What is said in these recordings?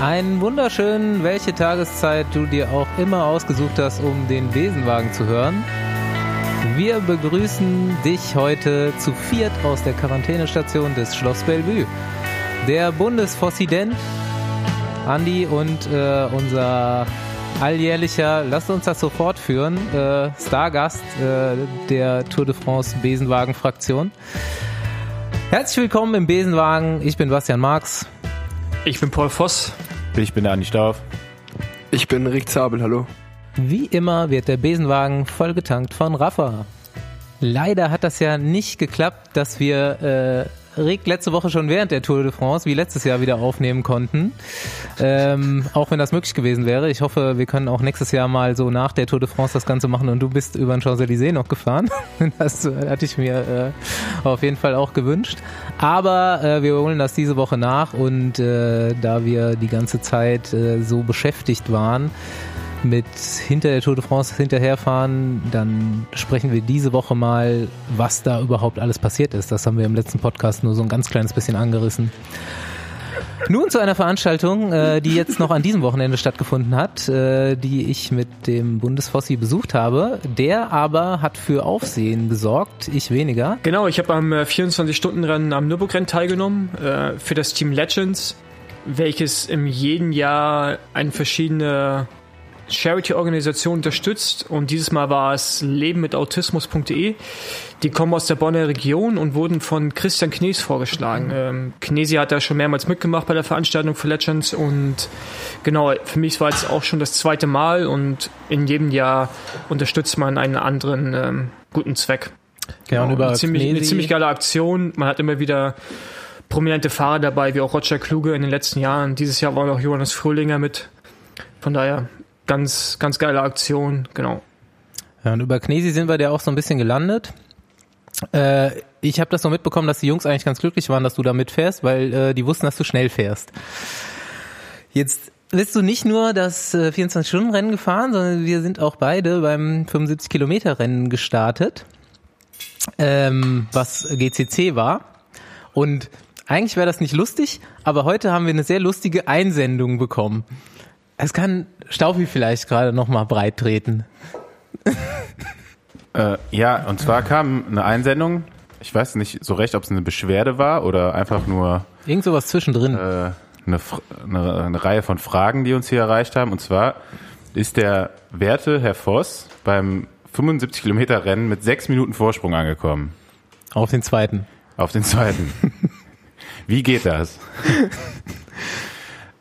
Einen wunderschönen, welche Tageszeit du dir auch immer ausgesucht hast, um den Besenwagen zu hören. Wir begrüßen dich heute zu viert aus der Quarantänestation des Schloss Bellevue. Der Bundesfossident, Andi und äh, unser alljährlicher, lasst uns das so fortführen, äh, Stargast äh, der Tour de France Besenwagen-Fraktion. Herzlich willkommen im Besenwagen. Ich bin Bastian Marx. Ich bin Paul Voss. Ich bin der Andi Stauf. Ich bin Rick Zabel, hallo. Wie immer wird der Besenwagen vollgetankt von Rafa. Leider hat das ja nicht geklappt, dass wir äh, Rick letzte Woche schon während der Tour de France wie letztes Jahr wieder aufnehmen konnten. Ähm, auch wenn das möglich gewesen wäre. Ich hoffe, wir können auch nächstes Jahr mal so nach der Tour de France das Ganze machen und du bist über den Champs-Élysées noch gefahren. Das äh, hatte ich mir äh, auf jeden Fall auch gewünscht. Aber äh, wir holen das diese Woche nach und äh, da wir die ganze Zeit äh, so beschäftigt waren, mit hinter der Tour de France hinterherfahren, dann sprechen wir diese Woche mal, was da überhaupt alles passiert ist. Das haben wir im letzten Podcast nur so ein ganz kleines bisschen angerissen. Nun zu einer Veranstaltung, äh, die jetzt noch an diesem Wochenende stattgefunden hat, äh, die ich mit dem Bundesfossi besucht habe. Der aber hat für Aufsehen gesorgt, ich weniger. Genau, ich habe am 24-Stunden-Rennen am Nürburgring teilgenommen äh, für das Team Legends, welches im jeden Jahr eine verschiedene Charity-Organisation unterstützt und dieses Mal war es Leben mit Autismus.de. Die kommen aus der Bonner Region und wurden von Christian Knies vorgeschlagen. Ähm, Knesi hat da schon mehrmals mitgemacht bei der Veranstaltung für Legends und genau, für mich war es auch schon das zweite Mal und in jedem Jahr unterstützt man einen anderen ähm, guten Zweck. Genau, und über eine, ziemlich, eine ziemlich geile Aktion. Man hat immer wieder prominente Fahrer dabei, wie auch Roger Kluge in den letzten Jahren. Dieses Jahr war noch Johannes Fröhlinger mit. Von daher ganz, ganz geile Aktion, genau. Ja, und über Knesi sind wir ja auch so ein bisschen gelandet. Äh, ich habe das so mitbekommen, dass die Jungs eigentlich ganz glücklich waren, dass du da mitfährst, weil äh, die wussten, dass du schnell fährst. Jetzt bist du nicht nur das äh, 24-Stunden-Rennen gefahren, sondern wir sind auch beide beim 75-Kilometer-Rennen gestartet, ähm, was GCC war. Und eigentlich wäre das nicht lustig, aber heute haben wir eine sehr lustige Einsendung bekommen. Es kann Staufi vielleicht gerade noch mal breit treten. äh, ja, und zwar kam eine Einsendung. Ich weiß nicht so recht, ob es eine Beschwerde war oder einfach nur irgend sowas zwischendrin. Äh, eine, eine, eine Reihe von Fragen, die uns hier erreicht haben. Und zwar ist der werte Herr Voss beim 75 Kilometer Rennen mit sechs Minuten Vorsprung angekommen. Auf den zweiten. Auf den zweiten. Wie geht das?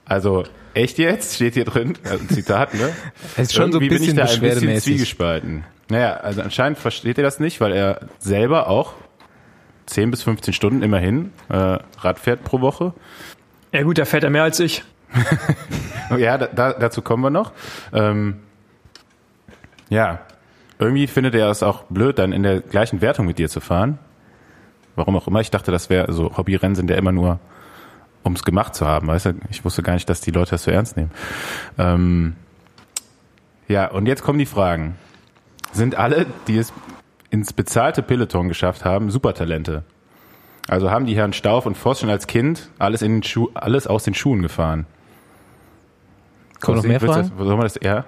Also Echt jetzt? Steht hier drin? Also Zitat, ne? Es ist schon Irgendwie so ein bisschen bin ich da ein bisschen zwiegespalten. Naja, also anscheinend versteht er das nicht, weil er selber auch 10 bis 15 Stunden immerhin äh, Rad fährt pro Woche. Ja gut, da fährt er mehr als ich. ja, da, dazu kommen wir noch. Ähm, ja, irgendwie findet er es auch blöd, dann in der gleichen Wertung mit dir zu fahren. Warum auch immer. Ich dachte, das wäre so Hobbyrennen sind ja immer nur um es gemacht zu haben. Weißt du? Ich wusste gar nicht, dass die Leute das so ernst nehmen. Ähm, ja, und jetzt kommen die Fragen. Sind alle, die es ins bezahlte Peloton geschafft haben, Supertalente? Also haben die Herren Stauf und Voss schon als Kind alles, in den Schuh, alles aus den Schuhen gefahren? Kommt noch mehr Fragen? Das, soll man das, ja.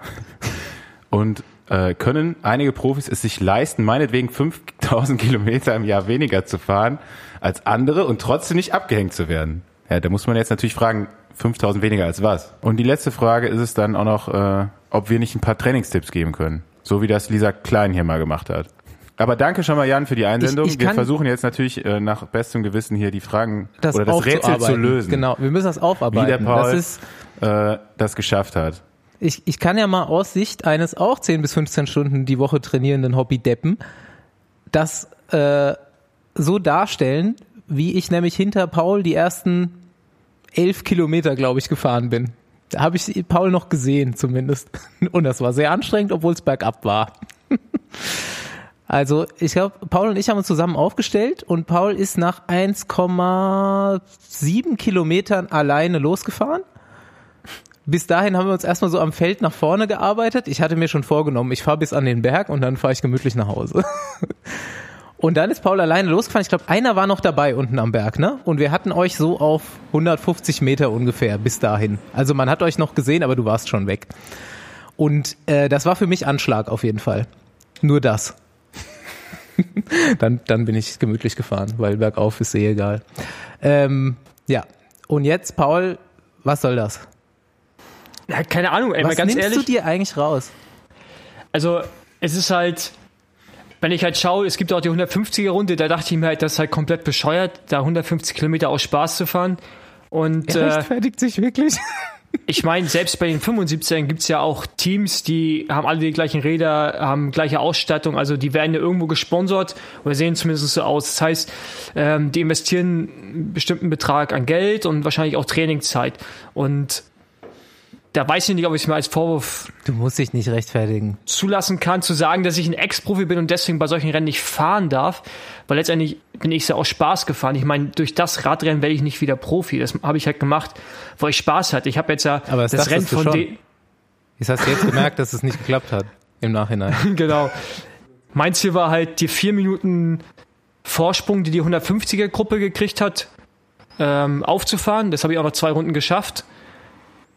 Und äh, können einige Profis es sich leisten, meinetwegen 5000 Kilometer im Jahr weniger zu fahren als andere und trotzdem nicht abgehängt zu werden? Ja, da muss man jetzt natürlich fragen, 5000 weniger als was? Und die letzte Frage ist es dann auch noch, äh, ob wir nicht ein paar Trainingstipps geben können. So wie das Lisa Klein hier mal gemacht hat. Aber danke schon mal, Jan, für die Einsendung. Ich, ich wir versuchen jetzt natürlich äh, nach bestem Gewissen hier die Fragen das oder das Rätsel zu lösen. Genau, wir müssen das aufarbeiten. Wie der Paul das, ist, äh, das geschafft hat. Ich, ich kann ja mal aus Sicht eines auch 10 bis 15 Stunden die Woche trainierenden Hobby-Deppen das äh, so darstellen, wie ich nämlich hinter Paul die ersten elf Kilometer, glaube ich, gefahren bin. Da habe ich Paul noch gesehen, zumindest. Und das war sehr anstrengend, obwohl es bergab war. Also ich glaube, Paul und ich haben uns zusammen aufgestellt und Paul ist nach 1,7 Kilometern alleine losgefahren. Bis dahin haben wir uns erstmal so am Feld nach vorne gearbeitet. Ich hatte mir schon vorgenommen, ich fahre bis an den Berg und dann fahre ich gemütlich nach Hause. Und dann ist Paul alleine losgefahren. Ich glaube, einer war noch dabei unten am Berg, ne? Und wir hatten euch so auf 150 Meter ungefähr bis dahin. Also man hat euch noch gesehen, aber du warst schon weg. Und äh, das war für mich Anschlag auf jeden Fall. Nur das. dann, dann bin ich gemütlich gefahren, weil bergauf ist eh egal. Ähm, ja. Und jetzt, Paul, was soll das? Ja, keine Ahnung, ey, mal Was ganz nimmst ehrlich. du dir eigentlich raus? Also, es ist halt, wenn ich halt schaue, es gibt auch die 150er Runde, da dachte ich mir halt, das ist halt komplett bescheuert, da 150 Kilometer aus Spaß zu fahren. Und Er äh, rechtfertigt sich wirklich. ich meine, selbst bei den 75ern gibt's ja auch Teams, die haben alle die gleichen Räder, haben gleiche Ausstattung, also die werden ja irgendwo gesponsert oder sehen zumindest so aus. Das heißt, ähm, die investieren einen bestimmten Betrag an Geld und wahrscheinlich auch Trainingszeit. Und da weiß ich nicht, ob ich es mir als Vorwurf Du musst dich nicht rechtfertigen. zulassen kann, zu sagen, dass ich ein Ex-Profi bin und deswegen bei solchen Rennen nicht fahren darf, weil letztendlich bin ich ja aus Spaß gefahren. Ich meine, durch das Radrennen werde ich nicht wieder Profi. Das habe ich halt gemacht, weil ich Spaß hatte. Ich habe jetzt ja Aber das das Rennen von schon. de Jetzt hast du jetzt gemerkt, dass es nicht geklappt hat. Im Nachhinein. genau. Mein Ziel war halt die vier Minuten Vorsprung, die die 150er-Gruppe gekriegt hat, ähm, aufzufahren. Das habe ich auch noch zwei Runden geschafft.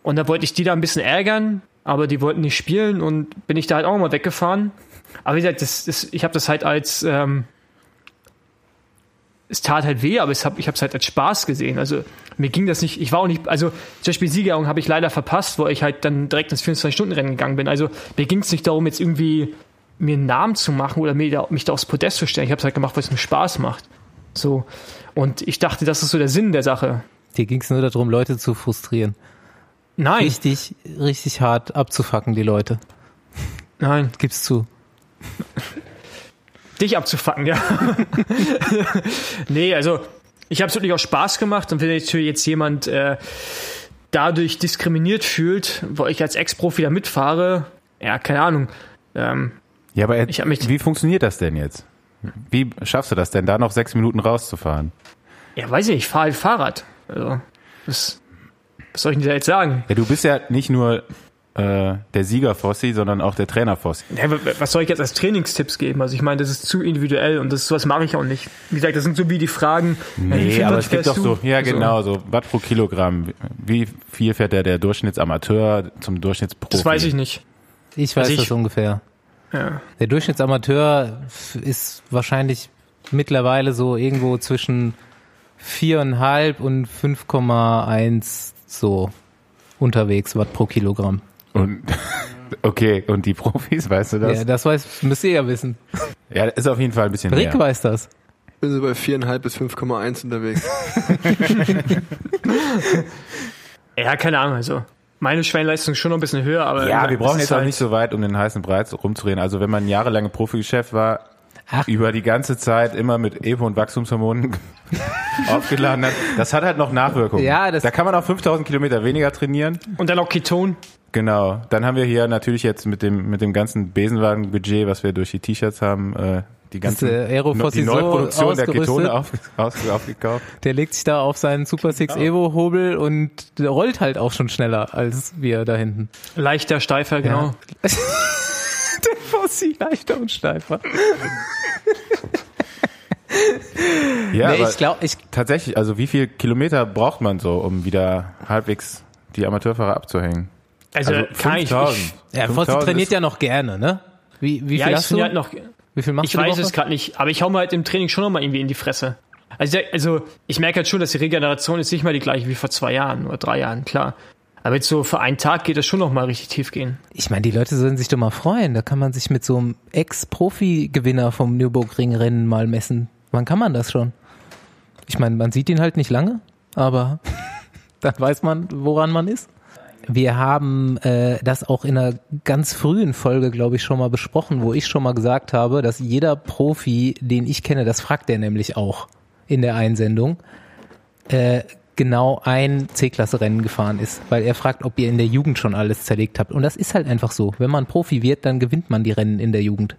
Und da wollte ich die da ein bisschen ärgern, aber die wollten nicht spielen und bin ich da halt auch mal weggefahren. Aber wie gesagt, das, das, ich habe das halt als ähm, es tat halt weh, aber hab, ich habe es halt als Spaß gesehen. Also mir ging das nicht, ich war auch nicht, also zum Beispiel Siegerung habe ich leider verpasst, wo ich halt dann direkt ins 24-Stunden-Rennen gegangen bin. Also mir ging es nicht darum, jetzt irgendwie mir einen Namen zu machen oder mir da, mich da aufs Podest zu stellen. Ich habe es halt gemacht, weil es mir Spaß macht. So. Und ich dachte, das ist so der Sinn der Sache. Dir ging es nur darum, Leute zu frustrieren. Nein, Richtig, richtig hart abzufacken, die Leute. nein, Gib's zu. dich abzufacken, ja. nee, also ich habe es wirklich auch Spaß gemacht und wenn natürlich jetzt jemand äh, dadurch diskriminiert fühlt, wo ich als Ex-Profi da mitfahre, ja, keine Ahnung. Ähm, Ja, aber mich- wie funktioniert das denn jetzt? Wie schaffst du das denn, da noch sechs Minuten rauszufahren? ja, weiß ich, ich fahre halt Fahrrad. Also, was, was soll ich denn da jetzt sagen? Ja, du bist ja nicht nur äh, der Sieger Fossi, sondern auch der Trainer Fossi. Ja, wa- was soll ich jetzt als Trainingstipps geben? Also ich meine, das ist zu individuell und das sowas mache ich auch nicht. Wie gesagt, das sind so wie die Fragen. äh, wie Nee, viel aber Watt es gibt doch so, ja Also, genau, so Watt pro Kilogramm. Wie viel fährt der, der Durchschnittsamateur zum Durchschnittsprofi? Das weiß ich nicht. Ich weiß Also ich- das ungefähr. Ja. Der Durchschnittsamateur ist wahrscheinlich mittlerweile so irgendwo zwischen viereinhalb und 5,1 so unterwegs Watt pro Kilogramm. Und, okay, und die Profis, weißt du das? Ja, das weiß, müsst ihr ja wissen. Ja, ist auf jeden Fall ein bisschen Rick mehr. weiß das. Bin so bei 4,5 bis 5,1 unterwegs. ja, keine Ahnung. Also meine Schweinleistung ist schon noch ein bisschen höher, aber Ja, wir brauchen jetzt ist auch halt- nicht so weit, um den heißen Brei rumzureden. Also wenn man jahrelang im Profigeschäft war, Ach. über die ganze Zeit immer mit Epo und Wachstumshormonen aufgeladen hat, das hat halt noch Nachwirkungen. Ja, das- da kann man auch 5000 Kilometer weniger trainieren. Und dann auch Keton. Genau. Dann haben wir hier natürlich jetzt mit dem mit dem ganzen Besenwagen-Budget, was wir durch die T-Shirts haben, äh, die ganze äh, die so Neuproduktion der. Ketone auf, aus, aufgekauft. Der legt sich da auf seinen Super Six Evo Hobel und rollt halt auch schon schneller als wir da hinten. Leichter, steifer, genau. der Fossi leichter und steifer. Ja, nee, aber ich glaube, ich, tatsächlich, also wie viel Kilometer braucht man so, um wieder halbwegs die Amateurfahrer abzuhängen? Also, Also kann ich, 5000. ich ja, Fossi 5000 trainiert ja noch gerne, ne? Wie, wie ja, viel ich hast du? halt noch. wie viel machst Ich du die weiß Woche? es gerade nicht, aber ich hau mir halt im Training schon noch mal irgendwie in die Fresse. Also, ich- also ich merke halt schon, dass die Regeneration ist nicht mal die gleiche wie vor zwei Jahren oder drei Jahren, klar. Aber jetzt so für einen Tag geht das schon noch mal richtig tief gehen. Ich meine, die Leute sollen sich doch mal freuen. Da kann man sich mit so einem Ex-Profi-Gewinner vom Nürburgring-Rennen mal messen. Wann kann man das schon? Ich meine, man sieht ihn halt nicht lange, aber dann weiß man, woran man ist. Wir haben äh, das auch in einer ganz frühen Folge, glaube ich, schon mal besprochen, wo ich schon mal gesagt habe, dass jeder Profi, den ich kenne, das fragt er nämlich auch in der Einsendung, äh, genau ein C-Klasse-Rennen gefahren ist, weil er fragt, ob ihr in der Jugend schon alles zerlegt habt. Und das ist halt einfach so. Wenn man Profi wird, dann gewinnt man die Rennen in der Jugend.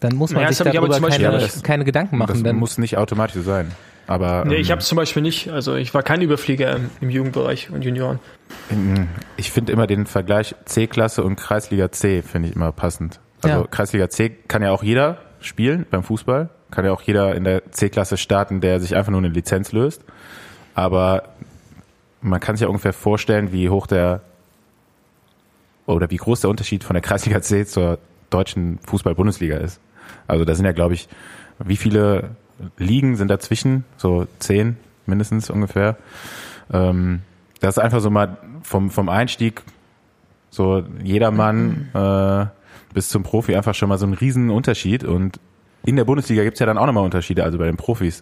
Dann muss man Ja, das sich darüber zum Beispiel keine, nicht. keine Gedanken Das machen. Dann, muss nicht automatisch so sein. Aber Nee, ähm, ich habe es zum Beispiel nicht. Also ich war kein Überflieger im, im Jugendbereich und Junioren. ich finde immer den Vergleich C-Klasse und Kreisliga C finde ich immer passend. Also Ja. Kreisliga C kann ja auch jeder spielen beim Fußball. kann ja auch jeder in der C-Klasse starten, der sich einfach nur eine Lizenz löst. Aber man kann sich ja ungefähr vorstellen, wie hoch der oder wie groß der Unterschied von der Kreisliga C zur deutschen Fußball-Bundesliga ist. Also da sind ja, glaube ich, wie viele Ligen sind dazwischen? So zehn mindestens ungefähr. Ähm, das ist einfach so mal vom, vom Einstieg so jedermann äh, bis zum Profi einfach schon mal so ein riesen Unterschied. Und in der Bundesliga gibt's ja dann auch nochmal Unterschiede, also bei den Profis.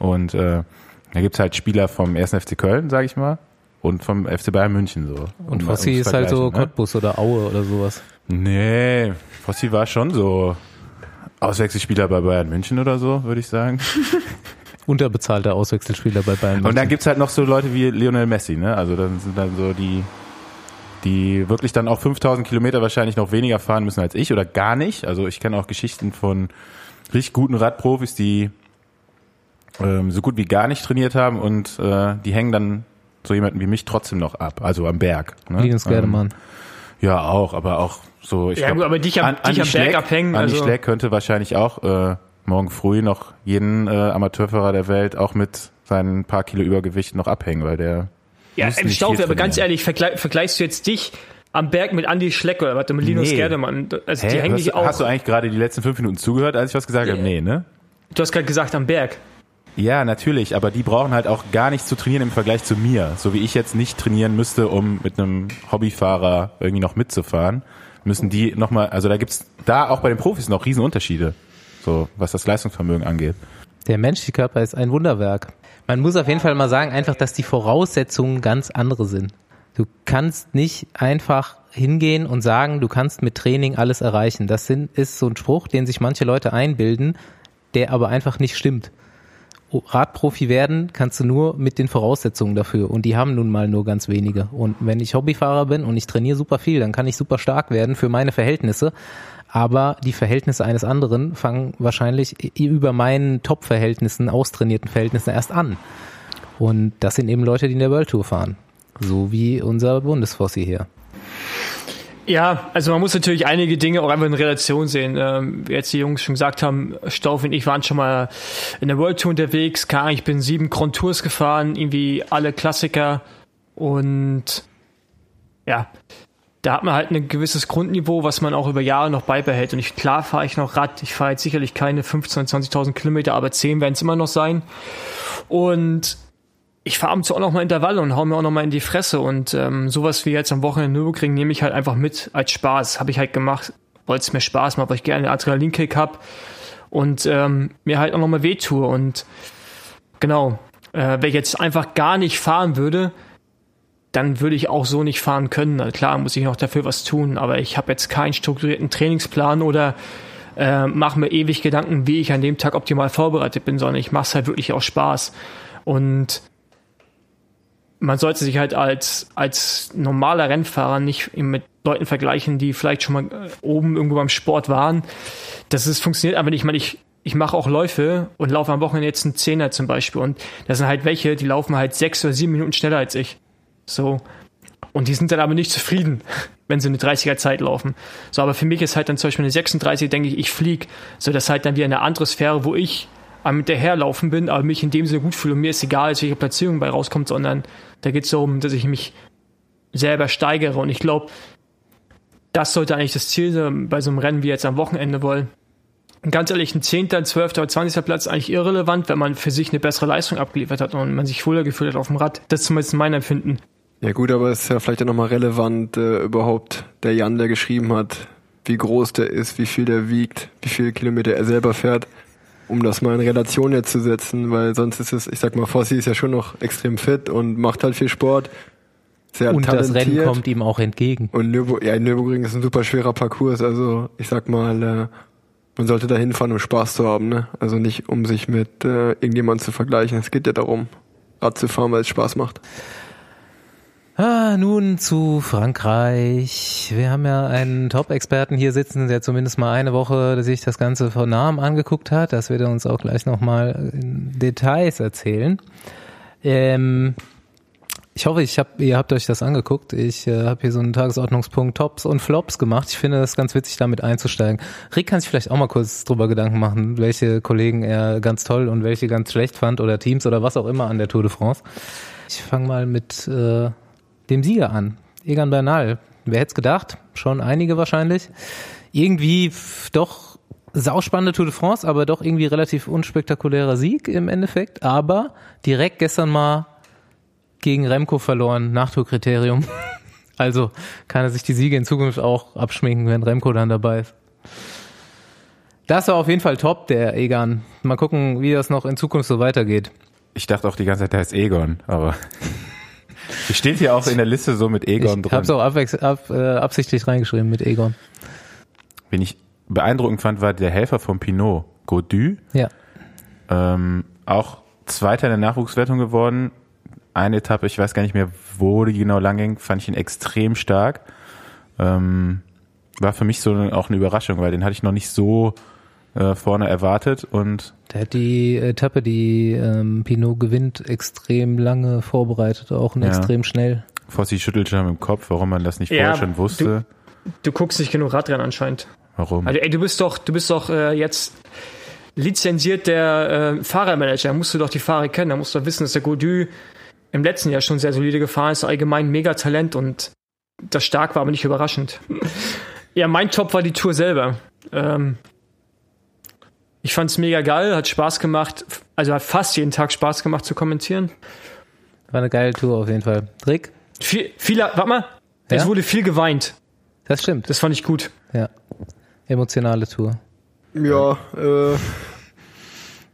Und äh, da gibt's halt Spieler vom 1. FC Köln, sage ich mal, und vom FC Bayern München so. Und Um- Fossi ist halt so ne? Cottbus oder Aue oder sowas. Nee, Fossi war schon so Auswechselspieler bei Bayern München oder so, würde ich sagen. Unterbezahlter Auswechselspieler bei Bayern Und dann München. gibt's halt noch so Leute wie Lionel Messi, ne? Also dann sind dann so die, die wirklich dann auch 5000 Kilometer wahrscheinlich noch weniger fahren müssen als ich oder gar nicht. Also ich kenne auch Geschichten von richtig guten Radprofis, die ähm, so gut wie gar nicht trainiert haben und äh, die hängen dann so jemanden wie mich trotzdem noch ab, also am Berg. Ne? Linus Gerdemann. Ähm, ja, auch, aber auch so, ich Ja, glaub, gut, aber dich am- An- dich am Berg Schleck- abhängen, Andi also- Schleck könnte wahrscheinlich auch äh, morgen früh noch jeden äh, Amateurfahrer der Welt auch mit seinen paar Kilo Übergewicht noch abhängen, weil der Ja, im Staufe, aber ganz ehrlich, vergleich, vergleichst du jetzt dich am Berg mit Andy Schleck oder warte, mit Linus Nee. Gerdemann? Also die Hä, hängen hast, dich auch. hast du eigentlich gerade die letzten fünf Minuten zugehört, als ich was gesagt habe? Nee, ne? du hast gerade gesagt am Berg. Ja, natürlich, aber die brauchen halt auch gar nichts zu trainieren im Vergleich zu mir. So wie ich jetzt nicht trainieren müsste, um mit einem Hobbyfahrer irgendwie noch mitzufahren, müssen die nochmal, also da gibt's da auch bei den Profis noch Riesenunterschiede, so was das Leistungsvermögen angeht. Der menschliche Körper ist ein Wunderwerk. Man muss auf jeden Fall mal sagen, einfach, dass die Voraussetzungen ganz andere sind. Du kannst nicht einfach hingehen und sagen, du kannst mit Training alles erreichen. Das sind, ist so ein Spruch, den sich manche Leute einbilden, der aber einfach nicht stimmt. Radprofi werden kannst du nur mit den Voraussetzungen dafür und die haben nun mal nur ganz wenige. Und wenn ich Hobbyfahrer bin und ich trainiere super viel, dann kann ich super stark werden für meine Verhältnisse. Aber die Verhältnisse eines anderen fangen wahrscheinlich über meinen Top-Verhältnissen, austrainierten Verhältnissen erst an. Und das sind eben Leute, die in der World Tour fahren. So wie unser Bundesfossi hier. Ja, also man muss natürlich einige Dinge auch einfach in Relation sehen. Ähm, wie jetzt die Jungs schon gesagt haben, Stauf und ich waren schon mal in der World Tour unterwegs. Ahnung, ich bin sieben Grand Tours gefahren, irgendwie alle Klassiker. Und ja, da hat man halt ein gewisses Grundniveau, was man auch über Jahre noch beibehält. Und ich, klar fahre ich noch Rad. Ich fahre jetzt sicherlich keine 15.000, 20.000 Kilometer, aber 10 werden es immer noch sein. Und ich fahre abends auch noch mal Intervalle und hau mir auch noch mal in die Fresse und ähm, sowas wie jetzt am Wochenende Nürburgring nehme ich halt einfach mit als Spaß. Habe ich halt gemacht, weil es mir Spaß macht, weil ich gerne Adrenalinkick hab und ähm, mir halt auch noch mal wehtue und genau, äh, wenn ich jetzt einfach gar nicht fahren würde, dann würde ich auch so nicht fahren können. Na klar, muss ich noch dafür was tun, aber ich habe jetzt keinen strukturierten Trainingsplan oder äh, mache mir ewig Gedanken, wie ich an dem Tag optimal vorbereitet bin, sondern ich mache es halt wirklich aus Spaß. Und man sollte sich halt als, als normaler Rennfahrer nicht mit Leuten vergleichen, die vielleicht schon mal äh, oben irgendwo beim Sport waren. Das ist, funktioniert aber nicht. Ich meine, ich, ich mache auch Läufe und laufe am Wochenende jetzt einen Zehner zum Beispiel. Und das sind halt welche, die laufen halt sechs oder sieben Minuten schneller als ich. So. Und die sind dann aber nicht zufrieden, wenn sie eine 30er Zeit laufen. So, aber für mich ist halt dann zum Beispiel eine 36, denke ich, ich flieg. So, das ist halt dann wieder eine andere Sphäre, wo ich am hinterherlaufen bin, aber mich in dem Sinne gut fühle und mir ist egal, welche Platzierung bei rauskommt, sondern da geht es darum, dass ich mich selber steigere. Und ich glaube, das sollte eigentlich das Ziel sein bei so einem Rennen wie jetzt am Wochenende, weil ganz ehrlich, ein 10., 12. oder 20. Platz eigentlich irrelevant, wenn man für sich eine bessere Leistung abgeliefert hat und man sich wohler gefühlt hat auf dem Rad. Das ist zumindest mein Empfinden. Ja gut, aber es ist ja vielleicht auch nochmal relevant äh, überhaupt der Jan, der geschrieben hat, wie groß der ist, wie viel der wiegt, wie viele Kilometer er selber fährt, um das mal in Relation jetzt zu setzen, weil sonst ist es, ich sag mal, Fossi ist ja schon noch extrem fit und macht halt viel Sport, sehr Und das talentiert. Rennen kommt ihm auch entgegen. Und Nürburg, ja, Nürburgring ist ein super schwerer Parcours, also ich sag mal, äh, man sollte da hinfahren, um Spaß zu haben, ne? Also nicht, um sich mit äh, irgendjemandem zu vergleichen. Es geht ja darum, Rad zu fahren, weil es Spaß macht. Ah, nun zu Frankreich. Wir haben ja einen Top-Experten hier sitzen, der zumindest mal eine Woche sich das Ganze von nahem angeguckt hat. Das wird er uns auch gleich nochmal in Details erzählen. Ähm, Ich hoffe, ich hab, ihr habt euch das angeguckt. Ich äh, habe hier so einen Tagesordnungspunkt Tops und Flops gemacht. Ich finde das ganz witzig, damit einzusteigen. Rick kann sich vielleicht auch mal kurz drüber Gedanken machen, welche Kollegen er ganz toll und welche ganz schlecht fand oder Teams oder was auch immer an der Tour de France. Ich fange mal mit äh, dem Sieger an. Egan Bernal. Wer hätte es gedacht? Schon einige wahrscheinlich. Irgendwie doch sauspannende Tour de France, aber doch irgendwie relativ unspektakulärer Sieg im Endeffekt. Aber direkt gestern mal gegen Remco verloren, Nachtourkriterium. Also kann er sich die Siege in Zukunft auch abschminken, wenn Remco dann dabei ist. Das war auf jeden Fall top, der Egan. Mal gucken, wie das noch in Zukunft so weitergeht. Ich dachte auch die ganze Zeit, der heißt Egon, aber steht hier auch in der Liste so mit Egon ich drin. habe es auch ab, äh, absichtlich reingeschrieben mit Egon. Wen ich beeindruckend fand, war der Helfer von Pinot, Godu. Ja. Ähm, auch Zweiter in der Nachwuchswertung geworden. Eine Etappe, ich weiß gar nicht mehr, wo die genau lang ging, fand ich ihn extrem stark. Ähm, war für mich so eine, auch eine Überraschung, weil den hatte ich noch nicht so äh, vorne erwartet und Der hat die Etappe, die ähm, Pinot gewinnt, extrem lange vorbereitet, auch und Ja. extrem schnell. Fossi schüttelt schon im Kopf, warum man das nicht Ja, vorher schon wusste. Du guckst nicht genug Radrennen anscheinend. Warum? Also ey, du bist doch, du bist doch äh, jetzt lizenziert der äh, Fahrermanager. Da musst du doch die Fahrer kennen. Da musst du doch wissen, dass der Godu im letzten Jahr schon sehr solide gefahren ist, allgemein mega Talent und das stark war, aber nicht überraschend. ja, mein Top war die Tour selber. Ähm, ich fand's mega geil, hat Spaß gemacht, also hat fast jeden Tag Spaß gemacht zu kommentieren. War eine geile Tour auf jeden Fall. Rick? Viel, viel, warte mal, es Ja? wurde viel geweint. Das stimmt. Das fand ich gut. Ja. Emotionale Tour. Ja, äh,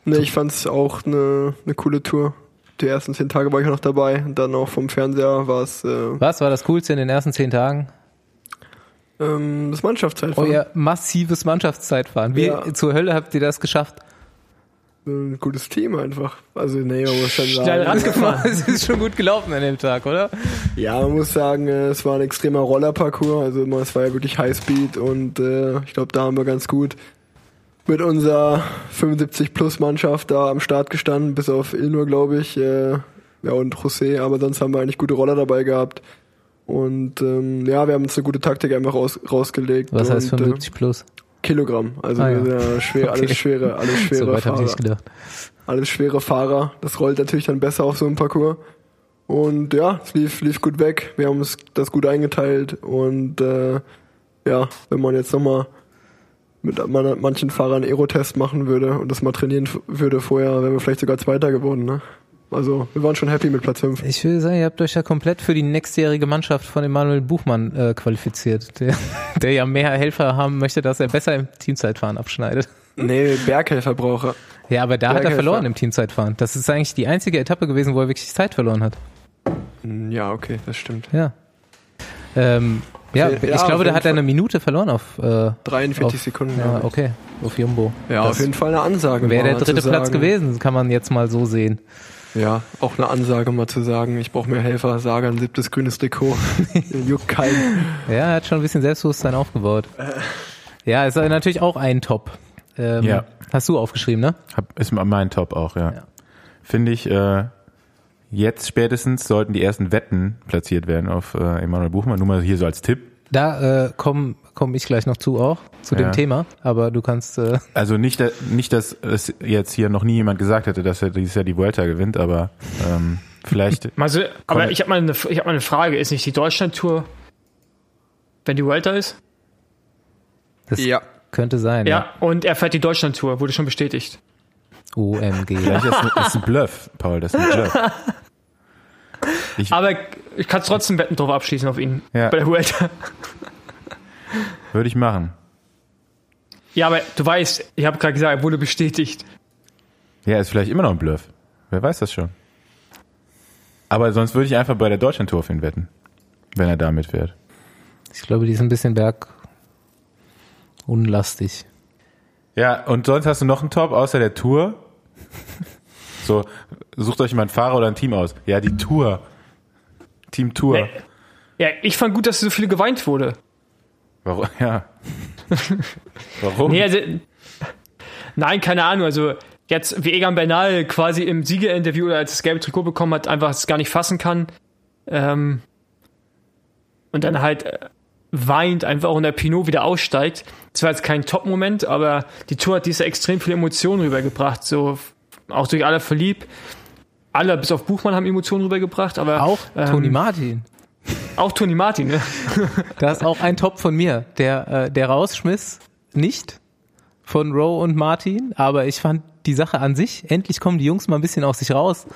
ne, ich fand's auch eine ne coole Tour. Die ersten zehn Tage war ich noch dabei und dann auch vom Fernseher war es äh, Was war das Coolste in den ersten zehn Tagen? Ähm, das Mannschaftszeitfahren. Euer massives Mannschaftszeitfahren. Wie Ja. zur Hölle habt ihr das geschafft? Ein gutes Team einfach. Also nee, man muss schon Schnell sagen. rangefahren. Es ist schon gut gelaufen an dem Tag, oder? Ja, man muss sagen, äh, es war ein extremer Rollerparcours. Also es war ja wirklich Highspeed und äh, ich glaube, da haben wir ganz gut mit unserer 75 Plus Mannschaft da am Start gestanden, bis auf Ilnur, glaube ich, äh, ja und José, aber sonst haben wir eigentlich gute Roller dabei gehabt. Und ähm, ja, wir haben uns eine gute Taktik einfach raus, rausgelegt. Was heißt und, 75 plus? Äh, Kilogramm. Also Ah, ja. schwer, Okay. alles schwere, alles So schwere ich Fahrer alles schwere Fahrer. Das rollt natürlich dann besser auf so einem Parcours. Und ja, es lief, lief gut weg. Wir haben uns das gut eingeteilt. Und äh, ja, wenn man jetzt nochmal mit man- manchen Fahrern Aerotest machen würde und das mal trainieren würde vorher, wären wir vielleicht sogar Zweiter geworden. Ne? Also wir waren schon happy mit Platz 5. Ich will sagen, ihr habt euch ja komplett für die nächstjährige Mannschaft von Emanuel Buchmann äh, qualifiziert, der, der ja mehr Helfer haben möchte, dass er besser im Teamzeitfahren abschneidet. Nee, Berghelfer brauche. Ja, aber da hat er Berghelfer. verloren im Teamzeitfahren. Das ist eigentlich die einzige Etappe gewesen, wo er wirklich Zeit verloren hat. Ja, okay, das stimmt. Ja. Ähm, ja, Ja, ich glaube, da hat er eine Minute verloren auf. Äh, 43 auf, Sekunden. Ja, okay. Auf Jumbo. ja Das auf jeden Fall eine Ansage. Wäre der dritte Platz gewesen, kann man jetzt mal so sehen. Ja, auch eine Ansage mal zu sagen, ich brauche mehr Helfer, sage ein siebtes grünes Trikot. Juckt keinen. Ja, er hat schon ein bisschen Selbstbewusstsein aufgebaut. Ja, ist natürlich auch ein Top. Ähm, Ja. Hast du aufgeschrieben, ne? Hab, ist mein Top auch, ja. Ja. Finde ich, äh, jetzt spätestens sollten die ersten Wetten platziert werden auf äh, Emanuel Buchmann. Nur mal hier so als Tipp. Da äh, komme komm ich gleich noch zu auch, zu Ja. dem Thema. Aber du kannst, äh, Also nicht, nicht, dass es jetzt hier noch nie jemand gesagt hätte, dass er dieses Jahr die Vuelta gewinnt, aber ähm, vielleicht. Also, aber ich habe mal, eine- ich hab mal eine Frage. Ist nicht die Deutschland-Tour, wenn die Vuelta ist? das Ja. könnte sein. Ja. Und er fährt die Deutschland-Tour, wurde schon bestätigt. OMG. Vielleicht ist ist ein Bluff, Paul, das ist ein Bluff. Ich Aber ich kann trotzdem Wetten drauf abschließen auf ihn Ja. bei der Vuelta. Würde ich machen. Ja, aber du weißt, ich habe gerade gesagt, er wurde bestätigt. Ja, ist vielleicht immer noch ein Bluff. Wer weiß das schon. Aber sonst würde ich einfach bei der Deutschlandtour auf ihn wetten, wenn er da mitfährt. Ich glaube, die ist ein bisschen bergunlastig. Ja, und sonst hast du noch einen Top außer der Tour? So, sucht euch mal einen Fahrer oder ein Team aus. Ja, die Tour. Team Tour. Nee. Ja, ich fand gut, dass so viel geweint wurde. Warum? Ja. Warum? Nee, also, nein, keine Ahnung. Also jetzt, wie Egan Bernal quasi im Siegerinterview oder als das gelbe Trikot bekommen hat, einfach es gar nicht fassen kann. Ähm, und dann halt äh, weint einfach und der Pinot wieder aussteigt. Das war jetzt kein Top-Moment, aber die Tour hat diese extrem viele Emotionen rübergebracht. So auch durch alle verliebt. Alle bis auf Buchmann haben Emotionen rübergebracht, aber Auch ähm, Toni Martin. Auch Toni Martin. Ne? Da ist auch ein Top von mir, der, äh, der rausschmiss, nicht von Rowe und Martin, aber ich fand die Sache an sich, endlich kommen die Jungs mal ein bisschen aus sich raus.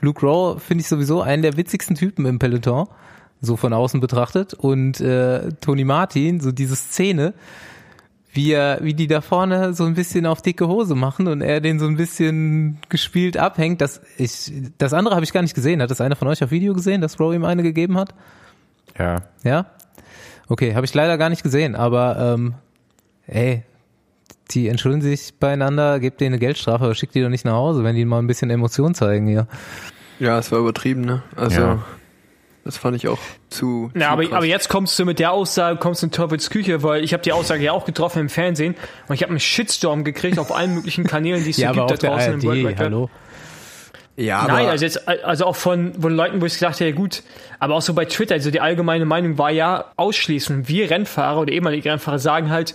Luke Rowe finde ich sowieso einen der witzigsten Typen im Peloton, so von außen betrachtet. Und äh, Toni Martin, so diese Szene, wie er, wie die da vorne so ein bisschen auf dicke Hose machen und er den so ein bisschen gespielt abhängt. Das, ich, das andere habe ich gar nicht gesehen. Hat das einer von euch auf Video gesehen, dass Rowe ihm eine gegeben hat? Ja. Ja? Okay, habe ich leider gar nicht gesehen, aber ähm, ey, die entschuldigen sich beieinander, gebt denen eine Geldstrafe, aber schickt die doch nicht nach Hause, wenn die mal ein bisschen Emotion zeigen hier. Ja, es war übertrieben, ne? Also, Ja. Das fand ich auch zu. Ja, zu aber, krass. aber jetzt kommst du mit der Aussage, kommst du in Teufels Küche, weil ich habe die Aussage ja auch getroffen im Fernsehen und ich habe einen Shitstorm gekriegt auf allen möglichen Kanälen, die es so Ja, aber gibt da der draußen im World ARD, Wide Web. hallo. Ja, aber Nein, also jetzt, also auch von, von Leuten, wo ich gedacht habe, ja gut, aber auch so bei Twitter, also die allgemeine Meinung war ja ausschließend, wir Rennfahrer oder ehemalige Rennfahrer sagen halt,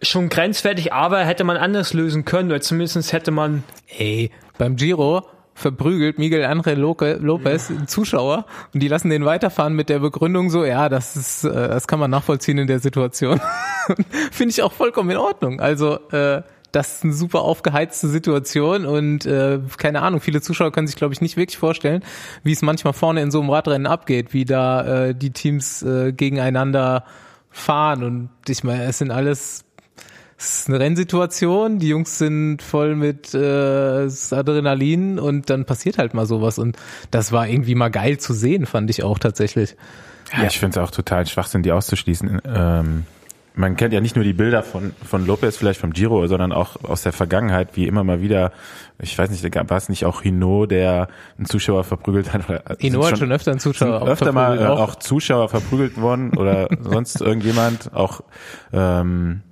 schon grenzwertig, aber hätte man anders lösen können, oder zumindest hätte man, Ey, beim Giro verprügelt Miguel Lope- Lopez einen Zuschauer und die lassen den weiterfahren mit der Begründung so, ja, das ist, äh, das kann man nachvollziehen in der Situation. Finde ich auch vollkommen in Ordnung. Also, äh, das ist eine super aufgeheizte Situation und äh, keine Ahnung, viele Zuschauer können sich, glaube ich, nicht wirklich vorstellen, wie es manchmal vorne in so einem Radrennen abgeht, wie da äh, die Teams äh, gegeneinander fahren. Und ich meine, es sind alles es ist eine Rennsituation, die Jungs sind voll mit äh, Adrenalin und dann passiert halt mal sowas und das war irgendwie mal geil zu sehen, fand ich auch tatsächlich. Ja, ich finde es auch total Schwachsinn, die auszuschließen. Ähm, man kennt ja nicht nur die Bilder von, von Lopez, vielleicht vom Giro, sondern auch aus der Vergangenheit, wie immer mal wieder, ich weiß nicht, war es nicht auch Hino, der einen Zuschauer verprügelt hat? Oder- Ino sind hat schon öfter einen Zuschauer öfter mal äh, verprügelt, auch. Zuschauer verprügelt worden oder sonst irgendjemand. Auch ähm,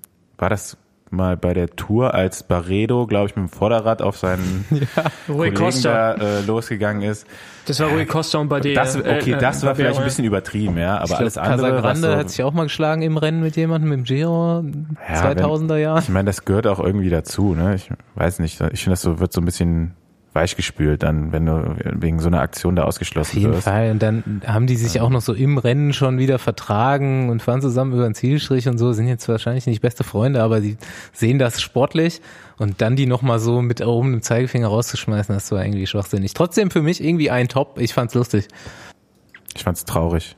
war das mal bei der Tour, als Barredo, glaube ich, mit dem Vorderrad auf seinen Rui Kollegen Costa, da äh, losgegangen ist. das war Rui Costa und bei der, Das, okay, äh, das war äh, vielleicht ein bisschen übertrieben, ja, aber Ich alles glaub, andere. Casagrande so, hat sich auch mal geschlagen im Rennen mit jemandem im Giro, Ja, 2000er Jahren. Ich meine, das gehört auch irgendwie dazu, ne? Ich weiß nicht, ich finde, das so, wird so ein bisschen weichgespült dann, wenn du wegen so einer Aktion da Auf ausgeschlossen jeden wirst. Fall. Und dann haben die sich auch noch so im Rennen schon wieder vertragen und fahren zusammen über den Zielstrich und so, sind jetzt wahrscheinlich nicht beste Freunde, aber die sehen das sportlich und dann die nochmal so mit erhobenem Zeigefinger rauszuschmeißen, das war irgendwie schwachsinnig. Trotzdem für mich irgendwie ein Top. Ich fand's lustig. Ich fand's traurig.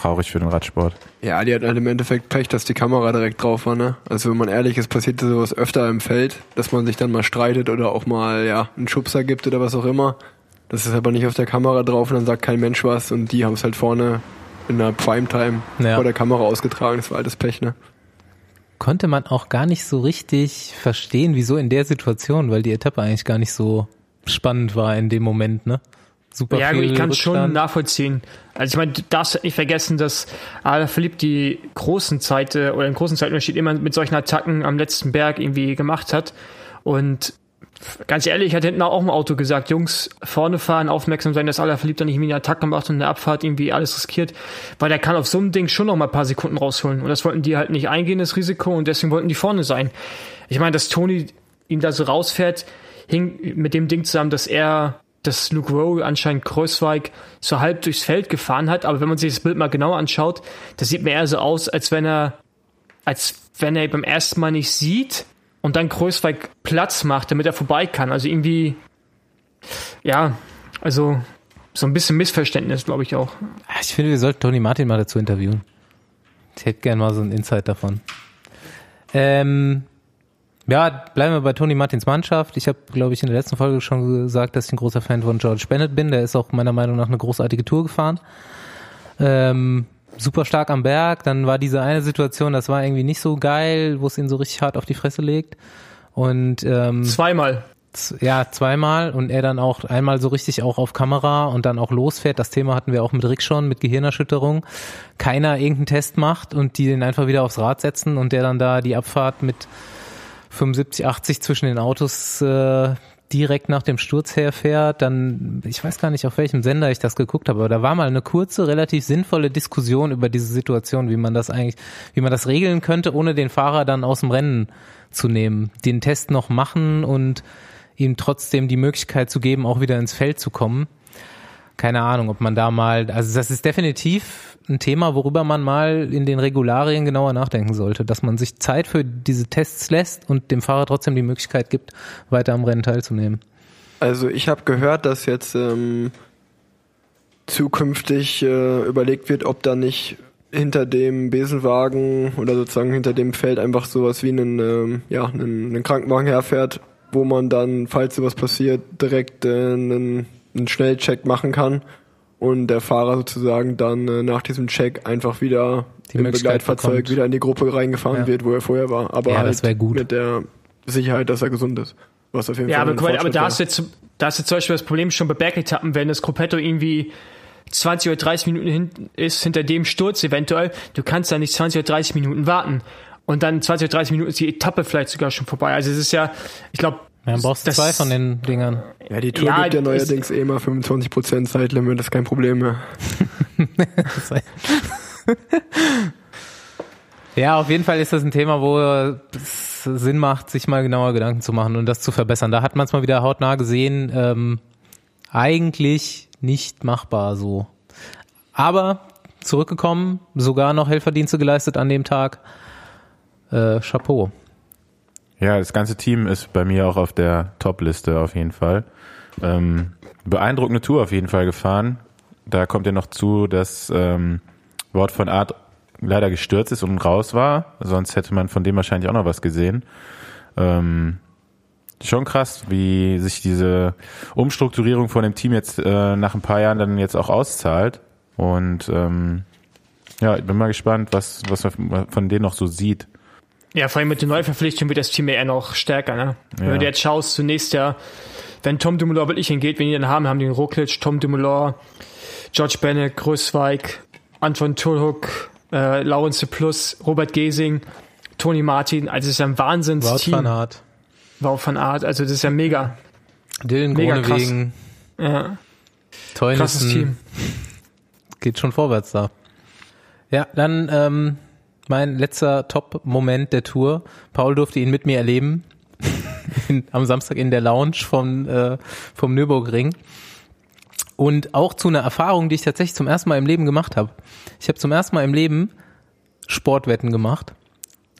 Traurig für den Radsport. Ja, die hat halt im Endeffekt Pech, dass die Kamera direkt drauf war, ne? Also wenn man ehrlich ist, passiert sowas öfter im Feld, dass man sich dann mal streitet oder auch mal, ja, einen Schubser gibt oder was auch immer. Das ist aber nicht auf der Kamera drauf und dann sagt kein Mensch was und die haben es halt vorne in der Primetime Ja. vor der Kamera ausgetragen. Das war altes Pech, ne? Konnte man auch gar nicht so richtig verstehen, wieso in der Situation, weil die Etappe eigentlich gar nicht so spannend war in dem Moment, ne? Super Ja, viel gut, ich kann es schon nachvollziehen. Also ich meine, du darfst nicht vergessen, dass Alaphilippe die großen Zeit äh, oder den großen Zeitunterschied immer mit solchen Attacken am letzten Berg irgendwie gemacht hat. Und ganz ehrlich, ich hatte hinten auch im Auto gesagt, Jungs, vorne fahren, aufmerksam sein, dass Alaphilippe da nicht irgendwie eine Attacke macht und in der Abfahrt irgendwie alles riskiert, weil der kann auf so einem Ding schon noch mal ein paar Sekunden rausholen. Und das wollten die halt nicht eingehen, das Risiko, und deswegen wollten die vorne sein. Ich meine, dass Tony ihn da so rausfährt, hing mit dem Ding zusammen, dass er dass Luke Rowe anscheinend Kreuzweig so halb durchs Feld gefahren hat, aber wenn man sich das Bild mal genau anschaut, das sieht mir eher so aus, als wenn er, als wenn er beim ersten Mal nicht sieht und dann Kreuzweig Platz macht, damit er vorbei kann. Also irgendwie, ja, also so ein bisschen Missverständnis, glaube ich auch. Ich finde, wir sollten Tony Martin mal dazu interviewen. Ich hätte gern mal so einen Insight davon. Ähm, ja, bleiben wir bei Tony Martins Mannschaft. Ich habe, glaube ich, in der letzten Folge schon gesagt, dass ich ein großer Fan von George Bennett bin. Der ist auch meiner Meinung nach eine großartige Tour gefahren. Ähm, super stark am Berg. Dann war diese eine Situation, das war irgendwie nicht so geil, wo es ihn so richtig hart auf die Fresse legt. Und ähm, Zweimal. Ja, zweimal und er dann auch einmal so richtig auch auf Kamera und dann auch losfährt. Das Thema hatten wir auch mit Rick schon, mit Gehirnerschütterung. Keiner irgendeinen Test macht und die den einfach wieder aufs Rad setzen und der dann da die Abfahrt mit 75, 80 zwischen den Autos äh, direkt nach dem Sturz herfährt, dann, ich weiß gar nicht, auf welchem Sender ich das geguckt habe, aber da war mal eine kurze, relativ sinnvolle Diskussion über diese Situation, wie man das eigentlich, wie man das regeln könnte, ohne den Fahrer dann aus dem Rennen zu nehmen, den Test noch machen und ihm trotzdem die Möglichkeit zu geben, auch wieder ins Feld zu kommen. Keine Ahnung, ob man da mal, also das ist definitiv ein Thema, worüber man mal in den Regularien genauer nachdenken sollte, dass man sich Zeit für diese Tests lässt und dem Fahrer trotzdem die Möglichkeit gibt, weiter am Rennen teilzunehmen. Also ich habe gehört, dass jetzt ähm, zukünftig äh, überlegt wird, ob da nicht hinter dem Besenwagen oder sozusagen hinter dem Feld einfach sowas wie einen, ähm, ja, einen, einen Krankenwagen herfährt, wo man dann, falls sowas passiert, direkt äh, einen, einen Schnellcheck machen kann und der Fahrer sozusagen dann äh, nach diesem Check einfach wieder Die im Begleitfahrzeug bekommt. wieder in die Gruppe reingefahren Ja. wird, wo er vorher war. Aber Ja, halt das wär gut. mit der Sicherheit, dass er gesund ist. Was auf jeden Ja, Fall aber, aber da hast du jetzt, da hast du zum Beispiel das Problem schon bei Bergetappen, wenn das Gruppetto irgendwie 20 oder 30 Minuten hinten ist, hinter dem Sturz eventuell, du kannst da nicht 20 oder 30 Minuten warten. Und dann 20 oder 30 Minuten ist die Etappe vielleicht sogar schon vorbei. Also es ist ja, ich glaube, Ja, dann brauchst du zwei von den Dingern. Ja, die Tour Ja, gibt ja neuerdings eh mal 25% Zeitlimit, das ist kein Problem mehr. Ja, auf jeden Fall ist das ein Thema, wo es Sinn macht, sich mal genauer Gedanken zu machen und das zu verbessern. Da hat man es mal wieder hautnah gesehen. Ähm, eigentlich nicht machbar so. Aber zurückgekommen, sogar noch Helferdienste geleistet an dem Tag. Äh, Chapeau. Ja, das ganze Team ist bei mir auch auf der Top-Liste auf jeden Fall. Ähm, beeindruckende Tour auf jeden Fall gefahren. Da kommt ja noch zu, dass ähm, Wort von Art leider gestürzt ist und raus war. Sonst hätte man von dem wahrscheinlich auch noch was gesehen. Ähm, schon krass, wie sich diese Umstrukturierung von dem Team jetzt äh, nach ein paar Jahren dann jetzt auch auszahlt. Und ähm, ja, ich bin mal gespannt, was, was man von denen noch so sieht. Ja, vor allem mit der Neuverpflichtung wird das Team ja eher noch stärker, ne? Wenn Ja. du jetzt schaust, zunächst ja, wenn Tom Dumoulin wirklich hingeht, wenn die dann haben, haben die den Roglic, Tom Dumoulin, George Bennett, Größweig, Anton Tulhoek, äh, Laurence Plus, Robert Gesing, Tony Martin, also es ist ja ein Wout Wahnsinnsteam. van Aert. Wout van Art, also das ist ja mega. Dylan Mega Groenewegen. Ja, krasses Teunissen. Team. Geht schon vorwärts da. Ja, dann ähm, mein letzter Top-Moment der Tour. Paul durfte ihn mit mir erleben. in, am Samstag in der Lounge vom, äh, vom Nürburgring. Und auch zu einer Erfahrung, die ich tatsächlich zum ersten Mal im Leben gemacht habe. Ich habe zum ersten Mal im Leben Sportwetten gemacht.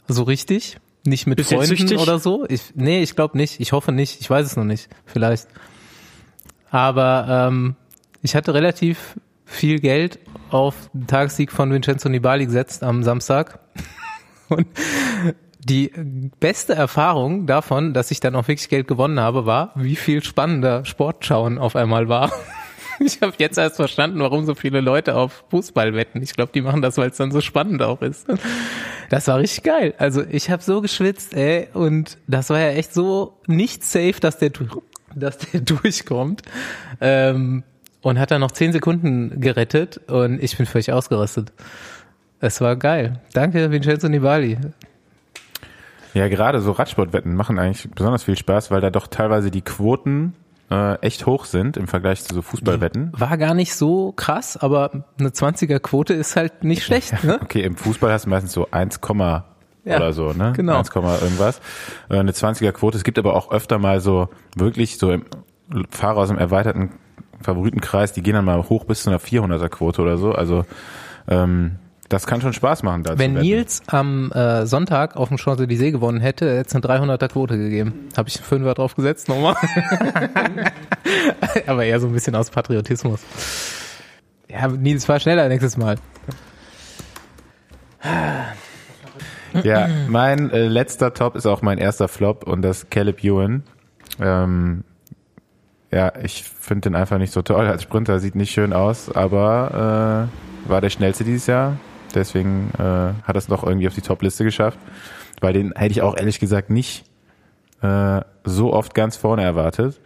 So richtig. Nicht mit Bist Freunden oder so. Ich, nee, ich glaube nicht. Ich hoffe nicht. Ich weiß es noch nicht. Vielleicht. Aber ähm, ich hatte relativ viel Geld auf den Tagessieg von Vincenzo Nibali gesetzt am Samstag. Und die beste Erfahrung davon, dass ich dann auch wirklich Geld gewonnen habe, war, wie viel spannender Sportschauen auf einmal war. Ich habe jetzt erst verstanden, warum so viele Leute auf Fußball wetten. Ich glaube, die machen das, weil es dann so spannend auch ist. Das war richtig geil. Also ich habe so geschwitzt, ey, und das war ja echt so nicht safe, dass der, dass der durchkommt. Ähm, und hat dann noch zehn Sekunden gerettet und ich bin völlig ausgerastet. Es war geil. Danke, Vincenzo Nibali. Ja, gerade so Radsportwetten machen eigentlich besonders viel Spaß, weil da doch teilweise die Quoten äh, echt hoch sind im Vergleich zu so Fußballwetten. War gar nicht so krass, aber eine 20er Quote ist halt nicht schlecht, ne? Okay, im Fußball hast du meistens so 1, Ja, oder so, ne? genau. 1, irgendwas. Äh, eine 20er Quote. Es gibt aber auch öfter mal so wirklich so im Fahrer aus dem erweiterten Favoritenkreis, die gehen dann mal hoch bis zu einer 400er Quote oder so. Also ähm, das kann schon Spaß machen. Da Wenn. Nils am äh, Sonntag auf dem Champs-Élysées gewonnen hätte, hätte es eine 300er Quote gegeben. Habe ich einen Fünfer drauf gesetzt nochmal. Aber eher so ein bisschen aus Patriotismus. Ja, Nils war schneller nächstes Mal. Ja, mein äh, letzter Top ist auch mein erster Flop und das Caleb Ewan. Ähm, ja, ich finde den einfach nicht so toll als Sprinter, sieht nicht schön aus, aber äh, war der schnellste dieses Jahr. Deswegen äh, hat er es noch irgendwie auf die Top-Liste geschafft. Weil den hätte ich auch ehrlich gesagt nicht äh, so oft ganz vorne erwartet.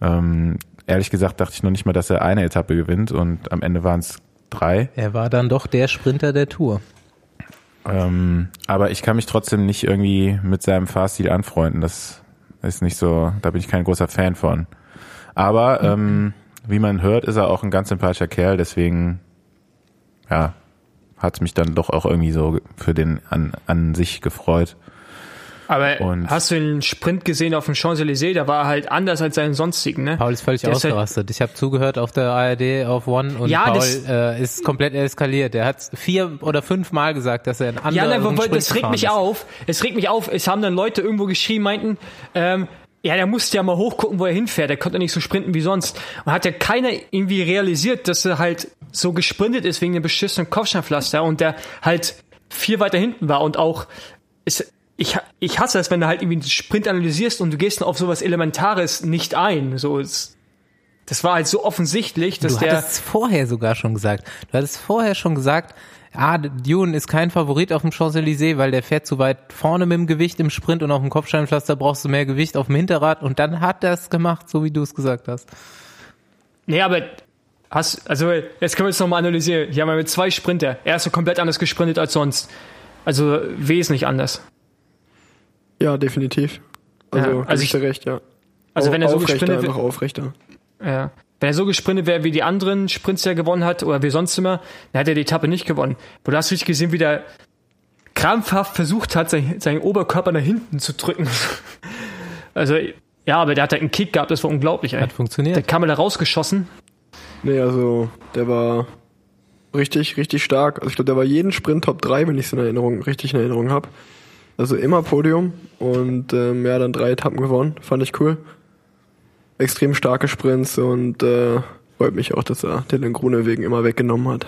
Ähm, ehrlich gesagt dachte ich noch nicht mal, dass er eine Etappe gewinnt und am Ende waren es drei. Er war dann doch der Sprinter der Tour. Ähm, aber ich kann mich trotzdem nicht irgendwie mit seinem Fahrstil anfreunden. Das ist nicht so, da bin ich kein großer Fan von. Aber ähm, wie man hört, ist er auch ein ganz sympathischer Kerl, deswegen ja, hat mich dann doch auch irgendwie so für den an, an sich gefreut. Aber Und- hast du den Sprint gesehen auf dem Champs-Élysées? Da war er halt anders als seinen sonstigen, ne? Paul ist völlig Der ist halt- ausgerastet. Ich habe zugehört auf der ARD auf One und Ja, Paul das- äh, ist komplett eskaliert. Er hat vier oder fünf Mal gesagt, dass er einen Ja, anderen nein, das regt mich ist. auf. Es regt mich auf. Es haben dann Leute irgendwo geschrieben, meinten, ähm, ja, der musste ja mal hochgucken, wo er hinfährt. Der konnte nicht so sprinten wie sonst. Und hat ja keiner irgendwie realisiert, dass er halt so gesprintet ist wegen dem beschissenen Kopfsteinpflaster und der halt viel weiter hinten war und auch ist, ich, ich hasse es, wenn du halt irgendwie einen Sprint analysierst und du gehst auf sowas Elementares nicht ein. So, es, das war halt so offensichtlich, dass Du der. hattest es vorher sogar schon gesagt. Du hattest vorher schon gesagt, ah, Dune ist kein Favorit auf dem Champs-Élysées, weil der fährt zu weit vorne mit dem Gewicht im Sprint und auf dem Kopfsteinpflaster brauchst du mehr Gewicht auf dem Hinterrad und dann hat er es gemacht, so wie du es gesagt hast. Nee, aber hast, also jetzt können wir es nochmal analysieren. Hier haben wir mit zwei Sprinter. Er ist so komplett anders gesprintet als sonst. Also wesentlich anders. Ja, definitiv. Also, Ja, also ich- recht, ja. Also wenn er so aufrechter, gesprintet einfach wäre, aufrechter. ja. Wenn er so gesprintet wäre wie die anderen Sprints, die er gewonnen hat, oder wie sonst immer, dann hätte er die Etappe nicht gewonnen. Aber du hast richtig gesehen, wie der krampfhaft versucht hat, sein, seinen Oberkörper nach hinten zu drücken. Also, ja, aber der hat halt einen Kick gehabt, das war unglaublich, ey. Hat Der funktioniert. kam er da rausgeschossen. Nee, also der war richtig, richtig stark. Also ich glaube, der war jeden Sprint Top 3, wenn ich es in Erinnerung, richtig in Erinnerung habe. Also immer Podium und ähm, ja, dann drei Etappen gewonnen. Fand ich cool. Extrem starke Sprints und äh, freut mich auch, dass er Dylan Grunewegen immer weggenommen hat.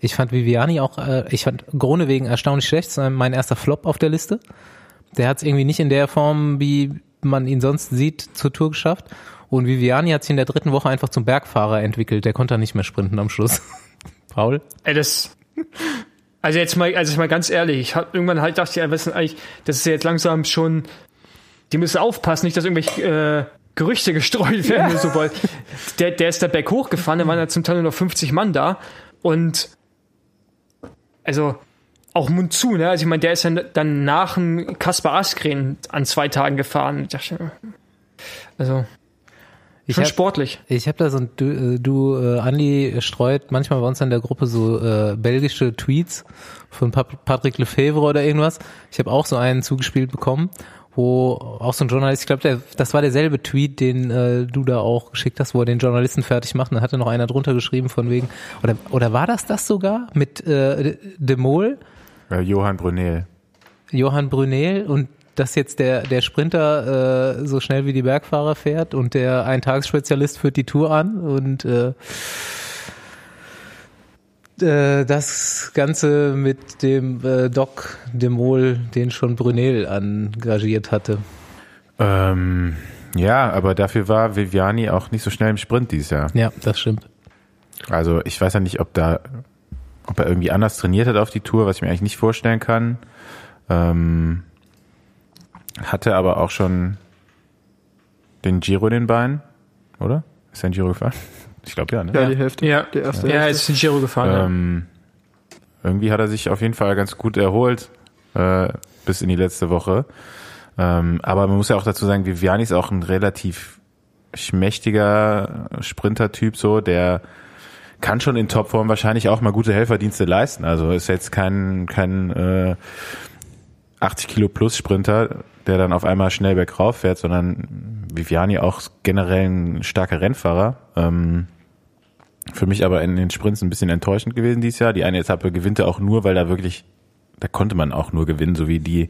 Ich fand Viviani auch, äh, ich fand Gronewegen erstaunlich schlecht, Das ist mein erster Flop auf der Liste. Der hat es irgendwie nicht in der Form, wie man ihn sonst sieht, zur Tour geschafft. Und Viviani hat sich in der dritten Woche einfach zum Bergfahrer entwickelt. Der konnte dann nicht mehr sprinten am Schluss. Paul? Ey, das. Also jetzt mal, also mal ganz ehrlich, ich hab irgendwann halt dachte, ja, was eigentlich, das ist ja jetzt langsam schon, die müssen aufpassen, nicht, dass irgendwelche äh, Gerüchte gestreut werden oder so, weil der, der ist da berghoch gefahren, da waren ja zum Teil nur noch 50 Mann da und also auch Mund zu, ne? Also ich meine, der ist ja dann nach dem Kaspar Askren an zwei Tagen gefahren. Ich dachte, also Ich schon hab- sportlich. Ich habe da so ein, du, äh, du äh, Andi streut manchmal bei uns in der Gruppe so äh, belgische Tweets von Pat Patrick Lefevre oder irgendwas. Ich habe auch so einen zugespielt bekommen, wo auch so ein Journalist, ich glaube, das war derselbe Tweet, den äh, du da auch geschickt hast, wo er den Journalisten fertig macht. Und da hatte noch einer drunter geschrieben von wegen, oder, oder war das das sogar mit äh, De Mol? Äh, Johann Brunel. Johann Brunel und dass jetzt der, der Sprinter äh, so schnell wie die Bergfahrer fährt und der Eintagesspezialist führt die Tour an und äh, äh, das Ganze mit dem äh, Doc Demol, den schon Brunel engagiert hatte. Ähm, ja, aber dafür war Viviani auch nicht so schnell im Sprint dieses Jahr. Ja, das stimmt. Also ich weiß ja nicht, ob da, ob er irgendwie anders trainiert hat auf die Tour, was ich mir eigentlich nicht vorstellen kann. Ähm, hatte aber auch schon den Giro in den Beinen, oder? Ist er ein Giro gefahren? Ich glaube ja, ne? Ja, die Hälfte. Ja. Die erste Ja, er Hälfte. ist in Giro gefahren. ja. Ähm, irgendwie hat er sich auf jeden Fall ganz gut erholt äh, bis in die letzte Woche. Ähm, aber man muss ja auch dazu sagen, Viviani ist auch ein relativ schmächtiger Sprintertyp, so der kann schon in Topform wahrscheinlich auch mal gute Helferdienste leisten. Also ist jetzt kein kein äh, 80 Kilo plus Sprinter, der dann auf einmal schnell bergauf fährt, sondern Viviani auch generell ein starker Rennfahrer. Ähm, für mich aber in den Sprints ein bisschen enttäuschend gewesen dieses Jahr. Die eine Etappe gewinnt er auch nur, weil da wirklich, da konnte man auch nur gewinnen, so wie die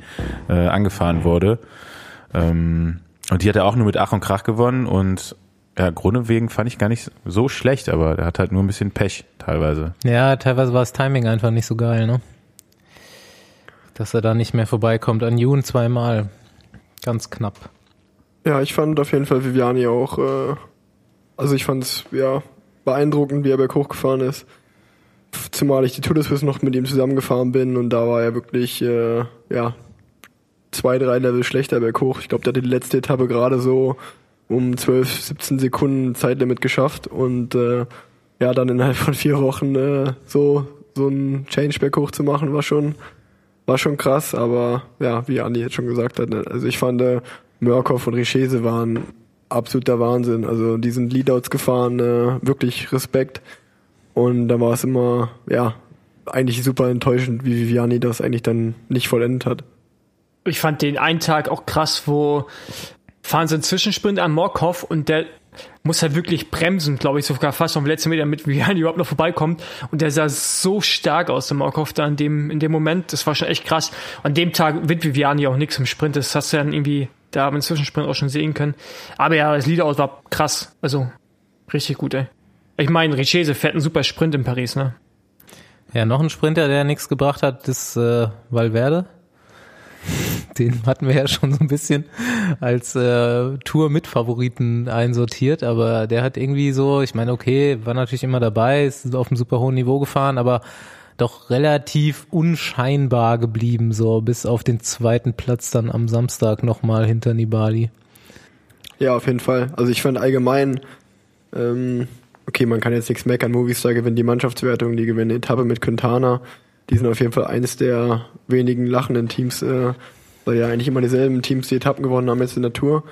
äh, angefahren wurde. Ähm, und die hat er auch nur mit Ach und Krach gewonnen und ja, Grunewegen fand ich gar nicht so schlecht, aber er hat halt nur ein bisschen Pech teilweise. Ja, teilweise war das Timing einfach nicht so geil, ne? Dass er da nicht mehr vorbeikommt. An Jun zweimal. Ganz knapp. Ja, ich fand auf jeden Fall Viviani auch, äh, also ich fand es ja beeindruckend, wie er berghoch gefahren ist. Zumal ich die Tour de Suisse noch mit ihm zusammengefahren bin und da war er wirklich, äh, ja, zwei, drei Level schlechter berghoch. Ich glaube, der hatte die letzte Etappe gerade so um 12, 17 Sekunden Zeitlimit geschafft und äh, ja, dann innerhalb von vier Wochen äh, so, so ein Change berghoch zu machen, war schon, war schon krass, aber ja, wie Andi jetzt schon gesagt hat, ne, also ich fand, äh, Mörkow und Richese waren absoluter Wahnsinn. Also die sind Leadouts gefahren, äh, wirklich Respekt. Und da war es immer, ja, eigentlich super enttäuschend, wie Viviani das eigentlich dann nicht vollendet hat. Ich fand den einen Tag auch krass, wo fahren sie einen Zwischensprint an Morkov und der muss halt wirklich bremsen, glaube ich, sogar fast vom letzten Meter, damit Viviani überhaupt noch vorbeikommt. Und der sah so stark aus, der Morkov, da in dem, in dem Moment. Das war schon echt krass. An dem Tag wird Viviani auch nichts im Sprint. Das hast du dann irgendwie da haben wir Zwischensprint auch schon sehen können. Aber ja, das Leadout war krass. Also, richtig gut, ey. Ich meine, Richese fährt einen super Sprint in Paris, ne? Ja, noch ein Sprinter, der nichts gebracht hat, ist äh, Valverde. Den hatten wir ja schon so ein bisschen als äh, Tour-Mitfavoriten einsortiert, aber der hat irgendwie so, ich meine, okay, war natürlich immer dabei, ist auf einem super hohen Niveau gefahren, aber doch relativ unscheinbar geblieben, so bis auf den zweiten Platz dann am Samstag nochmal hinter Nibali. Ja, auf jeden Fall. Also ich fand allgemein, ähm, okay, man kann jetzt nichts meckern, Movistar gewinnt die Mannschaftswertung, die gewinnen Etappe mit Quintana. Die sind auf jeden Fall eines der wenigen lachenden Teams, äh, weil ja eigentlich immer dieselben Teams die Etappen gewonnen haben jetzt in der Tour.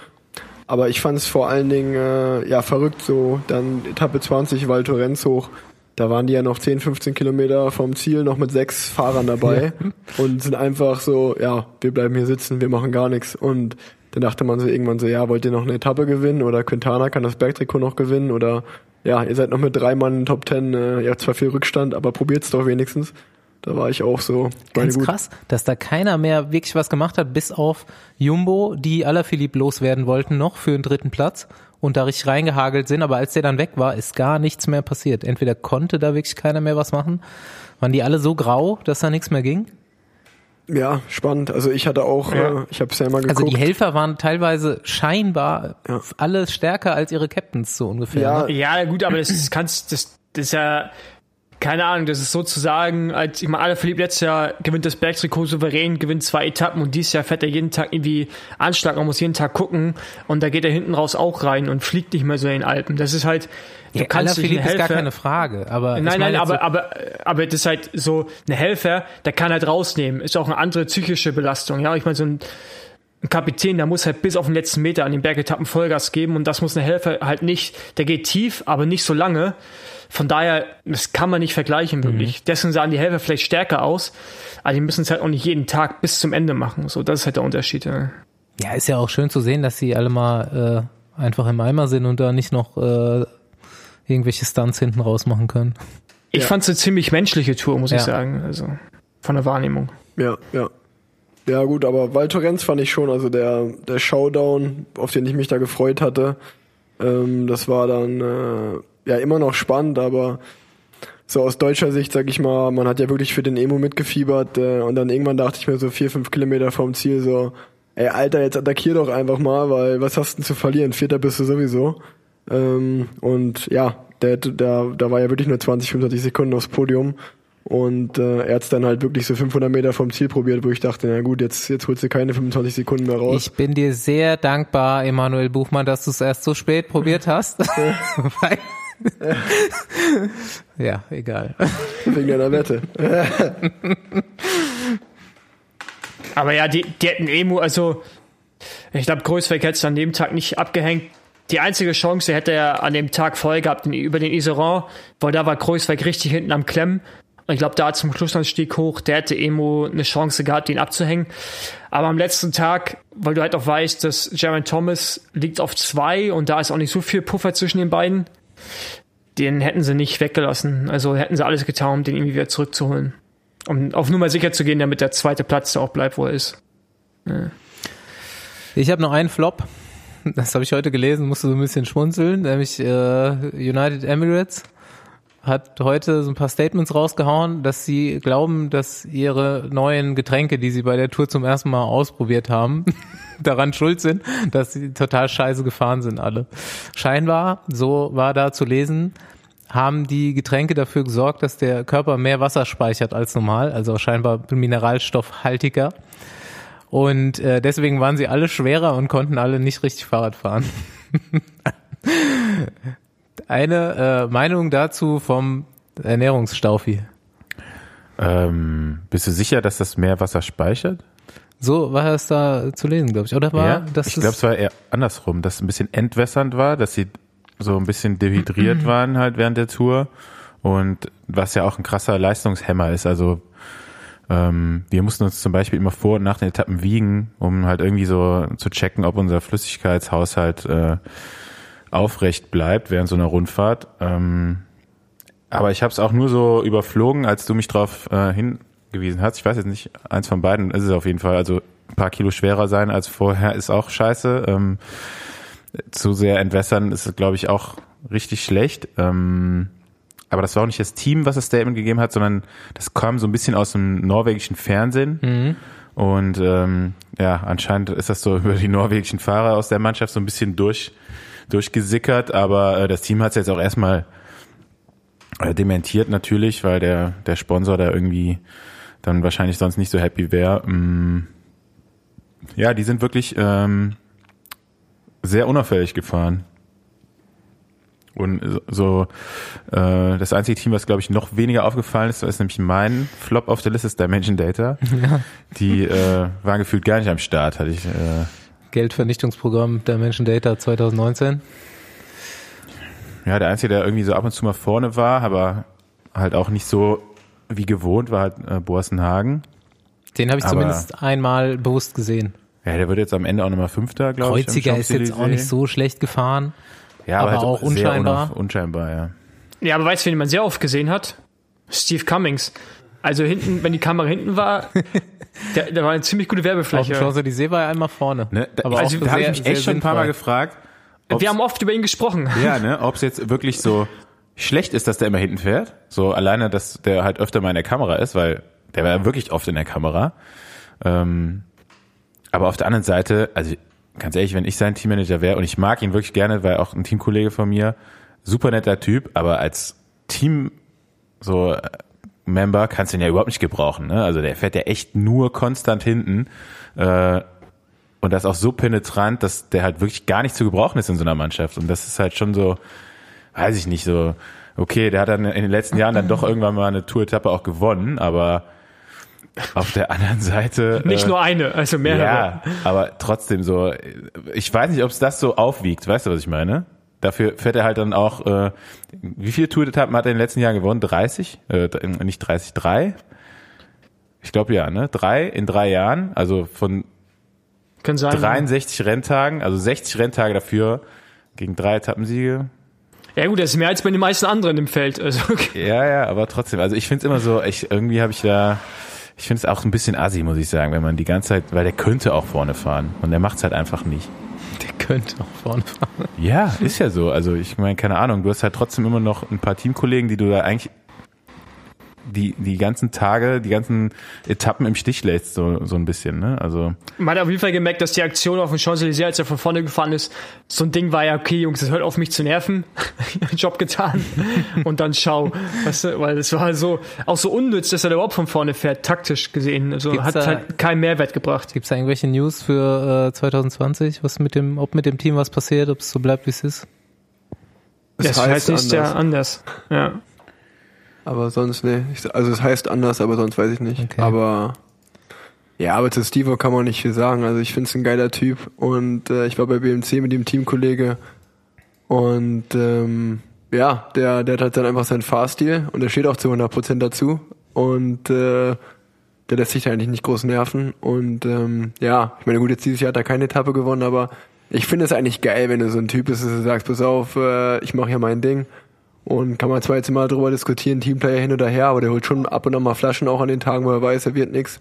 Aber ich fand es vor allen Dingen äh, ja verrückt, so dann Etappe 20 Val Thorens hoch da waren die ja noch 10, 15 Kilometer vom Ziel noch mit sechs Fahrern dabei ja. und sind einfach so, ja, wir bleiben hier sitzen, wir machen gar nichts. Und dann dachte man so irgendwann so, ja, wollt ihr noch eine Etappe gewinnen oder Quintana kann das Bergtrikot noch gewinnen oder ja, ihr seid noch mit drei Mann in Top Ten, äh, ihr habt zwar viel Rückstand, aber probiert's doch wenigstens. Da war ich auch so. Ganz gut. krass, dass da keiner mehr wirklich was gemacht hat, bis auf Jumbo, die Alaphilippe loswerden wollten noch für den dritten Platz und da richtig reingehagelt sind, aber als der dann weg war, ist gar nichts mehr passiert. Entweder konnte da wirklich keiner mehr was machen, waren die alle so grau, dass da nichts mehr ging? Ja, spannend. Also ich hatte auch, ja. äh, ich habe es ja mal geguckt. Also die Helfer waren teilweise scheinbar ja. alle stärker als ihre Captains so ungefähr. Ja, ne? ja gut, aber das, das kannst, das, das ist ja keine Ahnung, das ist sozusagen, als ich mal alle verliebt letztes Jahr gewinnt das Bergtrikot souverän, gewinnt zwei Etappen und dieses Jahr fährt er jeden Tag irgendwie Anschlag, man muss jeden Tag gucken und da geht er hinten raus auch rein und fliegt nicht mehr so in den Alpen. Das ist halt, du ja, kannst dich ist gar keine Frage, aber nein, nein, aber, so aber, aber das ist halt so eine Helfer, der kann halt rausnehmen, ist auch eine andere psychische Belastung, ja, ich meine so ein ein Kapitän, der muss halt bis auf den letzten Meter an den Bergetappen Vollgas geben und das muss eine Helfer halt nicht, der geht tief, aber nicht so lange. Von daher, das kann man nicht vergleichen, wirklich. Mhm. Deswegen sahen die Helfer vielleicht stärker aus, aber die müssen es halt auch nicht jeden Tag bis zum Ende machen. So, das ist halt der Unterschied. Ja, ja ist ja auch schön zu sehen, dass sie alle mal äh, einfach im Eimer sind und da nicht noch äh, irgendwelche Stunts hinten raus machen können. Ich ja. fand es eine ziemlich menschliche Tour, muss ja. ich sagen. Also von der Wahrnehmung. Ja, ja. Ja gut, aber Waltorenz fand ich schon, also der, der Showdown, auf den ich mich da gefreut hatte, ähm, das war dann äh, ja immer noch spannend, aber so aus deutscher Sicht, sag ich mal, man hat ja wirklich für den Emo mitgefiebert äh, und dann irgendwann dachte ich mir so vier, fünf Kilometer vom Ziel so, ey Alter, jetzt attackier doch einfach mal, weil was hast du denn zu verlieren? Vierter bist du sowieso. Ähm, und ja, der, der, da war ja wirklich nur 20, 25 Sekunden aufs Podium und äh, er hat dann halt wirklich so 500 Meter vom Ziel probiert, wo ich dachte, na gut, jetzt, jetzt holst du keine 25 Sekunden mehr raus. Ich bin dir sehr dankbar, Emanuel Buchmann, dass du es erst so spät probiert hast. ja, egal. Wegen deiner Wette. Aber ja, die, die hätten Emu, also ich glaube, Kreuzweg hätte es an dem Tag nicht abgehängt. Die einzige Chance hätte er an dem Tag voll gehabt über den Iseran, weil da war Kreuzweg richtig hinten am Klemmen. Und ich glaube, da zum Schlussanstieg hoch, der hätte Emo eine Chance gehabt, ihn abzuhängen. Aber am letzten Tag, weil du halt auch weißt, dass Jaron Thomas liegt auf zwei und da ist auch nicht so viel Puffer zwischen den beiden, den hätten sie nicht weggelassen. Also hätten sie alles getan, um den irgendwie wieder zurückzuholen. Um auf Nummer sicher zu gehen, damit der zweite Platz da auch bleibt, wo er ist. Ja. Ich habe noch einen Flop. Das habe ich heute gelesen, musste so ein bisschen schmunzeln, nämlich äh, United Emirates hat heute so ein paar Statements rausgehauen, dass sie glauben, dass ihre neuen Getränke, die sie bei der Tour zum ersten Mal ausprobiert haben, daran schuld sind, dass sie total scheiße gefahren sind alle. Scheinbar, so war da zu lesen, haben die Getränke dafür gesorgt, dass der Körper mehr Wasser speichert als normal, also scheinbar mineralstoffhaltiger. Und äh, deswegen waren sie alle schwerer und konnten alle nicht richtig Fahrrad fahren. Eine äh, Meinung dazu vom Ernährungsstaufi. Ähm, bist du sicher, dass das Meerwasser speichert? So war es da zu lesen, glaube ich. Oder war ja, das ich glaube, es war eher andersrum, dass es ein bisschen entwässernd war, dass sie so ein bisschen dehydriert waren halt während der Tour und was ja auch ein krasser Leistungshemmer ist. Also ähm, wir mussten uns zum Beispiel immer vor und nach den Etappen wiegen, um halt irgendwie so zu checken, ob unser Flüssigkeitshaushalt äh, aufrecht bleibt während so einer Rundfahrt. Ähm, aber ich habe es auch nur so überflogen, als du mich darauf äh, hingewiesen hast. Ich weiß jetzt nicht, eins von beiden ist es auf jeden Fall. Also ein paar Kilo schwerer sein als vorher ist auch scheiße. Ähm, zu sehr entwässern ist, glaube ich, auch richtig schlecht. Ähm, aber das war auch nicht das Team, was das Statement gegeben hat, sondern das kam so ein bisschen aus dem norwegischen Fernsehen. Mhm. Und ähm, ja, anscheinend ist das so über die norwegischen Fahrer aus der Mannschaft so ein bisschen durch, durchgesickert, aber äh, das Team hat es jetzt auch erstmal äh, dementiert natürlich, weil der, der Sponsor da irgendwie dann wahrscheinlich sonst nicht so happy wäre. Mm, ja, die sind wirklich ähm, sehr unauffällig gefahren. Und so äh, das einzige Team, was glaube ich noch weniger aufgefallen ist, ist nämlich mein Flop auf der Liste ist Dimension Data. Ja. Die äh, waren gefühlt gar nicht am Start, hatte ich. Äh, Geldvernichtungsprogramm Dimension Data 2019. ja, der einzige, der irgendwie so ab und zu mal vorne war, aber halt auch nicht so wie gewohnt, war halt äh, Borsenhagen. Den habe ich Aber- zumindest einmal bewusst gesehen. Ja, der wird jetzt am Ende auch nochmal Fünfter, glaube ich. Kreuziger ist jetzt auch nicht so schlecht gefahren. ja, aber halt auch unscheinbar. Unscheinbar, ja. Ja, aber weißt du, wen man sehr oft gesehen hat? Steve Cummings. Also hinten, wenn die Kamera hinten war, der, der war eine ziemlich gute Auf dem Werbefläche. Champs-Élysées war er einmal vorne. Ne? Da, Aber also, da habe ich mich echt schon ein paar Mal gefragt, ob's- Wir haben oft über ihn gesprochen. ja, ne, ob es jetzt wirklich so schlecht ist, dass der immer hinten fährt. So alleine, dass der halt öfter mal in der Kamera ist, weil der war ja wirklich oft in der Kamera. Ähm, aber auf der anderen Seite, also ganz ehrlich, wenn ich sein Teammanager wäre und ich mag ihn wirklich gerne, weil auch ein Teamkollege von mir, super netter Typ, aber als Team so äh, Member kannst du ihn ja überhaupt nicht gebrauchen. Ne? Also der fährt ja echt nur konstant hinten. Äh, und das auch so penetrant, dass der halt wirklich gar nicht zu gebrauchen ist in so einer Mannschaft. Und das ist halt schon so, weiß ich nicht, so, okay, der hat dann in den letzten Jahren dann doch irgendwann mal eine Tour-Etappe auch gewonnen, aber auf der anderen Seite. Nicht äh, nur eine, also mehrere. Ja, aber trotzdem so, ich weiß nicht, ob es das so aufwiegt, weißt du, was ich meine? Dafür fährt er halt dann auch, äh, wie viele Tour-Etappen hat er in den letzten Jahren gewonnen? 30? Äh, nicht 30, drei? Ich glaube ja, ne? Drei in drei Jahren, also von Kann sein. 63 Renntagen, also 60 Renntage dafür gegen drei Etappensiege. Ja gut, das ist mehr als bei den meisten anderen im Feld. Also okay. Ja, ja, aber trotzdem, also ich finde es immer so, ich, irgendwie habe ich da, ich finde es auch ein bisschen assi, muss ich sagen, wenn man die ganze Zeit, weil der könnte auch vorne fahren und der macht es halt einfach nicht. Könnte auch vorne fahren. Ja, ist ja so. Also ich meine, keine Ahnung, du hast halt trotzdem immer noch ein paar Teamkollegen, die du da eigentlich die, die ganzen Tage, die ganzen Etappen im Stich lässt, so, so ein bisschen, ne? Also, Man hat auf jeden Fall gemerkt, dass die Aktion auf dem Champs-Élysées, als er von vorne gefahren ist, so ein Ding war ja, okay, Jungs, das hört auf mich zu nerven. Job getan. Und dann schau. Weißt du, weil es war so, auch so unnütz, dass er da überhaupt von vorne fährt, taktisch gesehen. Also Gibt's hat da- halt keinen Mehrwert gebracht. Gibt es da irgendwelche News für äh, 2020? Was mit dem, ob mit dem Team was passiert, ob es so bleibt, wie es ist? Es Das heißt nicht ja anders. Ja. Aber sonst, nee. Ich, also es heißt anders, aber sonst weiß ich nicht. Okay. Aber ja, aber zu Stevo kann man nicht viel sagen. Also ich finde es ein geiler Typ und äh, ich war bei BMC mit dem Teamkollege und ähm, ja, der, der hat halt dann einfach seinen Fahrstil und der steht auch zu 100% dazu und äh, der lässt sich da eigentlich nicht groß nerven und ähm, ja, ich meine gut, jetzt dieses Jahr hat er keine Etappe gewonnen, aber ich finde es eigentlich geil, wenn du so ein Typ bist, dass du sagst, pass auf, äh, ich mache hier mein Ding und kann man zwar jetzt mal drüber diskutieren, Teamplayer hin oder her, aber der holt schon ab und an mal Flaschen auch an den Tagen, wo er weiß, er wird nix.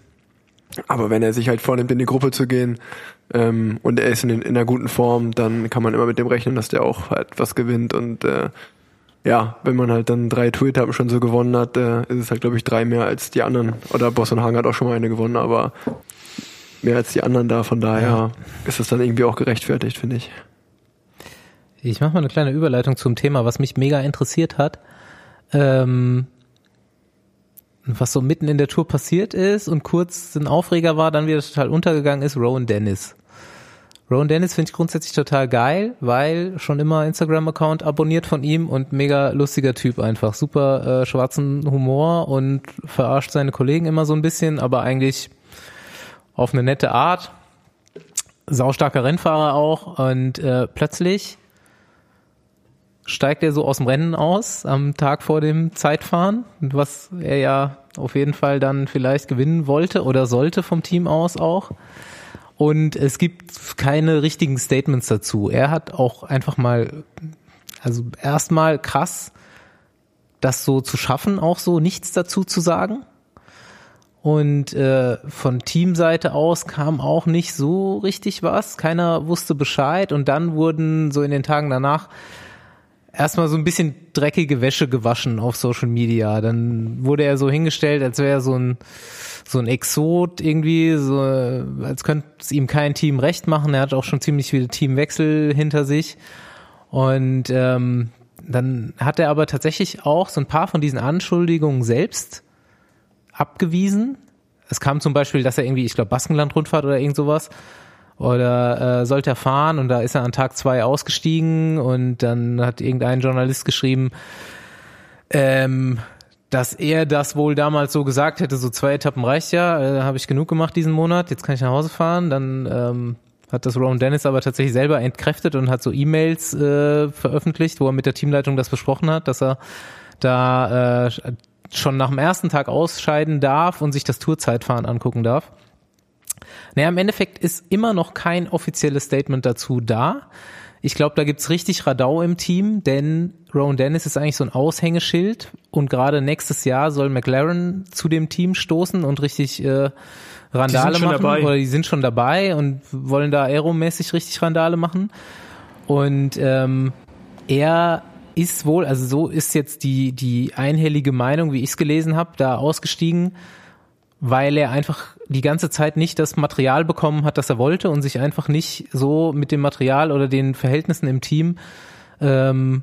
Aber wenn er sich halt vornimmt, in die Gruppe zu gehen ähm, und er ist in, in einer guten Form, dann kann man immer mit dem rechnen, dass der auch halt was gewinnt. Und äh, ja, wenn man halt dann drei Tour-Etappen schon so gewonnen hat, äh, ist es halt, glaube ich, drei mehr als die anderen. Oder Boss und Hagen hat auch schon mal eine gewonnen, aber mehr als die anderen da. Von daher ist es dann irgendwie auch gerechtfertigt, finde ich. Ich mache mal eine kleine Überleitung zum Thema, was mich mega interessiert hat. Ähm, was so mitten in der Tour passiert ist und kurz ein Aufreger war, dann wieder total untergegangen ist, Rowan Dennis. Rowan Dennis finde ich grundsätzlich total geil, weil schon immer Instagram-Account abonniert von ihm und mega lustiger Typ einfach. Super äh, schwarzen Humor und verarscht seine Kollegen immer so ein bisschen, aber eigentlich auf eine nette Art. Saustarker Rennfahrer auch und äh, plötzlich steigt er so aus dem Rennen aus am Tag vor dem Zeitfahren, was er ja auf jeden Fall dann vielleicht gewinnen wollte oder sollte vom Team aus auch. Und es gibt keine richtigen Statements dazu. Er hat auch einfach mal, also erstmal krass, das so zu schaffen, auch so nichts dazu zu sagen. Und äh, von Teamseite aus kam auch nicht so richtig was. Keiner wusste Bescheid. Und dann wurden so in den Tagen danach erstmal so ein bisschen dreckige Wäsche gewaschen auf Social Media. Dann wurde er so hingestellt, als wäre er so ein so ein Exot irgendwie, so als könnte es ihm kein Team recht machen. Er hat auch schon ziemlich viele Teamwechsel hinter sich. Und ähm, dann hat er aber tatsächlich auch so ein paar von diesen Anschuldigungen selbst abgewiesen. Es kam zum Beispiel, dass er irgendwie, ich glaube, Baskenland-Rundfahrt oder irgend sowas, oder äh, sollte er fahren und da ist er an Tag zwei ausgestiegen und dann hat irgendein Journalist geschrieben, ähm, dass er das wohl damals so gesagt hätte, so zwei Etappen reicht ja, äh, habe ich genug gemacht diesen Monat, jetzt kann ich nach Hause fahren. Dann ähm, hat das Ron Dennis aber tatsächlich selber entkräftet und hat so E-Mails äh, veröffentlicht, wo er mit der Teamleitung das besprochen hat, dass er da äh, schon nach dem ersten Tag ausscheiden darf und sich das Tourzeitfahren angucken darf. Naja, im Endeffekt ist immer noch kein offizielles Statement dazu da. Ich glaube, da gibt's richtig Radau im Team, denn Rowan Dennis ist eigentlich so ein Aushängeschild und gerade nächstes Jahr soll McLaren zu dem Team stoßen und richtig äh, Randale machen dabei. oder die sind schon dabei und wollen da aeromäßig richtig Randale machen. Und ähm, er ist wohl, also so ist jetzt die die einhellige Meinung, wie ich es gelesen habe, da ausgestiegen, weil er einfach die ganze Zeit nicht das Material bekommen hat, das er wollte und sich einfach nicht so mit dem Material oder den Verhältnissen im Team ähm,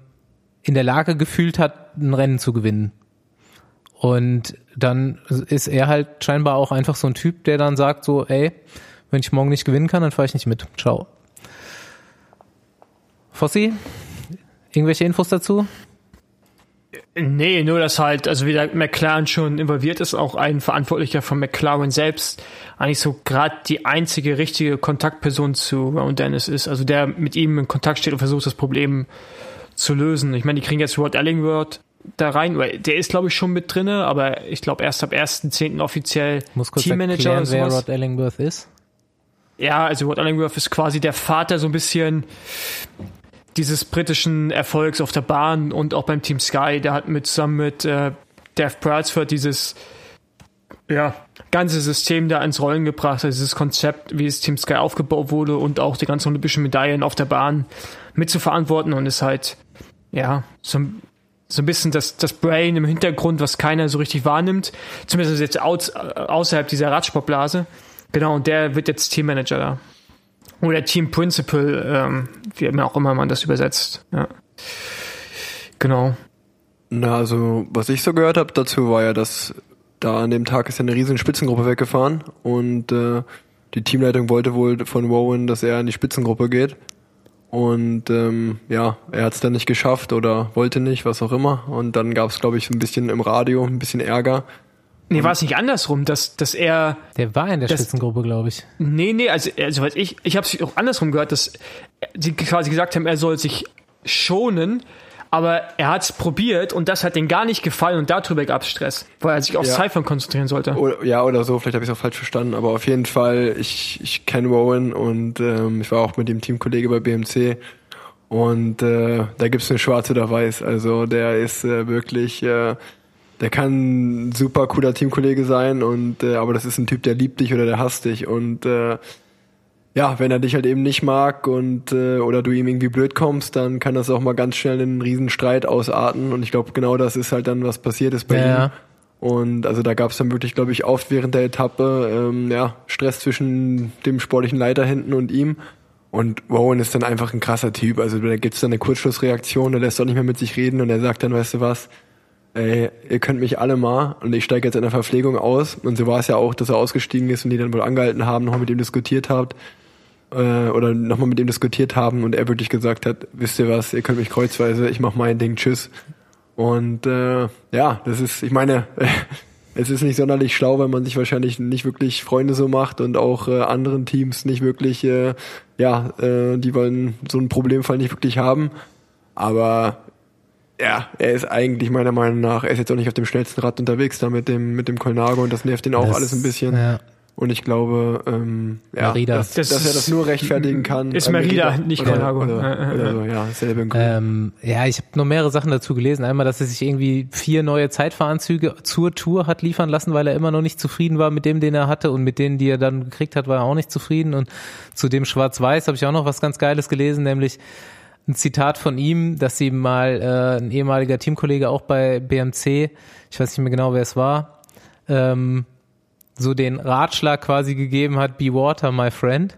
in der Lage gefühlt hat, ein Rennen zu gewinnen. Und dann ist er halt scheinbar auch einfach so ein Typ, der dann sagt so, ey, wenn ich morgen nicht gewinnen kann, dann fahre ich nicht mit. Ciao. Fossi, irgendwelche Infos dazu? Nee, nur dass halt, also wie der McLaren schon involviert ist, auch ein Verantwortlicher von McLaren selbst eigentlich so gerade die einzige richtige Kontaktperson zu Ron Dennis ist, also der mit ihm in Kontakt steht und versucht, das Problem zu lösen. Ich meine, die kriegen jetzt Rod Ellingworth da rein, weil der ist, glaube ich, schon mit drinne, aber ich glaube erst ab 1.10. offiziell Muss kurz Teammanager erklären, und wer. Rod Ellingworth ist. Ja, also Rod Ellingworth ist quasi der Vater so ein bisschen dieses britischen Erfolgs auf der Bahn und auch beim Team Sky. Der hat mit zusammen mit äh, Dave Bradsford dieses ja, ganze System da ins Rollen gebracht, also dieses Konzept, wie das Team Sky aufgebaut wurde und auch die ganzen olympischen Medaillen auf der Bahn mitzuverantworten und ist halt, ja, so, so ein bisschen das, das Brain im Hintergrund, was keiner so richtig wahrnimmt, zumindest jetzt aus, außerhalb dieser Radsportblase. Genau, und der wird jetzt Teammanager da. Oder Team Principal, ähm, wie auch immer man das übersetzt. Ja. Genau. Na, also, was ich so gehört habe dazu war ja, dass da an dem Tag ist ja eine riesen Spitzengruppe weggefahren und äh, die Teamleitung wollte wohl von Rowan, dass er in die Spitzengruppe geht. Und ähm, ja, er hat es dann nicht geschafft oder wollte nicht, was auch immer. Und dann gab es, glaube ich, so ein bisschen im Radio, ein bisschen Ärger. Nee, war es nicht andersrum, dass, dass er Der war in der Das- Spitzengruppe, glaube ich. Nee, nee, also, also weiß ich, ich habe es auch andersrum gehört, dass sie quasi gesagt haben, er soll sich schonen, aber er hat es probiert und das hat ihm gar nicht gefallen und darüber gab es Stress, weil er sich aufs Ja. Cyphern konzentrieren sollte. Oder, ja, oder so, vielleicht habe ich es auch falsch verstanden, aber auf jeden Fall, ich, ich kenne Rowan und ähm, ich war auch mit dem Teamkollege bei BMC und äh, da gibt's eine Schwarz oder Weiß. Also der ist äh, wirklich, äh, der kann ein super cooler Teamkollege sein und äh, aber das ist ein Typ, der liebt dich oder der hasst dich und äh, ja, wenn er dich halt eben nicht mag und äh, oder du ihm irgendwie blöd kommst, dann kann das auch mal ganz schnell in einen riesen Streit ausarten und ich glaube genau das ist halt dann was passiert ist bei Ja, ihm. Und also da gab es dann wirklich, glaube ich, oft während der Etappe ähm, ja, Stress zwischen dem sportlichen Leiter hinten und ihm. Und Rowan ist dann einfach ein krasser Typ. Also da gibt's dann eine Kurzschlussreaktion, der lässt auch nicht mehr mit sich reden und er sagt dann, weißt du was, ey, ihr könnt mich alle mal und ich steige jetzt in der Verpflegung aus. Und so war es ja auch, dass er ausgestiegen ist und die dann wohl angehalten haben, nochmal mit ihm diskutiert habt. äh, oder nochmal mit ihm diskutiert haben und er wirklich gesagt hat, wisst ihr was, ihr könnt mich kreuzweise, ich mach mein Ding, tschüss. Und äh, ja, das ist, ich meine, es ist nicht sonderlich schlau, weil man sich wahrscheinlich nicht wirklich Freunde so macht und auch äh, anderen Teams nicht wirklich, äh, ja, äh, die wollen so einen Problemfall nicht wirklich haben. Aber ja, er ist eigentlich meiner Meinung nach, er ist jetzt auch nicht auf dem schnellsten Rad unterwegs da mit dem, mit dem Colnago und das nervt ihn auch Das- alles ein bisschen. Ja. Und ich glaube, ähm, ja, Merida. dass, Das dass er das nur rechtfertigen kann. ist Äh, Merida, nicht oder, Colnago. Oder, oder so, ja, selbe. Ähm, ja, ich habe noch mehrere Sachen dazu gelesen. Einmal, dass er sich irgendwie vier neue Zeitfahranzüge zur Tour hat liefern lassen, weil er immer noch nicht zufrieden war mit dem, den er hatte und mit denen, die er dann gekriegt hat, war er auch nicht zufrieden. Und zu dem Schwarz-Weiß habe ich auch noch was ganz Geiles gelesen, nämlich ein Zitat von ihm, dass ihm mal äh, ein ehemaliger Teamkollege auch bei BMC, ich weiß nicht mehr genau, wer es war, ähm, so den Ratschlag quasi gegeben hat, be water, my friend,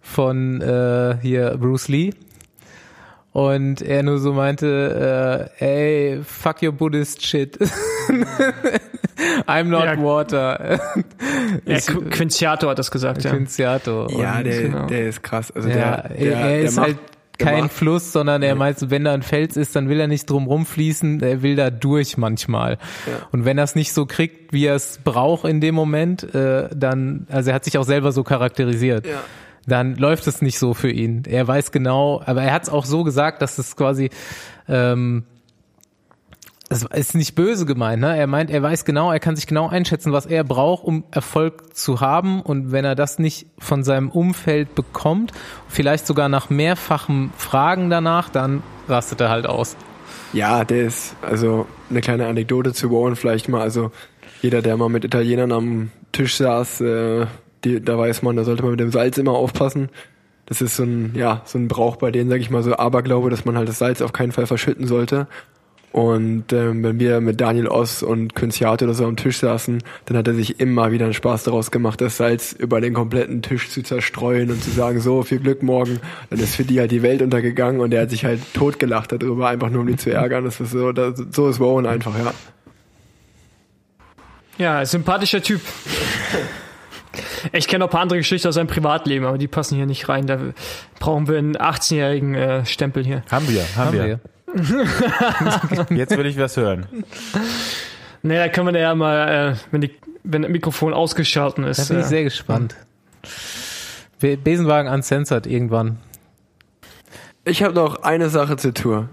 von äh, hier Bruce Lee. Und er nur so meinte, äh, ey, fuck your Buddhist shit. I'm not Ja. water. Ja, Quinciato hat das gesagt, ja. Quinciato. ja, der, genau. der ist krass. Also ja, der, er, der, er der ist macht, halt der kein Fluss, sondern er meint, wenn da ein Fels ist, dann will er nicht drum rumfließen, er will da durch manchmal. Und wenn er es nicht so kriegt, wie er es braucht in dem Moment, äh, dann, also er hat sich auch selber so charakterisiert. Ja. Dann läuft es nicht so für ihn. Er weiß genau, aber er hat es auch so gesagt, dass es quasi ähm, es ist nicht böse gemeint, ne? Er meint, er weiß genau, er kann sich genau einschätzen, was er braucht, um Erfolg zu haben. Und wenn er das nicht von seinem Umfeld bekommt, vielleicht sogar nach mehrfachem Fragen danach, dann rastet er halt aus. Ja, der ist, also eine kleine Anekdote zu Warren vielleicht mal, also jeder, der mal mit Italienern am Tisch saß, äh, die, da weiß man, da sollte man mit dem Salz immer aufpassen. Das ist so ein, ja, so ein Brauch bei denen, sag ich mal, so Aberglaube, dass man halt das Salz auf keinen Fall verschütten sollte. Und ähm, wenn wir mit Daniel Oss und Quinciato oder so am Tisch saßen, dann hat er sich immer wieder einen Spaß daraus gemacht, das Salz über den kompletten Tisch zu zerstreuen und zu sagen, so, viel Glück morgen. Dann ist für die halt die Welt untergegangen und er hat sich halt totgelacht darüber, einfach nur um die zu ärgern. Das ist so, das, so ist Warren einfach, ja. Ja, sympathischer Typ. Ich kenne noch ein paar andere Geschichten aus seinem Privatleben, aber die passen hier nicht rein. Da brauchen wir einen 18-jährigen äh, Stempel hier. Haben wir, haben, wir. Jetzt will ich was hören. Nee, da können wir ja mal, äh, wenn, die, wenn das Mikrofon ausgeschaltet Da ist. bin ich äh, sehr gespannt. Be- Besenwagen uncensored irgendwann. Ich habe noch eine Sache zur Tour,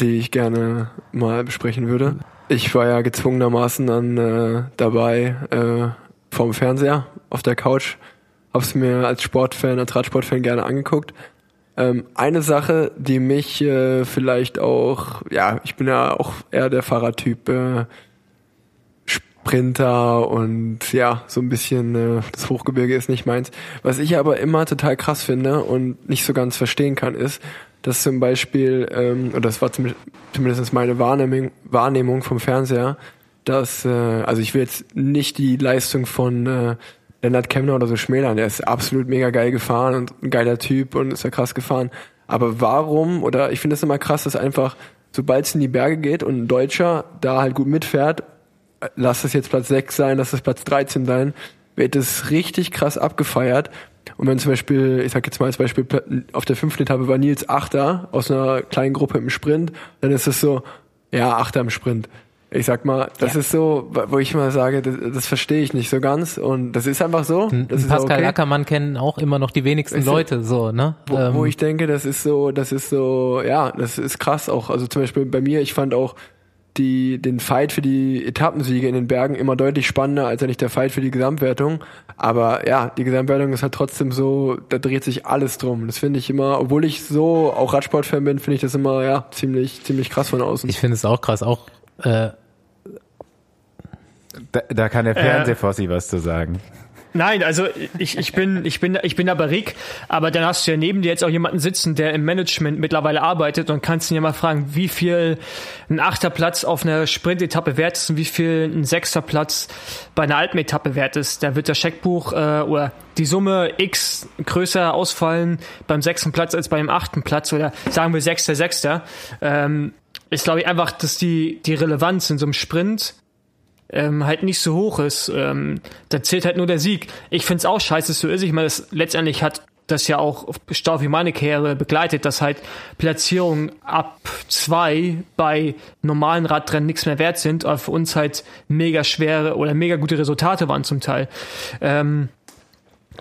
die ich gerne mal besprechen würde. Ich war ja gezwungenermaßen dann äh, dabei äh, vorm Fernseher auf der Couch, hab's mir als Sportfan, als Radsportfan gerne angeguckt. Ähm, eine Sache, die mich äh, vielleicht auch, ja, ich bin ja auch eher der Fahrradtyp, äh, Sprinter und ja, so ein bisschen äh, das Hochgebirge ist nicht meins. Was ich aber immer total krass finde und nicht so ganz verstehen kann, ist, dass zum Beispiel, ähm, oder das war zum, zumindest meine Wahrnehmung, Wahrnehmung vom Fernseher, dass, äh, also ich will jetzt nicht die Leistung von äh, Lennart Kemner oder so schmälern, der ist absolut mega geil gefahren und ein geiler Typ und ist ja krass gefahren. Aber warum, oder ich finde es immer krass, dass einfach, sobald es in die Berge geht und ein Deutscher da halt gut mitfährt, lass es jetzt Platz 6 sein, lass es Platz 13 sein, wird es richtig krass abgefeiert. Und wenn zum Beispiel, ich sag jetzt mal als Beispiel, auf der fünften Etappe war Nils Achter aus einer kleinen Gruppe im Sprint, dann ist es so, ja, Achter im Sprint. Ich sag mal, das Ja. ist so, wo ich mal sage, das, das verstehe ich nicht so ganz und das ist einfach so. Das ist Pascal okay. Ackermann kennen auch immer noch die wenigsten du, Leute, so, ne? Wo, Ähm, wo ich denke, das ist so, das ist so, ja, das ist krass auch. Also zum Beispiel bei mir, ich fand auch die, den Fight für die Etappensiege in den Bergen immer deutlich spannender als eigentlich der Fight für die Gesamtwertung. Aber ja, die Gesamtwertung ist halt trotzdem so, da dreht sich alles drum. Das finde ich immer, obwohl ich so auch Radsportfan bin, finde ich das immer, ja, ziemlich, ziemlich krass von außen. ich finde es auch krass, auch äh, Da, da kann der Fernsehfossi was zu sagen. Nein, also ich, ich bin ich bin ich bin aber Rick, aber dann hast du ja neben dir jetzt auch jemanden sitzen, der im Management mittlerweile arbeitet und kannst ihn ja mal fragen, wie viel ein achter Platz auf einer Sprintetappe wert ist und wie viel ein sechster Platz bei einer Alpenetappe wert ist. Da wird das Scheckbuch äh, oder die Summe X größer ausfallen beim sechsten Platz als beim achten Platz oder sagen wir sechster sechster. Ähm, ich glaube einfach, dass die die Relevanz in so einem Sprint ähm, halt nicht so hoch ist. Ähm, da zählt halt nur der Sieg. Ich find's auch scheiße, so ist. Ich meine, letztendlich hat das ja auch Stau wie meine Karriere begleitet, dass halt Platzierungen ab zwei bei normalen Radrennen nichts mehr wert sind, aber für uns halt mega schwere oder mega gute Resultate waren zum Teil. Ähm,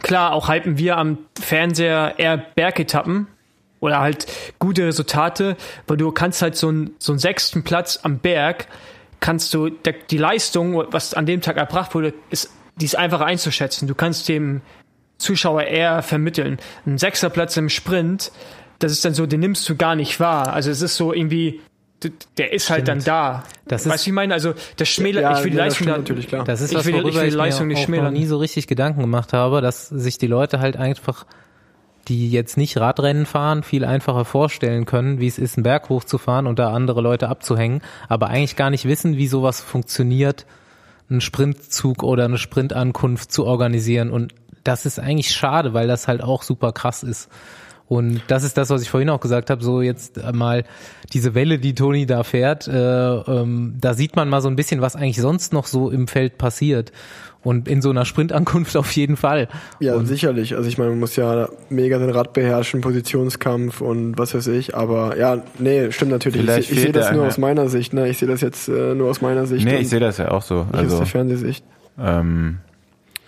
klar, auch hypen wir am Fernseher eher Bergetappen oder halt gute Resultate, weil du kannst halt so einen, so einen sechsten Platz am Berg, kannst du, die Leistung, was an dem Tag erbracht wurde, ist, die ist einfach einzuschätzen. Du kannst dem Zuschauer eher vermitteln. Ein sechster Platz im Sprint, das ist dann so, den nimmst du gar nicht wahr. Also es ist so irgendwie, der ist halt dann da. Das weißt du, ich meine, also das schmälert, Ja, ich will die ja, das Leistung stimmt da, natürlich, klar. Das ist Ich was, will- ich will ich, Leistung mir nicht schmälern. nie so richtig Gedanken gemacht habe, dass sich die Leute halt einfach, die jetzt nicht Radrennen fahren, viel einfacher vorstellen können, wie es ist, einen Berg hochzufahren und da andere Leute abzuhängen, aber eigentlich gar nicht wissen, wie sowas funktioniert, einen Sprintzug oder eine Sprintankunft zu organisieren und das ist eigentlich schade, weil das halt auch super krass ist. Und das ist das, was ich vorhin auch gesagt habe, so jetzt mal diese Welle, die Toni da fährt, äh, ähm, da sieht man mal so ein bisschen, was eigentlich sonst noch so im Feld passiert. Und in so einer Sprintankunft auf jeden Fall. Ja, und sicherlich. Also ich meine, man muss ja mega den Rad beherrschen, Positionskampf und was weiß ich. Aber ja, nee, stimmt natürlich. Ich, Vielleicht seh- ich sehe das da nur aus meiner Sicht. Ne? Ich sehe das jetzt äh, nur aus meiner Sicht. Nee, ich sehe das ja auch so. nicht aus Also der Fernsehsicht. ähm,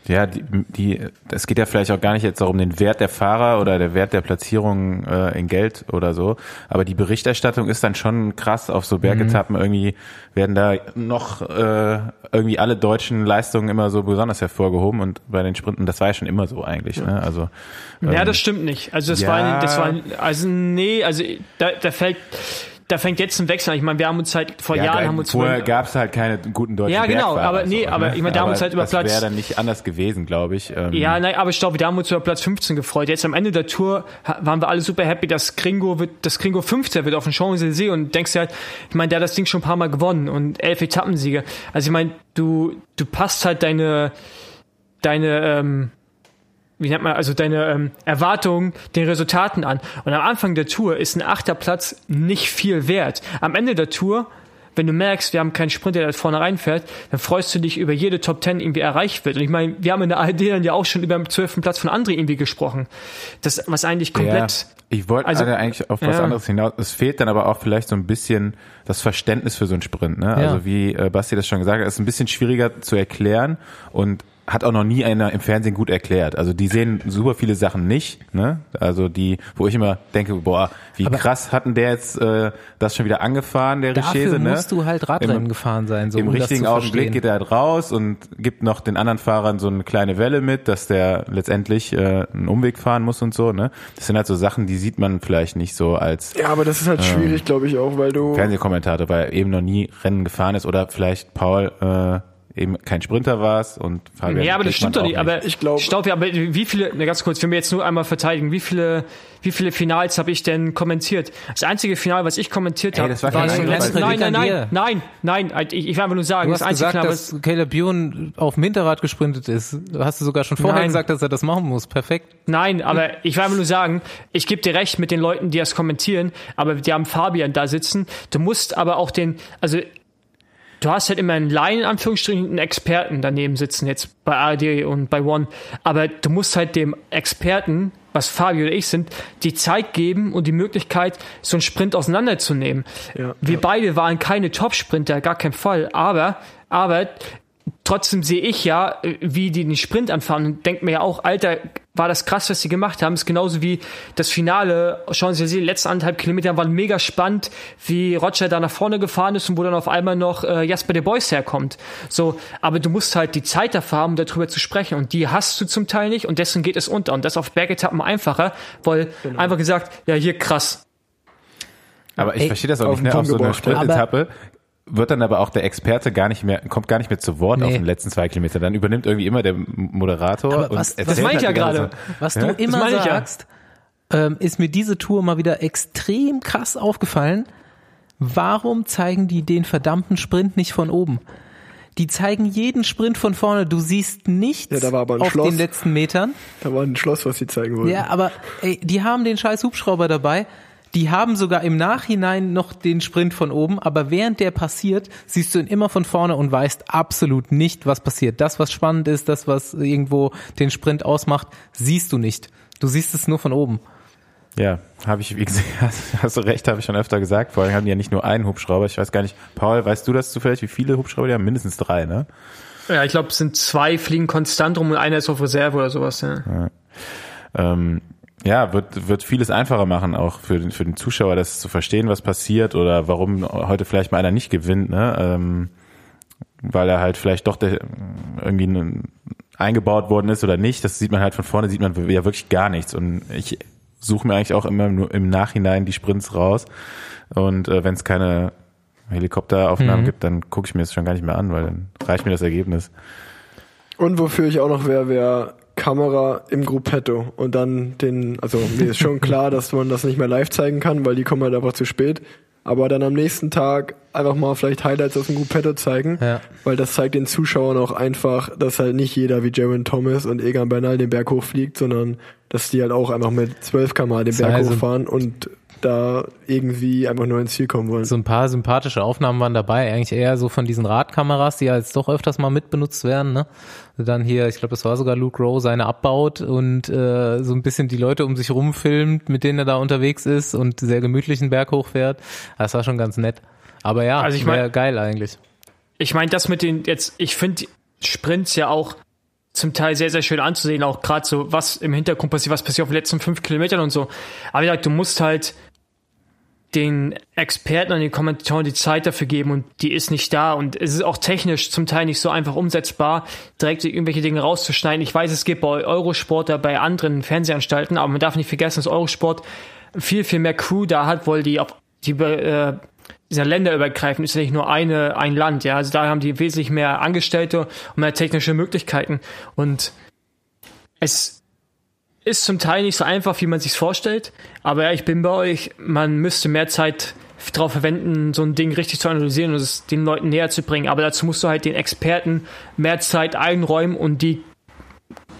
ja, die, die, es geht ja vielleicht auch gar nicht jetzt darum, den Wert der Fahrer oder der Wert der Platzierung äh, in Geld oder so, aber die Berichterstattung ist dann schon krass auf so Bergetappen. Irgendwie werden da noch äh, irgendwie alle deutschen Leistungen immer so besonders hervorgehoben und bei den Sprinten, das war ja schon immer so eigentlich. Ne? Also Ja, ähm, das stimmt nicht. Also das ja. war, ein, das war, ein, also nee, also da, da fällt, da fängt jetzt ein Wechsel an. Ich meine, wir haben uns halt vor ja, Jahren haben uns vorher gab es halt keine guten deutschen Ja, genau, Bergfahrer aber nee, so, aber ne? ich meine, da haben wir uns halt über das Platz- wäre dann nicht anders gewesen, glaube ich. Ähm, Ja, nein, aber ich glaube, wir haben uns über Platz 15 gefreut. Jetzt am Ende der Tour waren wir alle super happy, dass Gringo wird, dass Gringo 15 wird auf dem Champs-Élysées und denkst dir halt, ich meine, der hat das Ding schon ein paar Mal gewonnen und elf Etappensiege. Also ich meine, du, du passt halt deine, deine, ähm, wie nennt man, also deine ähm, Erwartungen den Resultaten an. Und am Anfang der Tour ist ein achter Platz nicht viel wert. Am Ende der Tour, wenn du merkst, wir haben keinen Sprinter, der da vorne reinfährt, dann freust du dich über jede Top Ten irgendwie erreicht wird. Und ich meine, wir haben in der ARD dann ja auch schon über den zwölften Platz von André irgendwie gesprochen. Das, was eigentlich komplett, Ja, ich wollte also- eigentlich auf was ja. anderes hinaus. Es fehlt dann aber auch vielleicht so ein bisschen das Verständnis für so einen Sprint. Ne? Ja. Also wie äh, Basti das schon gesagt hat, ist ein bisschen schwieriger zu erklären und hat auch noch nie einer im Fernsehen gut erklärt. Also die sehen super viele Sachen nicht. Ne? Also die, wo ich immer denke, boah, wie Aber- krass hatten der jetzt äh, das schon wieder angefahren, der dafür Richese. Ne? musst du halt Radrennen Im- gefahren sein, so Im um das richtigen Augenblick geht er halt raus und gibt noch den anderen Fahrern so eine kleine Welle mit, dass der letztendlich äh, einen Umweg fahren muss und so. Ne? Das sind halt so Sachen, die sieht man vielleicht nicht so als Ja, aber das ist halt schwierig, glaube ich auch, weil du. Fernsehkommentator, weil er eben noch nie Rennen gefahren ist oder vielleicht Paul äh, eben kein Sprinter warst und Fabian ja, aber das stimmt doch nicht. Aber Ich glaub- Staub, ja, aber wie viele, ne, ganz kurz, wenn wir jetzt nur einmal verteidigen, wie viele, wie viele Finals habe ich denn kommentiert? Das einzige Final, was ich kommentiert habe, das war war das letzten. weil- Nein, nein, nein, an nein, nein, ich, ich will einfach nur sagen, Du das hast einzige gesagt, Final, was, dass Caleb Bjorn auf dem Hinterrad gesprintet ist. Du hast du sogar schon vorher Nein. gesagt, dass er das machen muss. Perfekt. Nein, aber ich will einfach nur sagen, ich gebe dir recht mit den Leuten, die das kommentieren, aber die haben Fabian da sitzen. Du musst aber auch den, also du hast halt immer einen Laien, in Anführungsstrichen, einen Experten daneben sitzen, jetzt bei ARD und bei One. Aber du musst halt dem Experten, was Fabio oder ich sind, die Zeit geben und die Möglichkeit, so einen Sprint auseinanderzunehmen. Ja, Wir ja. beide waren keine Top-Sprinter, gar kein Fall. Aber, aber trotzdem sehe ich ja, äh, wie die den Sprint anfahren und denke mir ja auch, Alter, war das krass, was sie gemacht haben. ist genauso wie das Finale. Schauen Sie, die letzten anderthalb Kilometer waren mega spannend, wie Roger da nach vorne gefahren ist und wo dann auf einmal noch äh, Jasper de Boys herkommt. So, aber du musst halt die Zeit dafür haben, um darüber zu sprechen und die hast du zum Teil nicht und deswegen geht es unter und das auf Bergetappen einfacher, weil einfach gesagt, ja hier krass. Aber ich Ey, verstehe das auch auf nicht, ne? Auf so einer ja. Sprintetappe wird dann aber auch der Experte gar nicht mehr, kommt gar nicht mehr zu Wort Nee. auf den letzten zwei Kilometern. Dann übernimmt irgendwie immer der Moderator Aber und was- das meine ich halt ja gerade. Zeit. Was Ja? du immer ich ja. sagst, ähm, ist mir diese Tour mal wieder extrem krass aufgefallen. Warum zeigen die den verdammten Sprint nicht von oben? Die zeigen jeden Sprint von vorne. Du siehst nichts Ja, da war aber ein auf Schloss. den letzten Metern. Da war ein Schloss, was sie zeigen wollten. Ja, aber ey, die haben den scheiß Hubschrauber dabei. Die haben sogar im Nachhinein noch den Sprint von oben, aber während der passiert, siehst du ihn immer von vorne und weißt absolut nicht, was passiert. Das, was spannend ist, das, was irgendwo den Sprint ausmacht, siehst du nicht. Du siehst es nur von oben. Ja, habe ich, wie gesagt, hast du recht, habe ich schon öfter gesagt. Vor allem haben die ja nicht nur einen Hubschrauber. Ich weiß gar nicht, Paul, weißt du das zufällig, wie viele Hubschrauber die haben? Mindestens drei, ne? Ja, ich glaube, es sind zwei fliegen konstant rum und einer ist auf Reserve oder sowas. Ja. Ja, ähm, ja wird, wird vieles einfacher machen, auch für den, für den Zuschauer, das zu verstehen, was passiert oder warum heute vielleicht mal einer nicht gewinnt, ne? Ähm, weil er halt vielleicht doch der, irgendwie ein, eingebaut worden ist oder nicht. Das sieht man halt von vorne, sieht man ja wirklich gar nichts. Und ich suche mir eigentlich auch immer nur im Nachhinein die Sprints raus. Und äh, wenn es keine Helikopteraufnahmen Mhm. gibt, dann gucke ich mir das schon gar nicht mehr an, weil dann reicht mir das Ergebnis. Und wofür ich auch noch wäre, wäre Kamera im Gruppetto und dann den, also mir ist schon klar, dass man das nicht mehr live zeigen kann, weil die kommen halt einfach zu spät. Aber dann am nächsten Tag einfach mal vielleicht Highlights aus dem Gruppetto zeigen, Ja. weil das zeigt den Zuschauern auch einfach, dass halt nicht jeder wie Jaron Thomas und Egan Bernal den Berg hochfliegt, sondern dass die halt auch einfach mit 12 km den Berg Also- hochfahren und da irgendwie einfach nur ins Ziel kommen wollen. So ein paar sympathische Aufnahmen waren dabei, eigentlich eher so von diesen Radkameras, die ja jetzt doch öfters mal mitbenutzt werden. Ne? Dann hier, ich glaube, das war sogar Luke Rowe, seine abbaut und äh, so ein bisschen die Leute um sich rumfilmt, mit denen er da unterwegs ist und sehr gemütlichen Berg hochfährt. Das war schon ganz nett. Aber ja, Also ich mein- geil eigentlich. Ich meine, das mit den jetzt, ich finde Sprints ja auch zum Teil sehr, sehr schön anzusehen, auch gerade so, was im Hintergrund passiert, was passiert auf den letzten fünf Kilometern und so. Aber wie gesagt, du musst halt den Experten und den Kommentatoren die Zeit dafür geben und die ist nicht da und es ist auch technisch zum Teil nicht so einfach umsetzbar, direkt irgendwelche Dinge rauszuschneiden. Ich weiß, es gibt bei Eurosport oder bei anderen Fernsehanstalten, aber man darf nicht vergessen, dass Eurosport viel, viel mehr Crew da hat, weil die auch die äh, dieser länderübergreifend ist ja nicht nur eine, ein Land, ja. Also da haben die wesentlich mehr Angestellte und mehr technische Möglichkeiten. Und es ist zum Teil nicht so einfach, wie man sich vorstellt. Aber ja, ich bin bei euch, man müsste mehr Zeit darauf verwenden, so ein Ding richtig zu analysieren und es den Leuten näher zu bringen. Aber dazu musst du halt den Experten mehr Zeit einräumen und die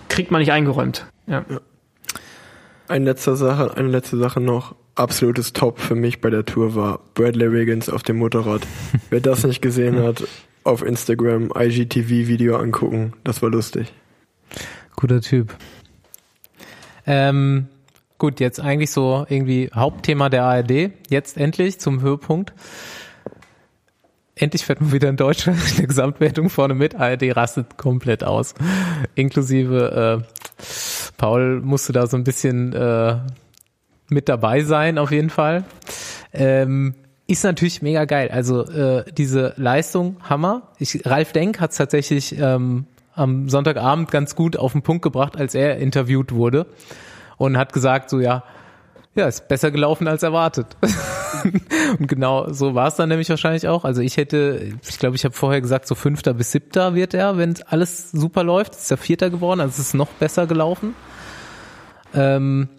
kriegt man nicht eingeräumt. Ja. Eine letzte Sache, eine letzte Sache noch. Absolutes Top für mich bei der Tour war Bradley Wiggins auf dem Motorrad. Wer das nicht gesehen hat, auf Instagram IGTV Video angucken. Das war lustig. Guter Typ. Ähm, gut, jetzt eigentlich so irgendwie Hauptthema der ARD. Jetzt endlich zum Höhepunkt. Endlich fährt man wieder in Deutschland in der Gesamtwertung vorne mit. ARD rastet komplett aus. Inklusive äh, Paul musste da so ein bisschen äh, mit dabei sein, auf jeden Fall. Ähm, ist natürlich mega geil. Also äh, diese Leistung, Hammer. Ich, Ralf Denk hat es tatsächlich ähm, am Sonntagabend ganz gut auf den Punkt gebracht, als er interviewt wurde und hat gesagt, so ja, ja, ist besser gelaufen als erwartet. und genau so war es dann nämlich wahrscheinlich auch. Also ich hätte, ich glaube, ich habe vorher gesagt, so fünfter bis siebter wird er, wenn alles super läuft. Ist er vierter geworden, also es ist noch besser gelaufen. Ähm,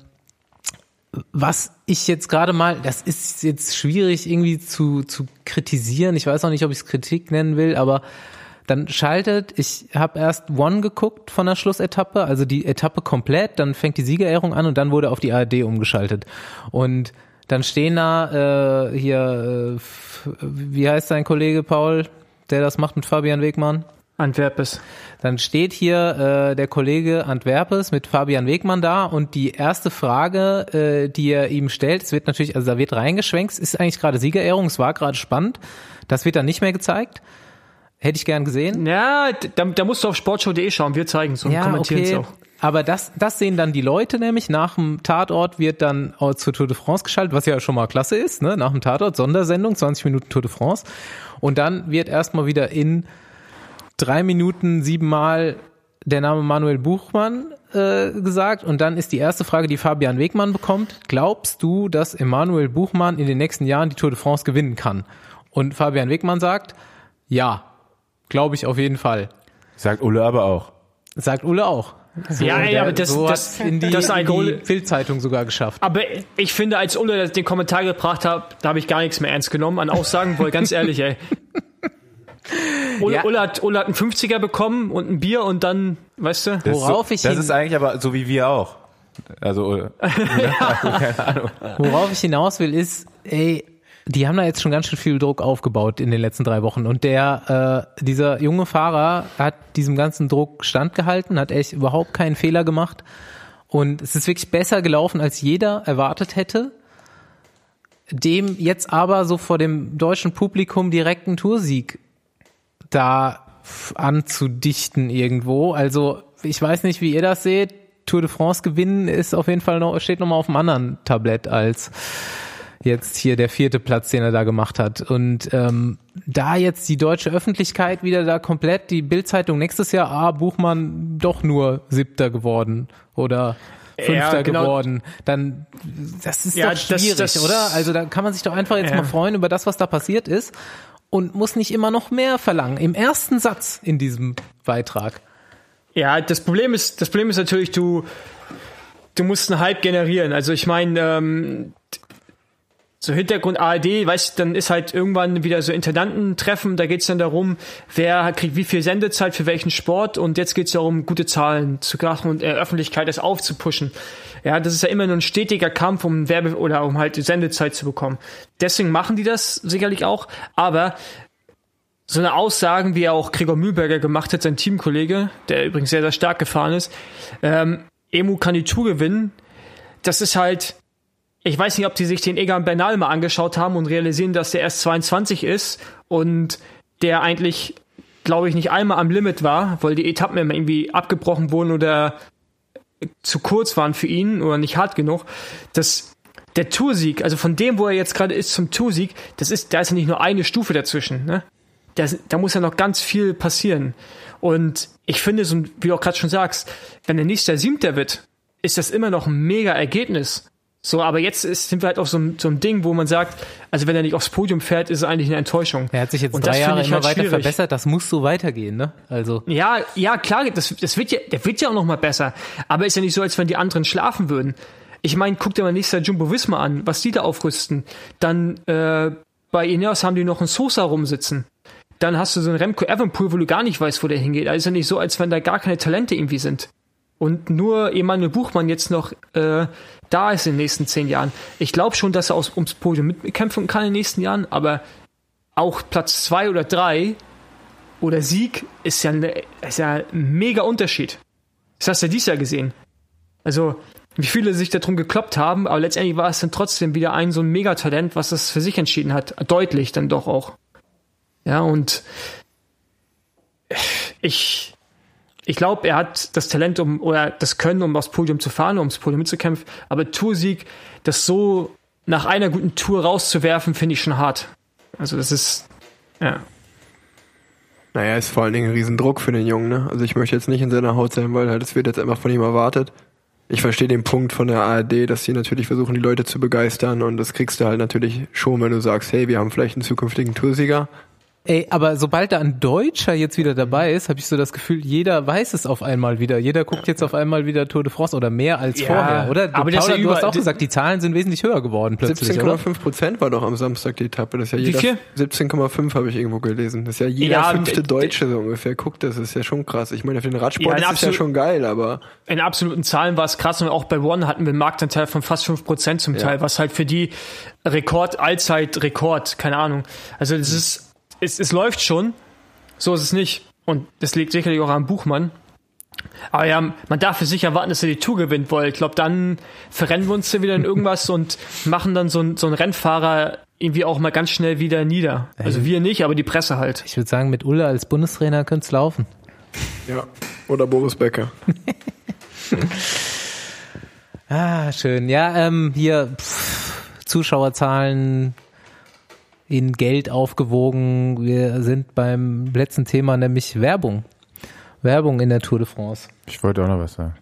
was ich jetzt gerade mal, das ist jetzt schwierig irgendwie zu, zu kritisieren. Ich weiß auch nicht, ob ich es Kritik nennen will, aber dann schaltet, ich habe erst One geguckt von der Schlussetappe, also die Etappe komplett, dann fängt die Siegerehrung an und dann wurde auf die ARD umgeschaltet. Und dann stehen da äh, hier, äh, wie heißt dein Kollege Paul, der das macht mit Fabian Wegmann? Antwerpes. Dann steht hier äh, der Kollege Antwerpes mit Fabian Wegmann da und die erste Frage, äh, die er ihm stellt, es wird natürlich, also da wird reingeschwenkt, es ist eigentlich gerade Siegerehrung, es war gerade spannend, das wird dann nicht mehr gezeigt. Hätte ich gern gesehen. Ja, da, da musst du auf sportshow.de schauen, wir zeigen es und kommentieren es auch. Aber das, das sehen dann die Leute nämlich. Nach dem Tatort wird dann auch zur Tour de France geschaltet, was ja schon mal klasse ist. Ne? Nach dem Tatort, Sondersendung, 20 Minuten Tour de France. Und dann wird erstmal wieder in drei Minuten siebenmal der Name Manuel Buchmann äh, gesagt. Und dann ist die erste Frage, die Fabian Wegmann bekommt. Glaubst du, dass Emanuel Buchmann in den nächsten Jahren die Tour de France gewinnen kann? Und Fabian Wegmann sagt, ja, glaube ich auf jeden Fall. Sagt Ulle aber auch. Sagt Ulle auch. So, Ja, ja, aber das- so das- in die, das in die Bildzeitung sogar geschafft. Aber ich finde, als Ulle den Kommentar gebracht hat, da habe ich gar nichts mehr ernst genommen an Aussagen, weil ganz ehrlich, ey. Ulle, Ja. Ulle, hat, Ulle hat einen 50er bekommen und ein Bier und dann, weißt du? Das Worauf ist ich so, Das hin- ist eigentlich aber so wie wir auch. Also Ulle. Worauf ich hinaus will, ist, ey, die haben da jetzt schon ganz schön viel Druck aufgebaut in den letzten drei Wochen. Und der, äh, dieser junge Fahrer hat diesem ganzen Druck standgehalten, hat echt überhaupt keinen Fehler gemacht. Und es ist wirklich besser gelaufen, als jeder erwartet hätte. Dem jetzt aber so vor dem deutschen Publikum direkten Toursieg da anzudichten irgendwo. Also ich weiß nicht, wie ihr das seht. Tour de France gewinnen ist auf jeden Fall noch, steht nochmal auf einem anderen Tablett als jetzt hier der vierte Platz, den er da gemacht hat. Und ähm, da jetzt die deutsche Öffentlichkeit wieder da komplett, die Bildzeitung nächstes Jahr, ah, Buchmann doch nur siebter geworden oder fünfter Ja, genau. geworden, dann das ist Ja, doch das- schwierig, das- oder? Also da kann man sich doch einfach jetzt Ja. mal freuen über das, was da passiert ist und muss nicht immer noch mehr verlangen. Im ersten Satz in diesem Beitrag. Ja, das Problem ist, das Problem ist natürlich, du, du musst einen Hype generieren. Also ich meine, ähm, so Hintergrund ARD, weißt dann ist halt irgendwann wieder so Intendantentreffen, da geht's dann darum, wer kriegt wie viel Sendezeit für welchen Sport und jetzt geht's darum, gute Zahlen zu krachen und äh, Öffentlichkeit das aufzupushen. Ja, das ist ja immer nur ein stetiger Kampf, um Werbe oder um halt Sendezeit zu bekommen. Deswegen machen die das sicherlich auch, aber so eine Aussagen, wie auch Gregor Mühlberger gemacht hat, sein Teamkollege, der übrigens sehr, sehr stark gefahren ist, ähm, Emu kann die Tour gewinnen, das ist halt, ich weiß nicht, ob die sich den Egan Bernal mal angeschaut haben und realisieren, dass der erst 22 ist und der eigentlich, glaube ich, nicht einmal am Limit war, weil die Etappen immer irgendwie abgebrochen wurden oder zu kurz waren für ihn oder nicht hart genug. Das, der Toursieg, also von dem, wo er jetzt gerade ist zum Toursieg, das ist, da ist ja nicht nur eine Stufe dazwischen, ne? Das, da muss ja noch ganz viel passieren. Und ich finde, so, wie du auch gerade schon sagst, wenn der nächste Siebter wird, ist das immer noch ein mega Ergebnis. So, aber jetzt ist, sind wir halt auf so, einem- so einem Ding, wo man sagt, also wenn er nicht aufs Podium fährt, ist es eigentlich eine Enttäuschung. Er hat sich jetzt Und drei Jahre immer halt weiter schwierig. verbessert, das muss so weitergehen, ne? Also Ja, ja, klar, das, das wird ja, der wird ja auch noch mal besser. Aber ist ja nicht so, als wenn die anderen schlafen würden. Ich meine, guck dir mal nächstes Jahr Jumbo Visma an, was die da aufrüsten. Dann äh, bei Ineos haben die noch einen Sosa rumsitzen. Dann hast du so einen Remco Evenpool, wo du gar nicht weißt, wo der hingeht. Also ist ja nicht so, als wenn da gar keine Talente irgendwie sind. Und nur Emanuel Buchmann jetzt noch äh, da ist in den nächsten zehn Jahren. Ich glaube schon, dass er aus, ums Podium mitkämpfen kann in den nächsten Jahren, aber auch Platz zwei oder drei oder Sieg ist ja, eine, ist ja ein mega Unterschied. Das hast du ja dieses Jahr gesehen. Also, wie viele sich darum gekloppt haben, aber letztendlich war es dann trotzdem wieder ein so ein Megatalent, was das für sich entschieden hat. Deutlich dann doch auch. Ja, und ich, ich glaube, er hat das Talent, um, oder das Können, um aufs Podium zu fahren, um ums Podium mitzukämpfen. Aber Toursieg, das so nach einer guten Tour rauszuwerfen, finde ich schon hart. Also, das ist, ja. Naja, ist vor allen Dingen ein Riesendruck für den Jungen, ne? Also ich möchte jetzt nicht in seiner Haut sein, weil halt es wird jetzt einfach von ihm erwartet. Ich verstehe den Punkt von der ARD, dass sie natürlich versuchen, die Leute zu begeistern und das kriegst du halt natürlich schon, wenn du sagst, hey, wir haben vielleicht einen zukünftigen Toursieger. Ey, aber sobald da ein Deutscher jetzt wieder dabei ist, habe ich so das Gefühl, jeder weiß es auf einmal wieder. Jeder guckt jetzt auf einmal wieder Tour de France oder mehr als Ja, vorher, oder? Du, aber Paula, ja du hast auch gesagt, die Zahlen sind wesentlich höher geworden plötzlich, oder? 17,5 Prozent war doch am Samstag die Etappe. Das ist ja jeder, viel? 17,5 habe ich irgendwo gelesen. Das ist ja jeder Ja, fünfte Deutsche so ungefähr. Guck, das ist ja schon krass. Ich meine, für den Radsport Ja, in ist es ja absolut- schon geil, aber in absoluten Zahlen war es krass und auch bei One hatten wir einen Marktanteil von fast 5% zum Teil, was halt für die Rekord, Allzeit-Rekord, keine Ahnung. Also das ist, es, es läuft schon, so ist es nicht. Und das liegt sicherlich auch am Buchmann. Aber ja, man darf für sich erwarten, dass er die Tour gewinnt, weil ich glaube, dann verrennen wir uns da wieder in irgendwas und machen dann so, ein, so einen Rennfahrer irgendwie auch mal ganz schnell wieder nieder. Also wir nicht, aber die Presse halt. Ich würde sagen, mit Ulle als Bundestrainer könnte es laufen. ja. Oder Boris Becker. Ah, schön. Ja, ähm, hier pff, Zuschauerzahlen in Geld aufgewogen. Wir sind beim letzten Thema, nämlich Werbung. Werbung in der Tour de France. Ich wollte auch noch was sagen.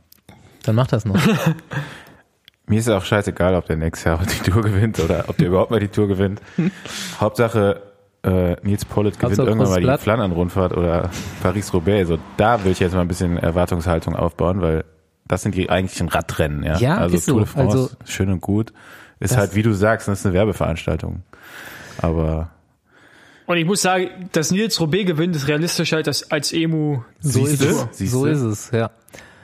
Dann mach das noch. Mir ist es auch scheißegal, ob der nächstes Jahr die Tour gewinnt oder ob der überhaupt mal die Tour gewinnt. Hauptsache, äh, Nils Pollitt gewinnt Hauptsache irgendwann mal die. Flandern-Rundfahrt oder Paris-Roubaix. So, da will ich jetzt mal ein bisschen Erwartungshaltung aufbauen, weil das sind die eigentlichen Radrennen, ja. Ja, also ist so. Tour de France, Also- schön und gut. Ist halt, wie du sagst, das ist eine Werbeveranstaltung. Aber Und ich muss sagen, dass Nils Robé gewinnt, ist realistischer als, als Emu. So ist es. Siehste? So ist es, ja.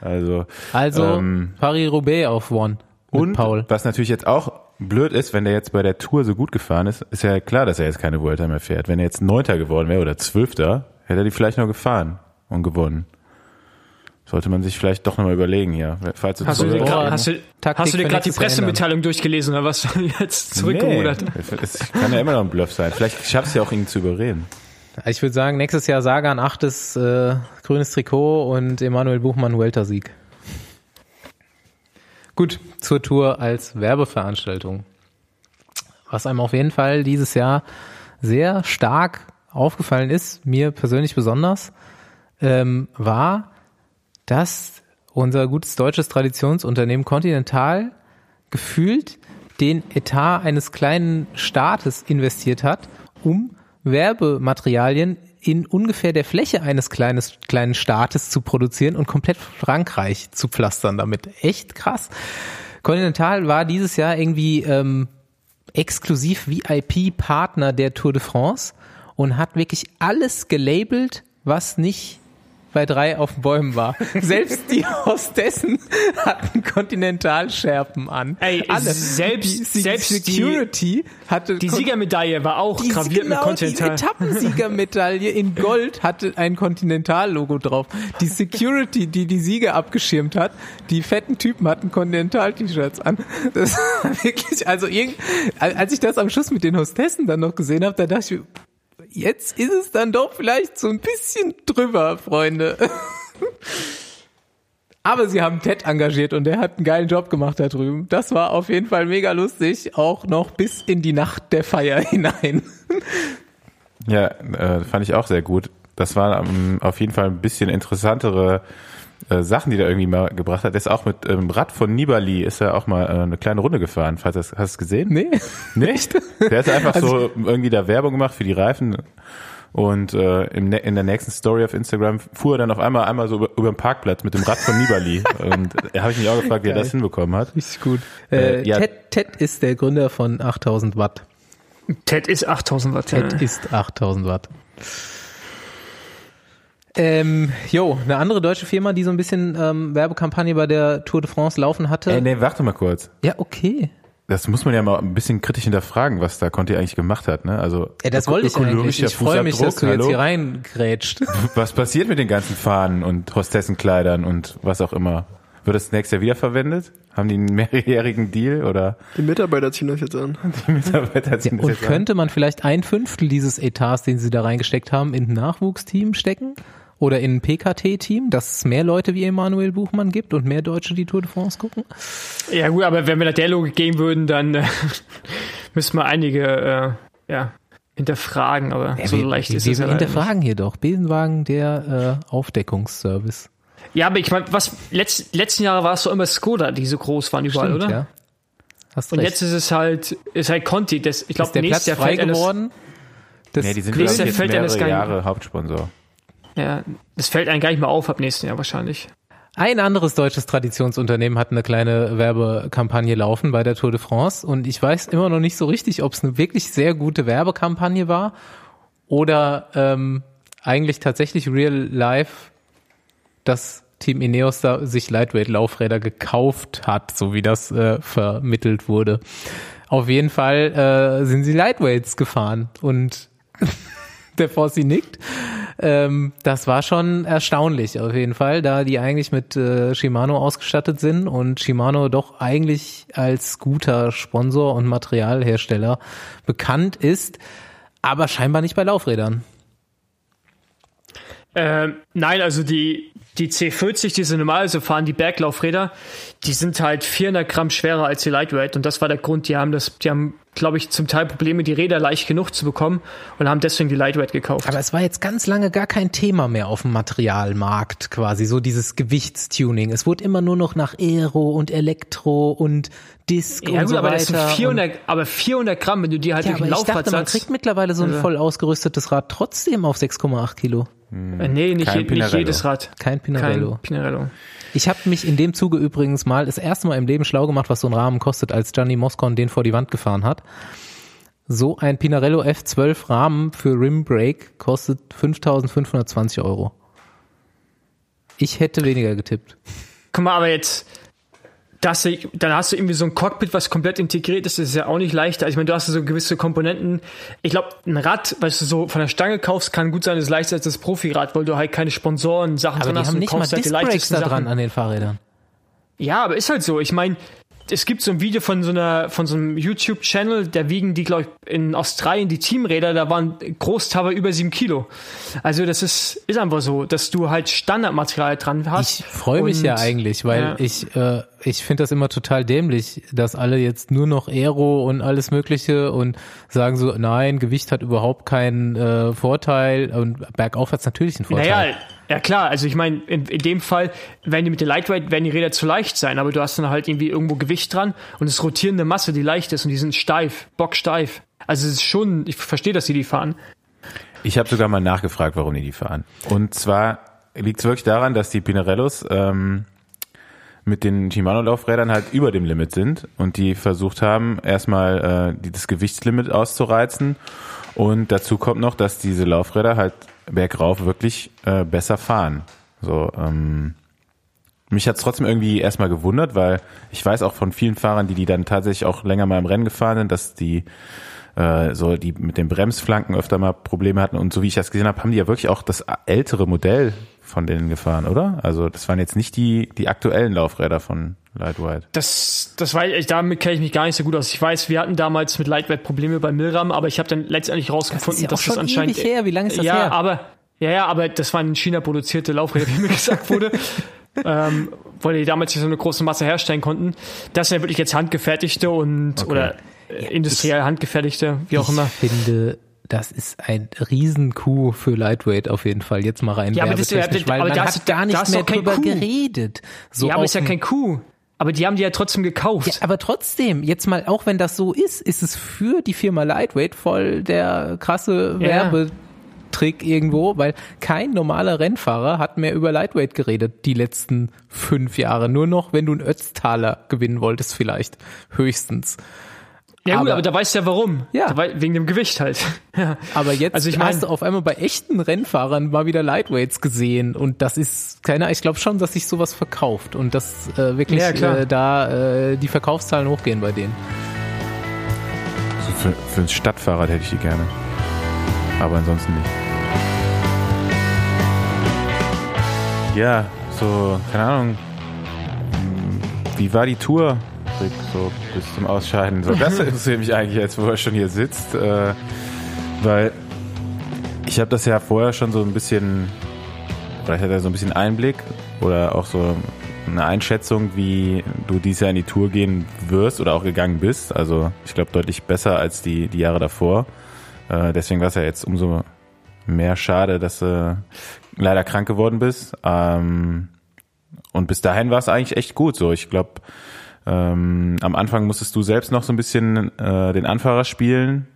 also Also Ähm, Paris-Roubaix auf One und Paul. was natürlich jetzt auch blöd ist, wenn der jetzt bei der Tour so gut gefahren ist, ist ja klar, dass er jetzt keine Vuelta mehr fährt. Wenn er jetzt Neunter geworden wäre oder Zwölfter, hätte er die vielleicht noch gefahren und gewonnen. Sollte man sich vielleicht doch nochmal überlegen hier. Falls du Hast du, dir grad- hast du, Taktik hast du dir gerade die Pressemitteilung durchgelesen oder was jetzt zurückgerudert? Nee, es kann ja immer noch ein Bluff sein. Vielleicht schaffst du ja auch ihn zu überreden. Ich würde sagen, nächstes Jahr Sagan achtes äh, grünes Trikot und Emanuel Buchmann Welter-Sieg. Gut, zur Tour als Werbeveranstaltung. Was einem auf jeden Fall dieses Jahr sehr stark aufgefallen ist, mir persönlich besonders, ähm, war, dass unser gutes deutsches Traditionsunternehmen Continental gefühlt den Etat eines kleinen Staates investiert hat, um Werbematerialien in ungefähr der Fläche eines kleines, kleinen Staates zu produzieren und komplett Frankreich zu pflastern damit. Echt krass. Continental war dieses Jahr irgendwie ähm, exklusiv VIP-Partner der Tour de France und hat wirklich alles gelabelt, was nicht bei drei auf Bäumen war. Selbst die Hostessen hatten Kontinentalschärpen an. Ey, Alle. selbst- die, selbst die- Security hatte Die Siegermedaille war auch die, graviert genau, mit Continental. Die Etappensiegermedaille in Gold hatte ein Continental-Logo drauf. Die Security, die die Sieger abgeschirmt hat, die fetten Typen hatten Continental-T-Shirts an. Das war wirklich, also irgend, als ich das am Schluss mit den Hostessen dann noch gesehen habe, da dachte ich, jetzt ist es dann doch vielleicht so ein bisschen drüber, Freunde. Aber sie haben Ted engagiert und der hat einen geilen Job gemacht da drüben. Das war auf jeden Fall mega lustig, auch noch bis in die Nacht der Feier hinein. Ja, äh, fand ich auch sehr gut. Das waren ähm, auf jeden Fall ein bisschen interessantere äh, Sachen, die der irgendwie mal gebracht hat. Der ist auch mit ähm, Rad von Nibali ist er auch mal äh, eine kleine Runde gefahren. Falls das, hast du es gesehen? Nee. Nicht? Der hat einfach Also- so irgendwie da Werbung gemacht für die Reifen. Und äh, im, ne- in der nächsten Story auf Instagram fuhr er dann auf einmal einmal so über, über den Parkplatz mit dem Rad von Nibali. Und da habe ich mich auch gefragt, wie er das hinbekommen hat. Richtig gut. Äh, Äh, ja. Ted, Ted ist der Gründer von 8000 Watt. Ted ist 8000 Watt. Ted ja. ist 8000 Watt. Ähm, jo, eine andere deutsche Firma, die so ein bisschen ähm, Werbekampagne bei der Tour de France laufen hatte. Ey, nee, warte mal kurz. Ja, okay. Das muss man ja mal ein bisschen kritisch hinterfragen, was da Conti eigentlich gemacht hat. Ne? Also Ja, das wollte ich eigentlich. Ich freue mich, dass du jetzt hier reingrätscht. Was passiert mit den ganzen Fahnen und Hostessenkleidern und was auch immer? Wird das nächstes Jahr wiederverwendet? Haben die einen mehrjährigen Deal oder Die Mitarbeiter ziehen das jetzt an. die Mitarbeiter ziehen das Und jetzt an? könnte man vielleicht ein Fünftel dieses Etats, den sie da reingesteckt haben, in ein Nachwuchsteam stecken? Oder in ein PKT-Team, dass es mehr Leute wie Emanuel Buchmann gibt und mehr Deutsche die Tour de France gucken? ja gut, aber wenn wir nach der Logik gehen würden, dann äh, müssen wir einige äh, ja, hinterfragen, aber so wir, leicht wir, ist wir es ja nicht. hinterfragen hier doch. Besenwagen, der äh, Aufdeckungsservice. Ja, aber ich meine, was letzt, letzten Jahre war es so immer Skoda, die so groß waren überall, Stimmt, oder? ja. Hast Und recht. jetzt ist es halt, ist halt Conti. Das, ich glaube, der Platz nächstes Jahr frei fällt geworden. Das Nee, die sind Nächstes Jahr jetzt fällt mehrere Jahre Hauptsponsor. Ja, das fällt einem gar nicht mehr auf ab nächsten Jahr wahrscheinlich. Ein anderes deutsches Traditionsunternehmen hat eine kleine Werbekampagne laufen bei der Tour de France und ich weiß immer noch nicht so richtig, ob es eine wirklich sehr gute Werbekampagne war oder ähm, eigentlich tatsächlich real life das Team Ineos da sich Lightweight-Laufräder gekauft hat, so wie das äh, vermittelt wurde. Auf jeden Fall äh, sind sie Lightweights gefahren und der Fossi nickt. Ähm, das war schon erstaunlich auf jeden Fall, da die eigentlich mit äh, Shimano ausgestattet sind und Shimano doch eigentlich als guter Sponsor und Materialhersteller bekannt ist, aber scheinbar nicht bei Laufrädern. Ähm, nein, also die, die C40, die sie normal so fahren, die Berglaufräder, die sind halt 400 Gramm schwerer als die Lightweight und das war der Grund. Die haben das, die haben, glaube ich, zum Teil Probleme, die Räder leicht genug zu bekommen und haben deswegen die Lightweight gekauft. Aber es war jetzt ganz lange gar kein Thema mehr auf dem Materialmarkt quasi, so dieses Gewichtstuning. Es wurde immer nur noch nach Aero und Elektro und Disc ja und gut, so aber weiter. das sind 400, aber 400 Gramm, wenn du die halt ja, durch ich Laufrad dachte, man kriegt mittlerweile so ein Also- voll ausgerüstetes Rad trotzdem auf 6,8 Kilo. Äh, nee, nicht, Kein je, nicht Pinarello. jedes Rad. Kein Pinarello. Kein Pinarello. Ich habe mich in dem Zuge übrigens mal das erste Mal im Leben schlau gemacht, was so ein Rahmen kostet, als Gianni Moscon den vor die Wand gefahren hat. So ein Pinarello F12 Rahmen für Rim Brake kostet 5.520 Euro. Ich hätte weniger getippt. Guck mal, aber jetzt, dass du, dann hast du irgendwie so ein Cockpit, was komplett integriert ist, das ist ja auch nicht leichter. Also ich meine, du hast so gewisse Komponenten. Ich glaube, ein Rad, was du so von der Stange kaufst, kann gut sein, ist leichter als das Profirad, weil du halt keine Sponsoren, Sachen Aber drin die hast. haben und nicht mal halt die Disc Brakes leichtesten da dran Sachen. an den Fahrrädern. Ja, aber ist halt so. Ich meine, es gibt so ein Video von so einer von so einem YouTube-Channel, da wiegen die, glaube ich, in Australien die Teamräder, da waren Großteile über sieben Kilo. Also das ist, ist einfach so, dass du halt Standardmaterial dran hast. Ich freue mich ja eigentlich, weil ja. ich äh, ich finde das immer total dämlich, dass alle jetzt nur noch Aero und alles Mögliche und sagen so, nein, Gewicht hat überhaupt keinen äh, Vorteil und bergauf hat es natürlich einen Vorteil. Naja, ja klar, also ich meine, in, in dem Fall werden die mit der Lightweight, werden die Räder zu leicht sein, aber du hast dann halt irgendwie irgendwo Gewicht dran und es ist rotierende Masse, die leicht ist und die sind steif, bocksteif. Also es ist schon, ich verstehe, dass sie die fahren. Ich habe sogar mal nachgefragt, warum die die fahren. Und zwar liegt es wirklich daran, dass die Pinarellos ähm, mit den Shimano-Laufrädern halt über dem Limit sind und die versucht haben, erstmal äh, das Gewichtslimit auszureizen. Und dazu kommt noch, dass diese Laufräder halt bergauf wirklich äh, besser fahren. So, ähm, mich hat's trotzdem irgendwie erstmal gewundert, weil ich weiß auch von vielen Fahrern, die die dann tatsächlich auch länger mal im Rennen gefahren sind, dass die äh, so die mit den Bremsflanken öfter mal Probleme hatten und so wie ich das gesehen habe, haben die ja wirklich auch das ältere Modell von denen gefahren, oder? Also das waren jetzt nicht die die aktuellen Laufräder von Lightweight. Das, das war, ich, damit kenne ich mich gar nicht so gut aus. Ich weiß, wir hatten damals mit Lightweight Probleme bei Milram, aber ich habe dann letztendlich rausgefunden, ja auch dass das anscheinend. ewig her. Wie lange ist das ja, her? aber ja, ja, aber das waren in China produzierte Laufräder, wie mir gesagt wurde. ähm, weil die damals nicht so eine große Masse herstellen konnten. Das sind ja wirklich jetzt handgefertigte und oder äh, industriell handgefertigte, wie auch ich immer. finde, das ist ein Riesen-Coup für Lightweight auf jeden Fall. Jetzt mal rein Ja, aber das- weil aber man das- hat gar das nicht mehr drüber Coup. geredet. So ja, aber ist ja kein Kuh. Aber die haben die ja trotzdem gekauft. Ja, aber trotzdem, jetzt mal, auch wenn das so ist, ist es für die Firma Lightweight voll der krasse Ja. Werbetrick irgendwo, weil kein normaler Rennfahrer hat mehr über Lightweight geredet die letzten fünf Jahre. Nur noch, wenn du einen Ötztaler gewinnen wolltest vielleicht, höchstens. Ja gut, aber- aber, da weißt du ja warum. Ja. Da wei- wegen dem Gewicht halt. ja. Aber jetzt Also ich mein- hast du auf einmal bei echten Rennfahrern mal wieder Lightweights gesehen und das ist keiner, ich glaube schon, dass sich sowas verkauft und dass äh, wirklich Ja, äh, da äh, die Verkaufszahlen hochgehen bei denen. So für, für ein Stadtfahrrad hätte ich die gerne. Aber ansonsten nicht. Ja, so, keine Ahnung. Hm, Wie war die Tour, Rick, so bis zum Ausscheiden? So, das interessiert mich eigentlich jetzt, wo er schon hier sitzt. Äh, weil ich habe das ja vorher schon so ein bisschen, oder ich hatte so ein bisschen Einblick oder auch so eine Einschätzung, wie du dieses Jahr in die Tour gehen wirst oder auch gegangen bist. Also ich glaube deutlich besser als die, die Jahre davor. Äh, deswegen war es ja jetzt umso mehr schade, dass du leider krank geworden bist. Ähm, und bis dahin war es eigentlich echt gut. So, ich glaube, ähm, am Anfang musstest du selbst noch so ein bisschen äh, den Anfahrer spielen,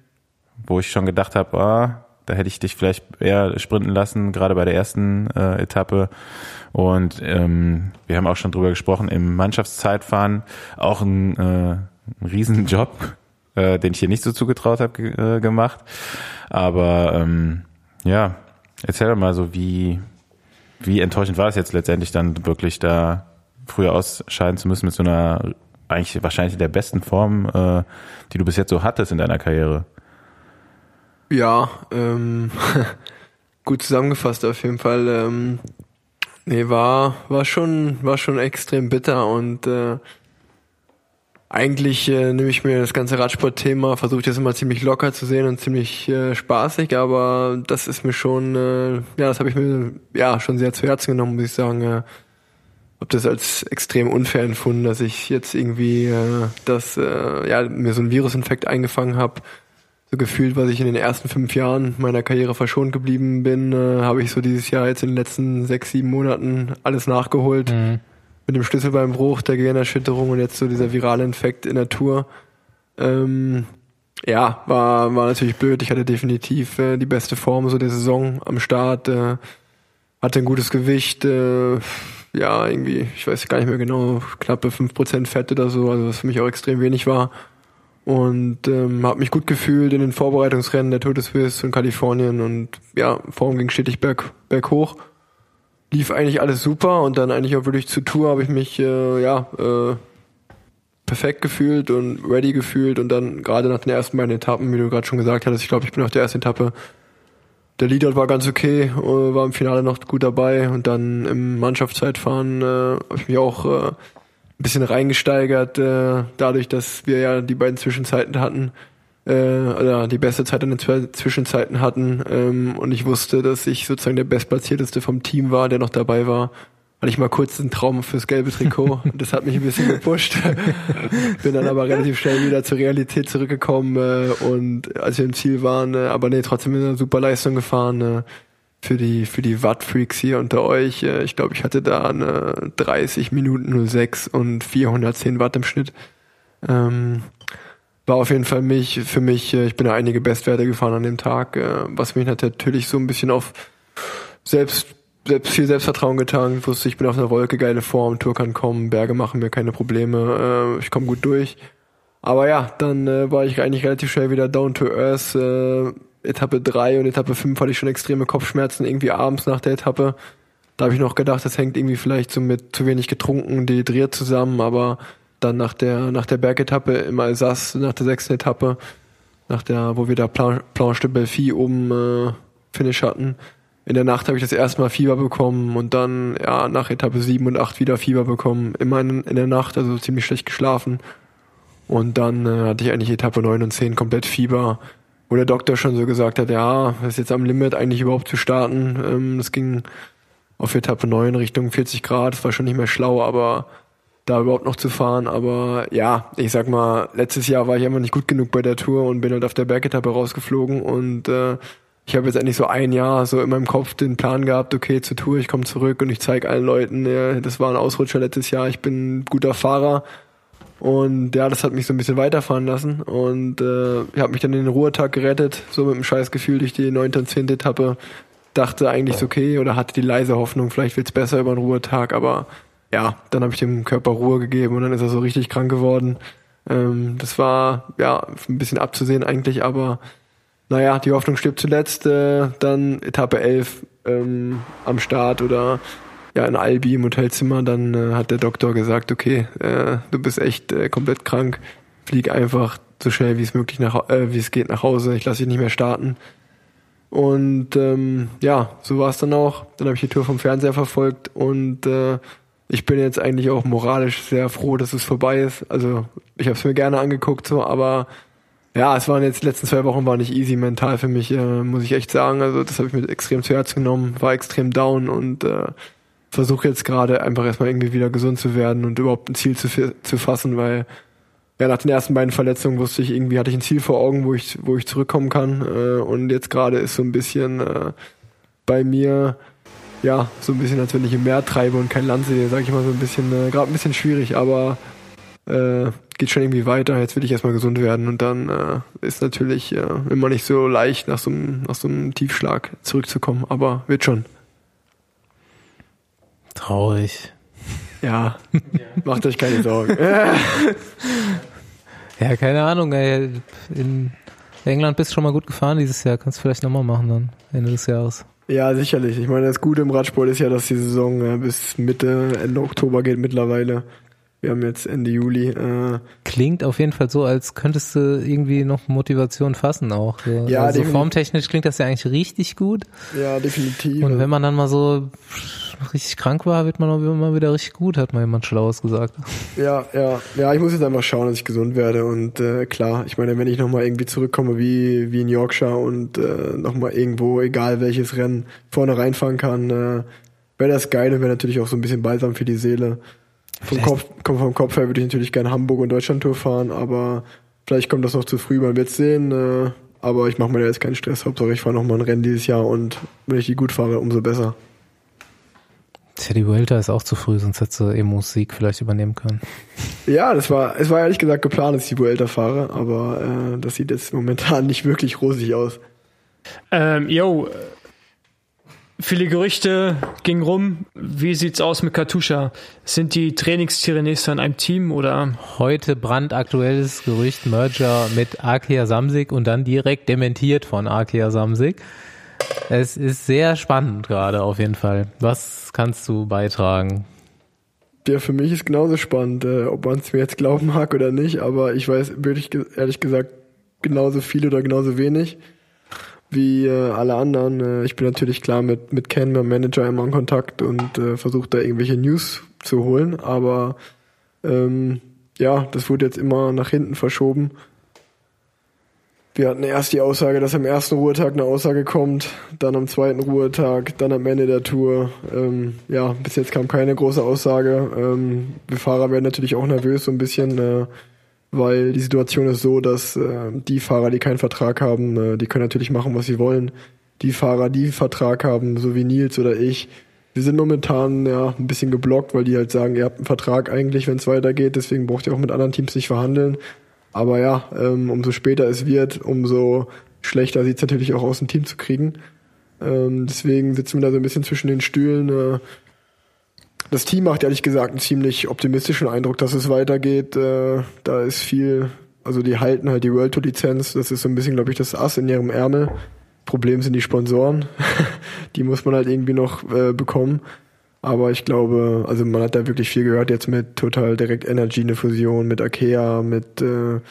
wo ich schon gedacht habe, ah, da hätte ich dich vielleicht eher sprinten lassen, gerade bei der ersten äh, Etappe. Und ähm, wir haben auch schon drüber gesprochen, im Mannschaftszeitfahren auch ein, äh, ein Riesenjob, äh, den ich hier nicht so zugetraut habe, äh, gemacht. Aber ähm, ja, erzähl doch mal so, wie, wie enttäuschend war es jetzt letztendlich dann wirklich da früher ausscheiden zu müssen mit so einer eigentlich wahrscheinlich der besten Form, äh, die du bis jetzt so hattest in deiner Karriere. Ja, ähm, gut zusammengefasst auf jeden Fall. Ähm, nee, war, war schon, war schon extrem bitter und äh, eigentlich äh, nehme ich mir das ganze Radsportthema, versuche ich das immer ziemlich locker zu sehen und ziemlich äh, spaßig, aber das ist mir schon, äh, ja, das habe ich mir ja schon sehr zu Herzen genommen, muss ich sagen. Äh, hab das als extrem unfair empfunden, dass ich jetzt irgendwie äh, das, äh, ja, mir so einen Virusinfekt eingefangen habe so gefühlt, was ich in den ersten fünf Jahren meiner Karriere verschont geblieben bin, äh, habe ich so dieses Jahr jetzt in den letzten sechs, sieben Monaten alles nachgeholt. Mhm. Mit dem Schlüsselbeinbruch, der Gehirnerschütterung und jetzt so dieser virale Infekt in der Tour. Ähm, ja, war, war natürlich blöd. Ich hatte definitiv äh, die beste Form so der Saison am Start. Äh, hatte ein gutes Gewicht. Äh, ja, irgendwie, ich weiß gar nicht mehr genau, knappe 5% Fett oder so, also was für mich auch extrem wenig war und ähm, habe mich gut gefühlt in den Vorbereitungsrennen der Tour de Suisse und Kalifornien und ja, Form ging stetig berg, berghoch. Lief eigentlich alles super und dann eigentlich auch wirklich zur Tour habe ich mich äh, ja äh, perfekt gefühlt und ready gefühlt und dann gerade nach den ersten beiden Etappen, wie du gerade schon gesagt hattest, ich glaube, ich bin auf der ersten Etappe der Leader war ganz okay, äh, war im Finale noch gut dabei und dann im Mannschaftszeitfahren äh, habe ich mich auch äh, ein bisschen reingesteigert, äh, dadurch, dass wir ja die beiden Zwischenzeiten hatten, äh, oder die beste Zeit in den zwei Zwischenzeiten hatten ähm, und ich wusste, dass ich sozusagen der Bestplatzierteste vom Team war, der noch dabei war hatte ich mal kurz einen Traum fürs gelbe Trikot. Das hat mich ein bisschen gepusht. Bin dann aber relativ schnell wieder zur Realität zurückgekommen äh, und als wir im Ziel waren, äh, aber nee, trotzdem eine super Leistung gefahren. Äh, für die für die Watt-Freaks hier unter euch. Äh, ich glaube, ich hatte da eine 30 Minuten 06 und 410 Watt im Schnitt. Ähm, war auf jeden Fall mich, für mich, äh, ich bin da einige Bestwerte gefahren an dem Tag, äh, was mich natürlich so ein bisschen auf selbst selbst viel Selbstvertrauen getan. Wusste, ich bin auf einer Wolke, geile Form, Tour kann kommen, Berge machen mir keine Probleme, äh, ich komme gut durch. Aber ja, dann äh, war ich eigentlich relativ schnell wieder down to earth. Äh, Etappe 3 und Etappe 5 hatte ich schon extreme Kopfschmerzen, irgendwie abends nach der Etappe. Da habe ich noch gedacht, das hängt irgendwie vielleicht so mit zu wenig getrunken, dehydriert zusammen, aber dann nach der, nach der Bergetappe im Alsace, nach der sechsten Etappe, nach der, wo wir da Planche de Belfi oben äh, Finish hatten, in der Nacht habe ich das erste Mal Fieber bekommen und dann ja nach Etappe 7 und 8 wieder Fieber bekommen. Immer in, in der Nacht, also ziemlich schlecht geschlafen. Und dann äh, hatte ich eigentlich Etappe 9 und 10 komplett Fieber, wo der Doktor schon so gesagt hat, ja, ist jetzt am Limit eigentlich überhaupt zu starten. Ähm, das ging auf Etappe 9 Richtung 40 Grad, das war schon nicht mehr schlau, aber da überhaupt noch zu fahren. Aber ja, ich sag mal, letztes Jahr war ich immer nicht gut genug bei der Tour und bin halt auf der Bergetappe rausgeflogen und äh, ich habe jetzt endlich so ein Jahr so in meinem Kopf den Plan gehabt, okay, zur Tour, ich komme zurück und ich zeige allen Leuten, ja, das war ein Ausrutscher letztes Jahr, ich bin ein guter Fahrer. Und ja, das hat mich so ein bisschen weiterfahren lassen. Und äh, ich habe mich dann in den Ruhetag gerettet, so mit einem scheiß Gefühl durch die neunte und zehnte Etappe. Dachte eigentlich ist okay oder hatte die leise Hoffnung, vielleicht wird's besser über den Ruhetag, aber ja, dann habe ich dem Körper Ruhe gegeben und dann ist er so richtig krank geworden. Ähm, das war ja ein bisschen abzusehen eigentlich, aber naja, die Hoffnung stirbt zuletzt, äh, dann Etappe 11 ähm, am Start oder ja in Albi im Hotelzimmer, dann äh, hat der Doktor gesagt, okay, äh, du bist echt äh, komplett krank, flieg einfach so schnell wie es möglich nach, äh, wie es geht nach Hause, ich lasse dich nicht mehr starten. Und ähm, ja, so war es dann auch. Dann habe ich die Tour vom Fernseher verfolgt und äh, ich bin jetzt eigentlich auch moralisch sehr froh, dass es vorbei ist. Also ich habe es mir gerne angeguckt, so, aber ja, es waren jetzt die letzten zwei Wochen war nicht easy mental für mich, äh, muss ich echt sagen. Also das habe ich mir extrem zu Herzen genommen, war extrem down und äh, versuche jetzt gerade einfach erstmal irgendwie wieder gesund zu werden und überhaupt ein Ziel zu, zu fassen, weil ja nach den ersten beiden Verletzungen wusste ich irgendwie hatte ich ein Ziel vor Augen, wo ich wo ich zurückkommen kann äh, und jetzt gerade ist so ein bisschen äh, bei mir ja so ein bisschen als wenn ich im Meer treibe und kein Land sehe, sage ich mal so ein bisschen äh, gerade ein bisschen schwierig, aber äh, geht schon irgendwie weiter, jetzt will ich erstmal gesund werden und dann äh, ist natürlich äh, immer nicht so leicht, nach so, einem, nach so einem Tiefschlag zurückzukommen, aber wird schon. Traurig. Ja, macht euch keine Sorgen. ja, keine Ahnung, ey. In England bist du schon mal gut gefahren dieses Jahr, kannst du vielleicht nochmal machen dann, Ende des Jahres. Ja, sicherlich. Ich meine, das Gute im Radsport ist ja, dass die Saison äh, bis Mitte, Ende Oktober geht mittlerweile. Wir haben jetzt Ende Juli. Äh, klingt auf jeden Fall so, als könntest du irgendwie noch Motivation fassen auch. So. Ja, also formtechnisch klingt das ja eigentlich richtig gut. Ja, definitiv. Und wenn man dann mal so richtig krank war, wird man auch immer wieder richtig gut, hat mal jemand Schlaues gesagt. Ja, ja, ja, ich muss jetzt einfach schauen, dass ich gesund werde und äh, klar, ich meine, wenn ich nochmal irgendwie zurückkomme wie, wie in Yorkshire und äh, nochmal irgendwo, egal welches Rennen, vorne reinfahren kann, äh, wäre das geil und wäre natürlich auch so ein bisschen balsam für die Seele. Vom Kopf, vom Kopf her würde ich natürlich gerne Hamburg und Deutschland-Tour fahren, aber vielleicht kommt das noch zu früh, man wird sehen. Äh, aber ich mache mir da jetzt keinen Stress. Hauptsache ich fahre nochmal ein Rennen dieses Jahr und wenn ich die gut fahre, umso besser. Tja, Vuelta ist auch zu früh, sonst hättest du Emos Sieg vielleicht übernehmen können. Ja, das war, es war ehrlich gesagt geplant, dass ich die Vuelta fahre, aber äh, das sieht jetzt momentan nicht wirklich rosig aus. Ähm, yo, Viele Gerüchte gingen rum. Wie sieht's aus mit Katusha? Sind die Trainingstiere nächstes in einem Team oder? Heute brandaktuelles Gerücht Merger mit Arkea Samsig und dann direkt dementiert von Arkea Samsig. Es ist sehr spannend gerade auf jeden Fall. Was kannst du beitragen? Ja, für mich ist genauso spannend, äh, ob man es mir jetzt glauben mag oder nicht, aber ich weiß wirklich ehrlich gesagt genauso viel oder genauso wenig wie äh, alle anderen. Äh, ich bin natürlich klar mit, mit Ken, meinem Manager, immer in Kontakt und äh, versuche da irgendwelche News zu holen, aber ähm, ja, das wurde jetzt immer nach hinten verschoben. Wir hatten erst die Aussage, dass am ersten Ruhetag eine Aussage kommt, dann am zweiten Ruhetag, dann am Ende der Tour. Ähm, ja, bis jetzt kam keine große Aussage. Ähm, wir Fahrer werden natürlich auch nervös so ein bisschen, äh, weil die Situation ist so, dass äh, die Fahrer, die keinen Vertrag haben, äh, die können natürlich machen, was sie wollen. Die Fahrer, die Vertrag haben, so wie Nils oder ich, wir sind momentan ja ein bisschen geblockt, weil die halt sagen, ihr habt einen Vertrag eigentlich, wenn es weitergeht, deswegen braucht ihr auch mit anderen Teams nicht verhandeln. Aber ja, ähm, umso später es wird, umso schlechter sieht es natürlich auch aus, ein Team zu kriegen. Ähm, deswegen sitzen wir da so ein bisschen zwischen den Stühlen. Äh, das Team macht ehrlich gesagt einen ziemlich optimistischen Eindruck, dass es weitergeht. Äh, da ist viel, also die halten halt die World Tour Lizenz. Das ist so ein bisschen, glaube ich, das Ass in ihrem Ärmel. Problem sind die Sponsoren. die muss man halt irgendwie noch äh, bekommen. Aber ich glaube, also man hat da wirklich viel gehört jetzt mit Total Direct Energy, eine Fusion, mit Akea, mit äh,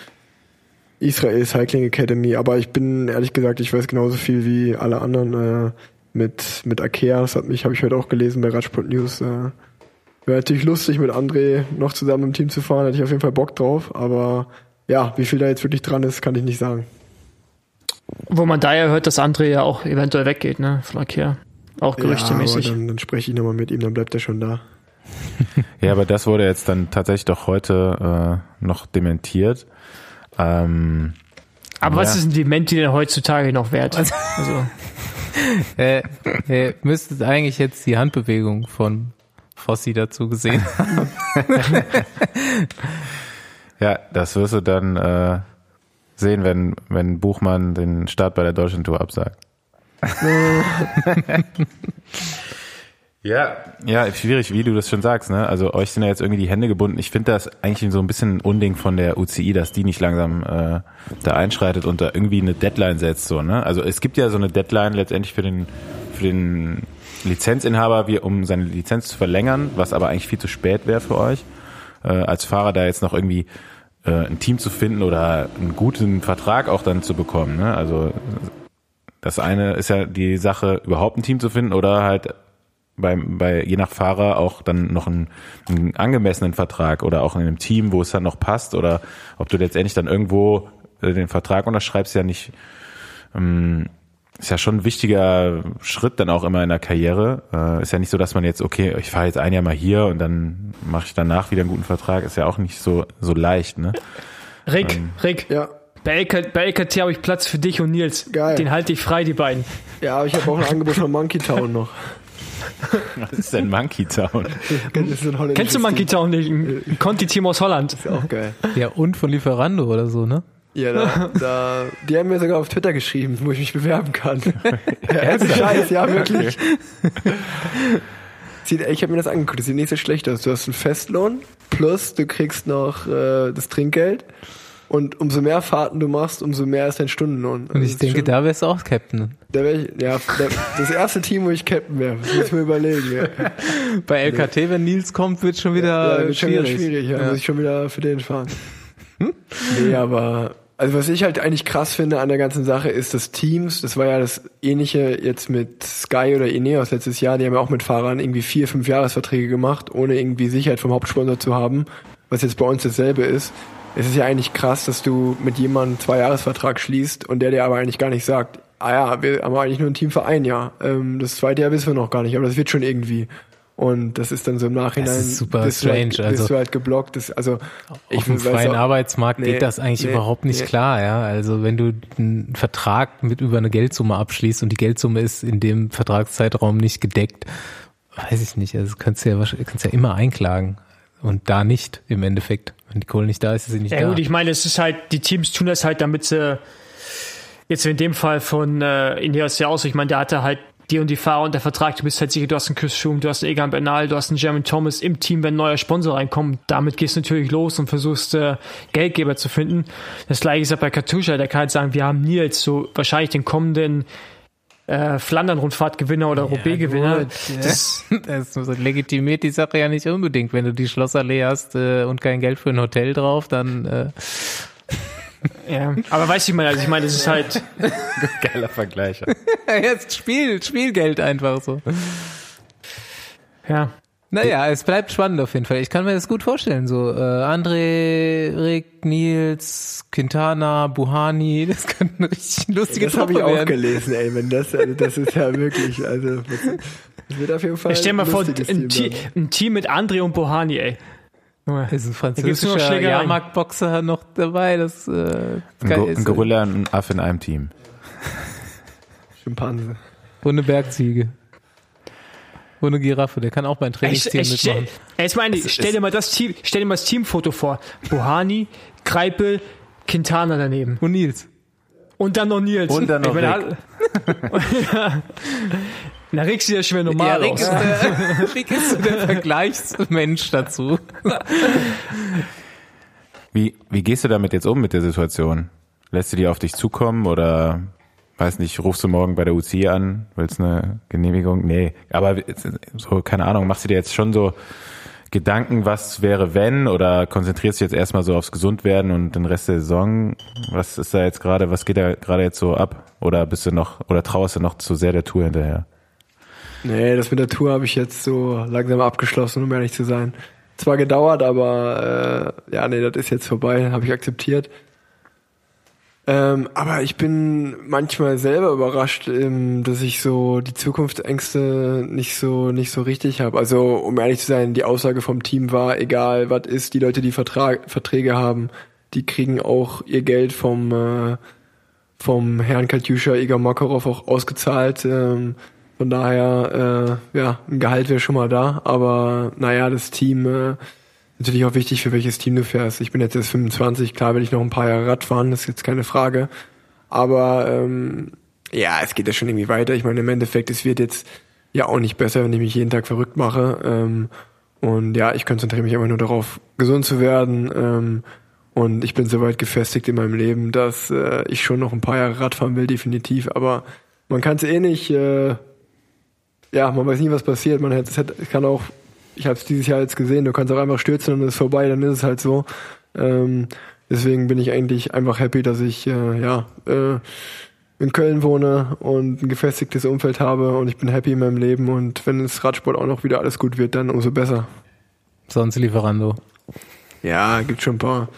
Israel Cycling Academy. Aber ich bin ehrlich gesagt, ich weiß genauso viel wie alle anderen äh, mit mit Akea. Das hat mich, habe ich heute auch gelesen bei Radsport News. Äh, Wäre natürlich lustig, mit André noch zusammen im Team zu fahren. Hätte ich auf jeden Fall Bock drauf. Aber ja, wie viel da jetzt wirklich dran ist, kann ich nicht sagen. Wo man da ja hört, dass André ja auch eventuell weggeht, ne? Von Akea. Auch gerüchtemäßig. Ja, dann, dann spreche ich nochmal mit ihm, dann bleibt er schon da. ja, aber das wurde jetzt dann tatsächlich doch heute äh, noch dementiert. Ähm, aber ja. was ist ein Dementi denn heutzutage noch wert? Also, äh, äh, müsstet eigentlich jetzt die Handbewegung von Fossi dazu gesehen haben. ja, das wirst du dann äh, sehen, wenn, wenn Buchmann den Start bei der Deutschen Tour absagt. Ja, ja, schwierig, wie du das schon sagst, ne? Also euch sind ja jetzt irgendwie die Hände gebunden. Ich finde das eigentlich so ein bisschen ein Unding von der UCI, dass die nicht langsam äh, da einschreitet und da irgendwie eine Deadline setzt, so, ne? Also es gibt ja so eine Deadline letztendlich für den für den Lizenzinhaber, wie, um seine Lizenz zu verlängern, was aber eigentlich viel zu spät wäre für euch, äh, als Fahrer da jetzt noch irgendwie äh, ein Team zu finden oder einen guten Vertrag auch dann zu bekommen. Ne? Also das eine ist ja die Sache, überhaupt ein Team zu finden oder halt bei, bei je nach Fahrer auch dann noch einen, einen angemessenen Vertrag oder auch in einem Team, wo es dann noch passt oder ob du letztendlich dann irgendwo äh, den Vertrag unterschreibst, ja nicht ähm, ist ja schon ein wichtiger Schritt dann auch immer in der Karriere. Äh, ist ja nicht so, dass man jetzt, okay, ich fahre jetzt ein Jahr mal hier und dann mache ich danach wieder einen guten Vertrag. Ist ja auch nicht so so leicht, ne? Rick, ähm, Rick. Ja. Bei, LK, bei LKT habe ich Platz für dich und Nils. Geil. Den halte ich frei, die beiden. Ja, aber ich habe auch ein Angebot von Monkey Town noch. Was ist denn Monkey Town? Kennst du Monkey Town nicht? Ein Conti-Team aus Holland. Ist auch geil. Ja, und von Lieferando oder so, ne? Ja, da, da, die haben mir sogar auf Twitter geschrieben, wo ich mich bewerben kann. ja, Scheiß, ja, wirklich. ich habe mir das angeguckt, das sieht nicht so schlecht aus. Du hast einen Festlohn, plus du kriegst noch äh, das Trinkgeld. Und umso mehr Fahrten du machst, umso mehr ist dein Stundenlohn. Also und ich denke, da wärst du auch Captain. Da wär ich, ja, der, das erste Team, wo ich Captain wäre, muss ich mir überlegen. Ja. Bei LKT, wenn Nils kommt, wird schon wieder ja, wird schwierig. Schon wieder schwierig, ja, ja. muss ich schon wieder für den fahren. Hm? Nee, aber also was ich halt eigentlich krass finde an der ganzen Sache ist, dass Teams, das war ja das ähnliche jetzt mit Sky oder Ineos letztes Jahr, die haben ja auch mit Fahrern irgendwie vier, fünf Jahresverträge gemacht, ohne irgendwie Sicherheit vom Hauptsponsor zu haben, was jetzt bei uns dasselbe ist es ist ja eigentlich krass, dass du mit jemandem zwei Jahresvertrag schließt und der dir aber eigentlich gar nicht sagt, ah ja, wir haben eigentlich nur ein Team für ein Jahr. Ähm, das zweite Jahr wissen wir noch gar nicht, aber das wird schon irgendwie. Und das ist dann so im Nachhinein. Das ist super strange. Du halt, also, bist du halt geblockt. Das, also, auf dem freien auch, Arbeitsmarkt nee, geht das eigentlich nee, überhaupt nicht nee. klar, ja. Also wenn du einen Vertrag mit über eine Geldsumme abschließt und die Geldsumme ist in dem Vertragszeitraum nicht gedeckt, weiß ich nicht. Also kannst du ja, kannst ja immer einklagen. Und da nicht im Endeffekt. Wenn die Kohle nicht da ist, ist sie nicht ja, da. Ja gut, ich meine, es ist halt, die Teams tun das halt, damit sie jetzt in dem Fall von äh, Ineos ja aus, ich meine, der hatte halt die und die Fahrer und der Vertrag, du bist halt sicher, du hast einen Chris Schum, du hast einen Egan Bernal, du hast einen Jeremy Thomas im Team, wenn ein neuer Sponsor reinkommt, damit gehst du natürlich los und versuchst äh, Geldgeber zu finden. Das gleiche ist ja bei Katusha, der kann halt sagen, wir haben Nils so wahrscheinlich den kommenden äh, Flandern-Rundfahrt-Gewinner oder Roubaix-Gewinner. gut, Das, das legitimiert die Sache ja nicht unbedingt. Wenn du die Schlossallee hast äh, und kein Geld für ein Hotel drauf, dann äh, Ja, aber weißt du, ich meine, also ich meine, das ist halt, Geiler Vergleich. jetzt Spiel, Spielgeld einfach so. ja. Naja, es bleibt spannend auf jeden Fall. Ich kann mir das gut vorstellen. So äh, André, Rick, Nils, Quintana, Buhani, das könnte eine richtig lustige Das habe ich auch gelesen, ey, wenn das, also das ist ja wirklich, also das, das wird auf jeden Fall. Ich stell mal ein vor, ein, Team ein Team mit André und Bohani, ey. Das ist ein Da gibt's nur französischer. Jahrmarktboxer noch dabei. Das äh, Ein, geil Go ist. ein Gorilla und ein Affe in einem Team. Schimpanse. Und eine Bergziege. Und eine Giraffe. Der kann auch beim Trainingsteam ey, stell, mitmachen. ey, jetzt meine, ich, stell dir mal das Team, stell dir mal das Teamfoto vor. Bohani, Kreipel, Quintana daneben. Und Nils. Und dann noch Nils. Und dann noch Ich meine, ja. Na, Rick sieht ja schon wieder normal Rick aus. ist, der, Rick ist so der Vergleichsmensch dazu. Wie, wie gehst du damit jetzt um mit der Situation? Lässt du die auf dich zukommen oder weiß nicht, rufst du morgen bei der UC an, willst eine Genehmigung? Nee, aber so, keine Ahnung, machst du dir jetzt schon so Gedanken, was wäre wenn oder konzentrierst du jetzt erstmal so aufs Gesundwerden und den Rest der Saison? Was ist da jetzt gerade, was geht da gerade jetzt so ab? Oder bist du noch, oder trauerst du noch zu sehr der Tour hinterher? Nee, das mit der Tour habe ich jetzt so langsam abgeschlossen, um ehrlich zu sein. Zwar gedauert, aber äh, ja, nee, das ist jetzt vorbei, habe ich akzeptiert. Ähm, aber ich bin manchmal selber überrascht, ähm, dass ich so die Zukunftsängste nicht so nicht so richtig habe. Also um ehrlich zu sein, die Aussage vom Team war, egal was ist, die Leute, die Vertrag, Verträge haben, die kriegen auch ihr Geld vom äh, vom Herrn Katjuscha Igor Makarov auch ausgezahlt. Ähm, von daher, äh, ja, ein Gehalt wäre schon mal da. Aber naja, das Team, äh, natürlich auch wichtig, für welches Team du fährst. Ich bin jetzt erst 25, klar will ich noch ein paar Jahre Rad fahren, das ist jetzt keine Frage. Aber ähm, ja, es geht ja schon irgendwie weiter. Ich meine, im Endeffekt, es wird jetzt ja auch nicht besser, wenn ich mich jeden Tag verrückt mache. Ähm, und ja, ich konzentriere mich einfach nur darauf, gesund zu werden. Ähm, und ich bin soweit gefestigt in meinem Leben, dass äh, ich schon noch ein paar Jahre Rad fahren will, definitiv. Aber man kann es eh nicht, äh, ja, man weiß nie, was passiert. Man hätte, es kann auch, ich habe es dieses Jahr jetzt gesehen, du kannst auch einfach stürzen und es ist vorbei, dann ist es halt so. Ähm, deswegen bin ich eigentlich einfach happy, dass ich äh, ja äh, in Köln wohne und ein gefestigtes Umfeld habe und ich bin happy in meinem Leben und wenn es Radsport auch noch wieder alles gut wird, dann umso besser. Sonst Lieferando. Ja, gibt schon ein paar,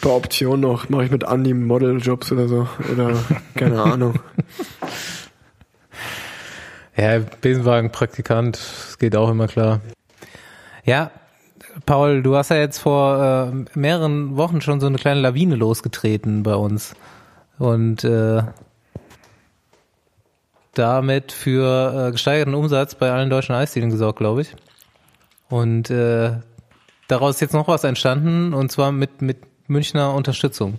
paar Optionen noch. Mache ich mit Andi Modeljobs oder so. Oder keine Ahnung. Ja, Besenwagen-Praktikant, das geht auch immer klar. Ja, Paul, du hast ja jetzt vor äh, mehreren Wochen schon so eine kleine Lawine losgetreten bei uns. Und äh, damit für äh, gesteigerten Umsatz bei allen deutschen Eisdielen gesorgt, glaube ich. Und äh, daraus ist jetzt noch was entstanden, und zwar mit, mit Münchner Unterstützung.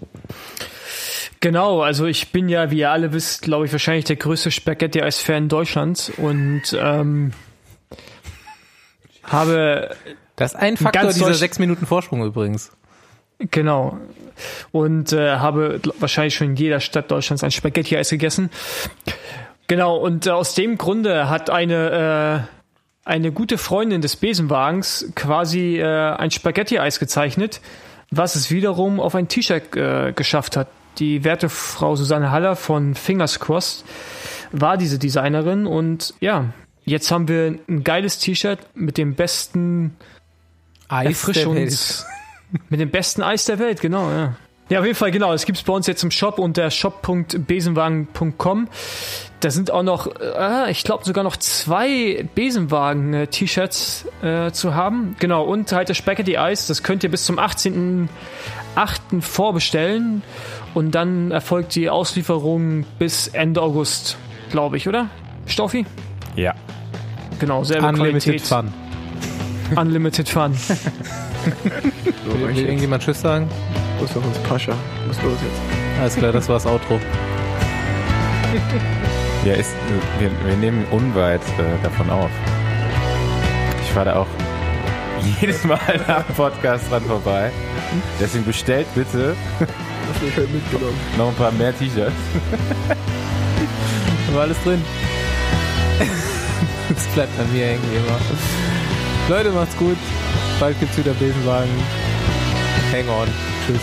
Genau, also ich bin ja, wie ihr alle wisst, glaube ich, wahrscheinlich der größte Spaghetti-Eis-Fan Deutschlands und ähm, habe Das ist ein Faktor dieser sechs Minuten Vorsprung übrigens. Genau. Und äh, habe wahrscheinlich schon in jeder Stadt Deutschlands ein Spaghetti-Eis gegessen. Genau, und äh, aus dem Grunde hat eine, äh, eine gute Freundin des Besenwagens quasi äh, ein Spaghetti-Eis gezeichnet, was es wiederum auf ein T-Shirt äh, geschafft hat. Die werte Frau Susanne Haller von Fingers Crossed war diese Designerin und ja, jetzt haben wir ein geiles T-Shirt mit dem besten Eis der Welt. Erfrischungs mit dem besten Eis der Welt, genau, ja. Ja, auf jeden Fall, genau. Es gibt's bei uns jetzt im Shop unter shop.besenwagen.com. Da sind auch noch, äh, ich glaube sogar noch zwei Besenwagen-T-Shirts äh, zu haben. Genau, und halt das Spaghetti Eis, das könnt ihr bis zum 18.08. vorbestellen. Und dann erfolgt die Auslieferung bis Ende August, glaube ich, oder? Stoffi? Ja. Genau, selbe Unlimited Qualität. Fun. Unlimited Fun. So, Will, will irgendjemand Tschüss sagen? muss doch ins Pascha. Muss los jetzt. Alles klar, das war's Outro. Ja, ist, wir, wir nehmen unweit äh, davon auf. Ich fahre da auch jedes Mal nach dem Podcast dran vorbei. Deswegen bestellt bitte Hast heute mitgenommen. noch ein paar mehr T-Shirts. War alles drin. Das bleibt an mir hängen wie immer. Leute, macht's gut. Bald gibt's wieder Besenwagen. Hang on. Tschüss.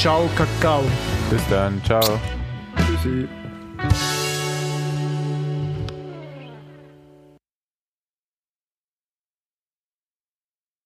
Ciao, Kakao. Bis dann. Ciao. Tschüssi.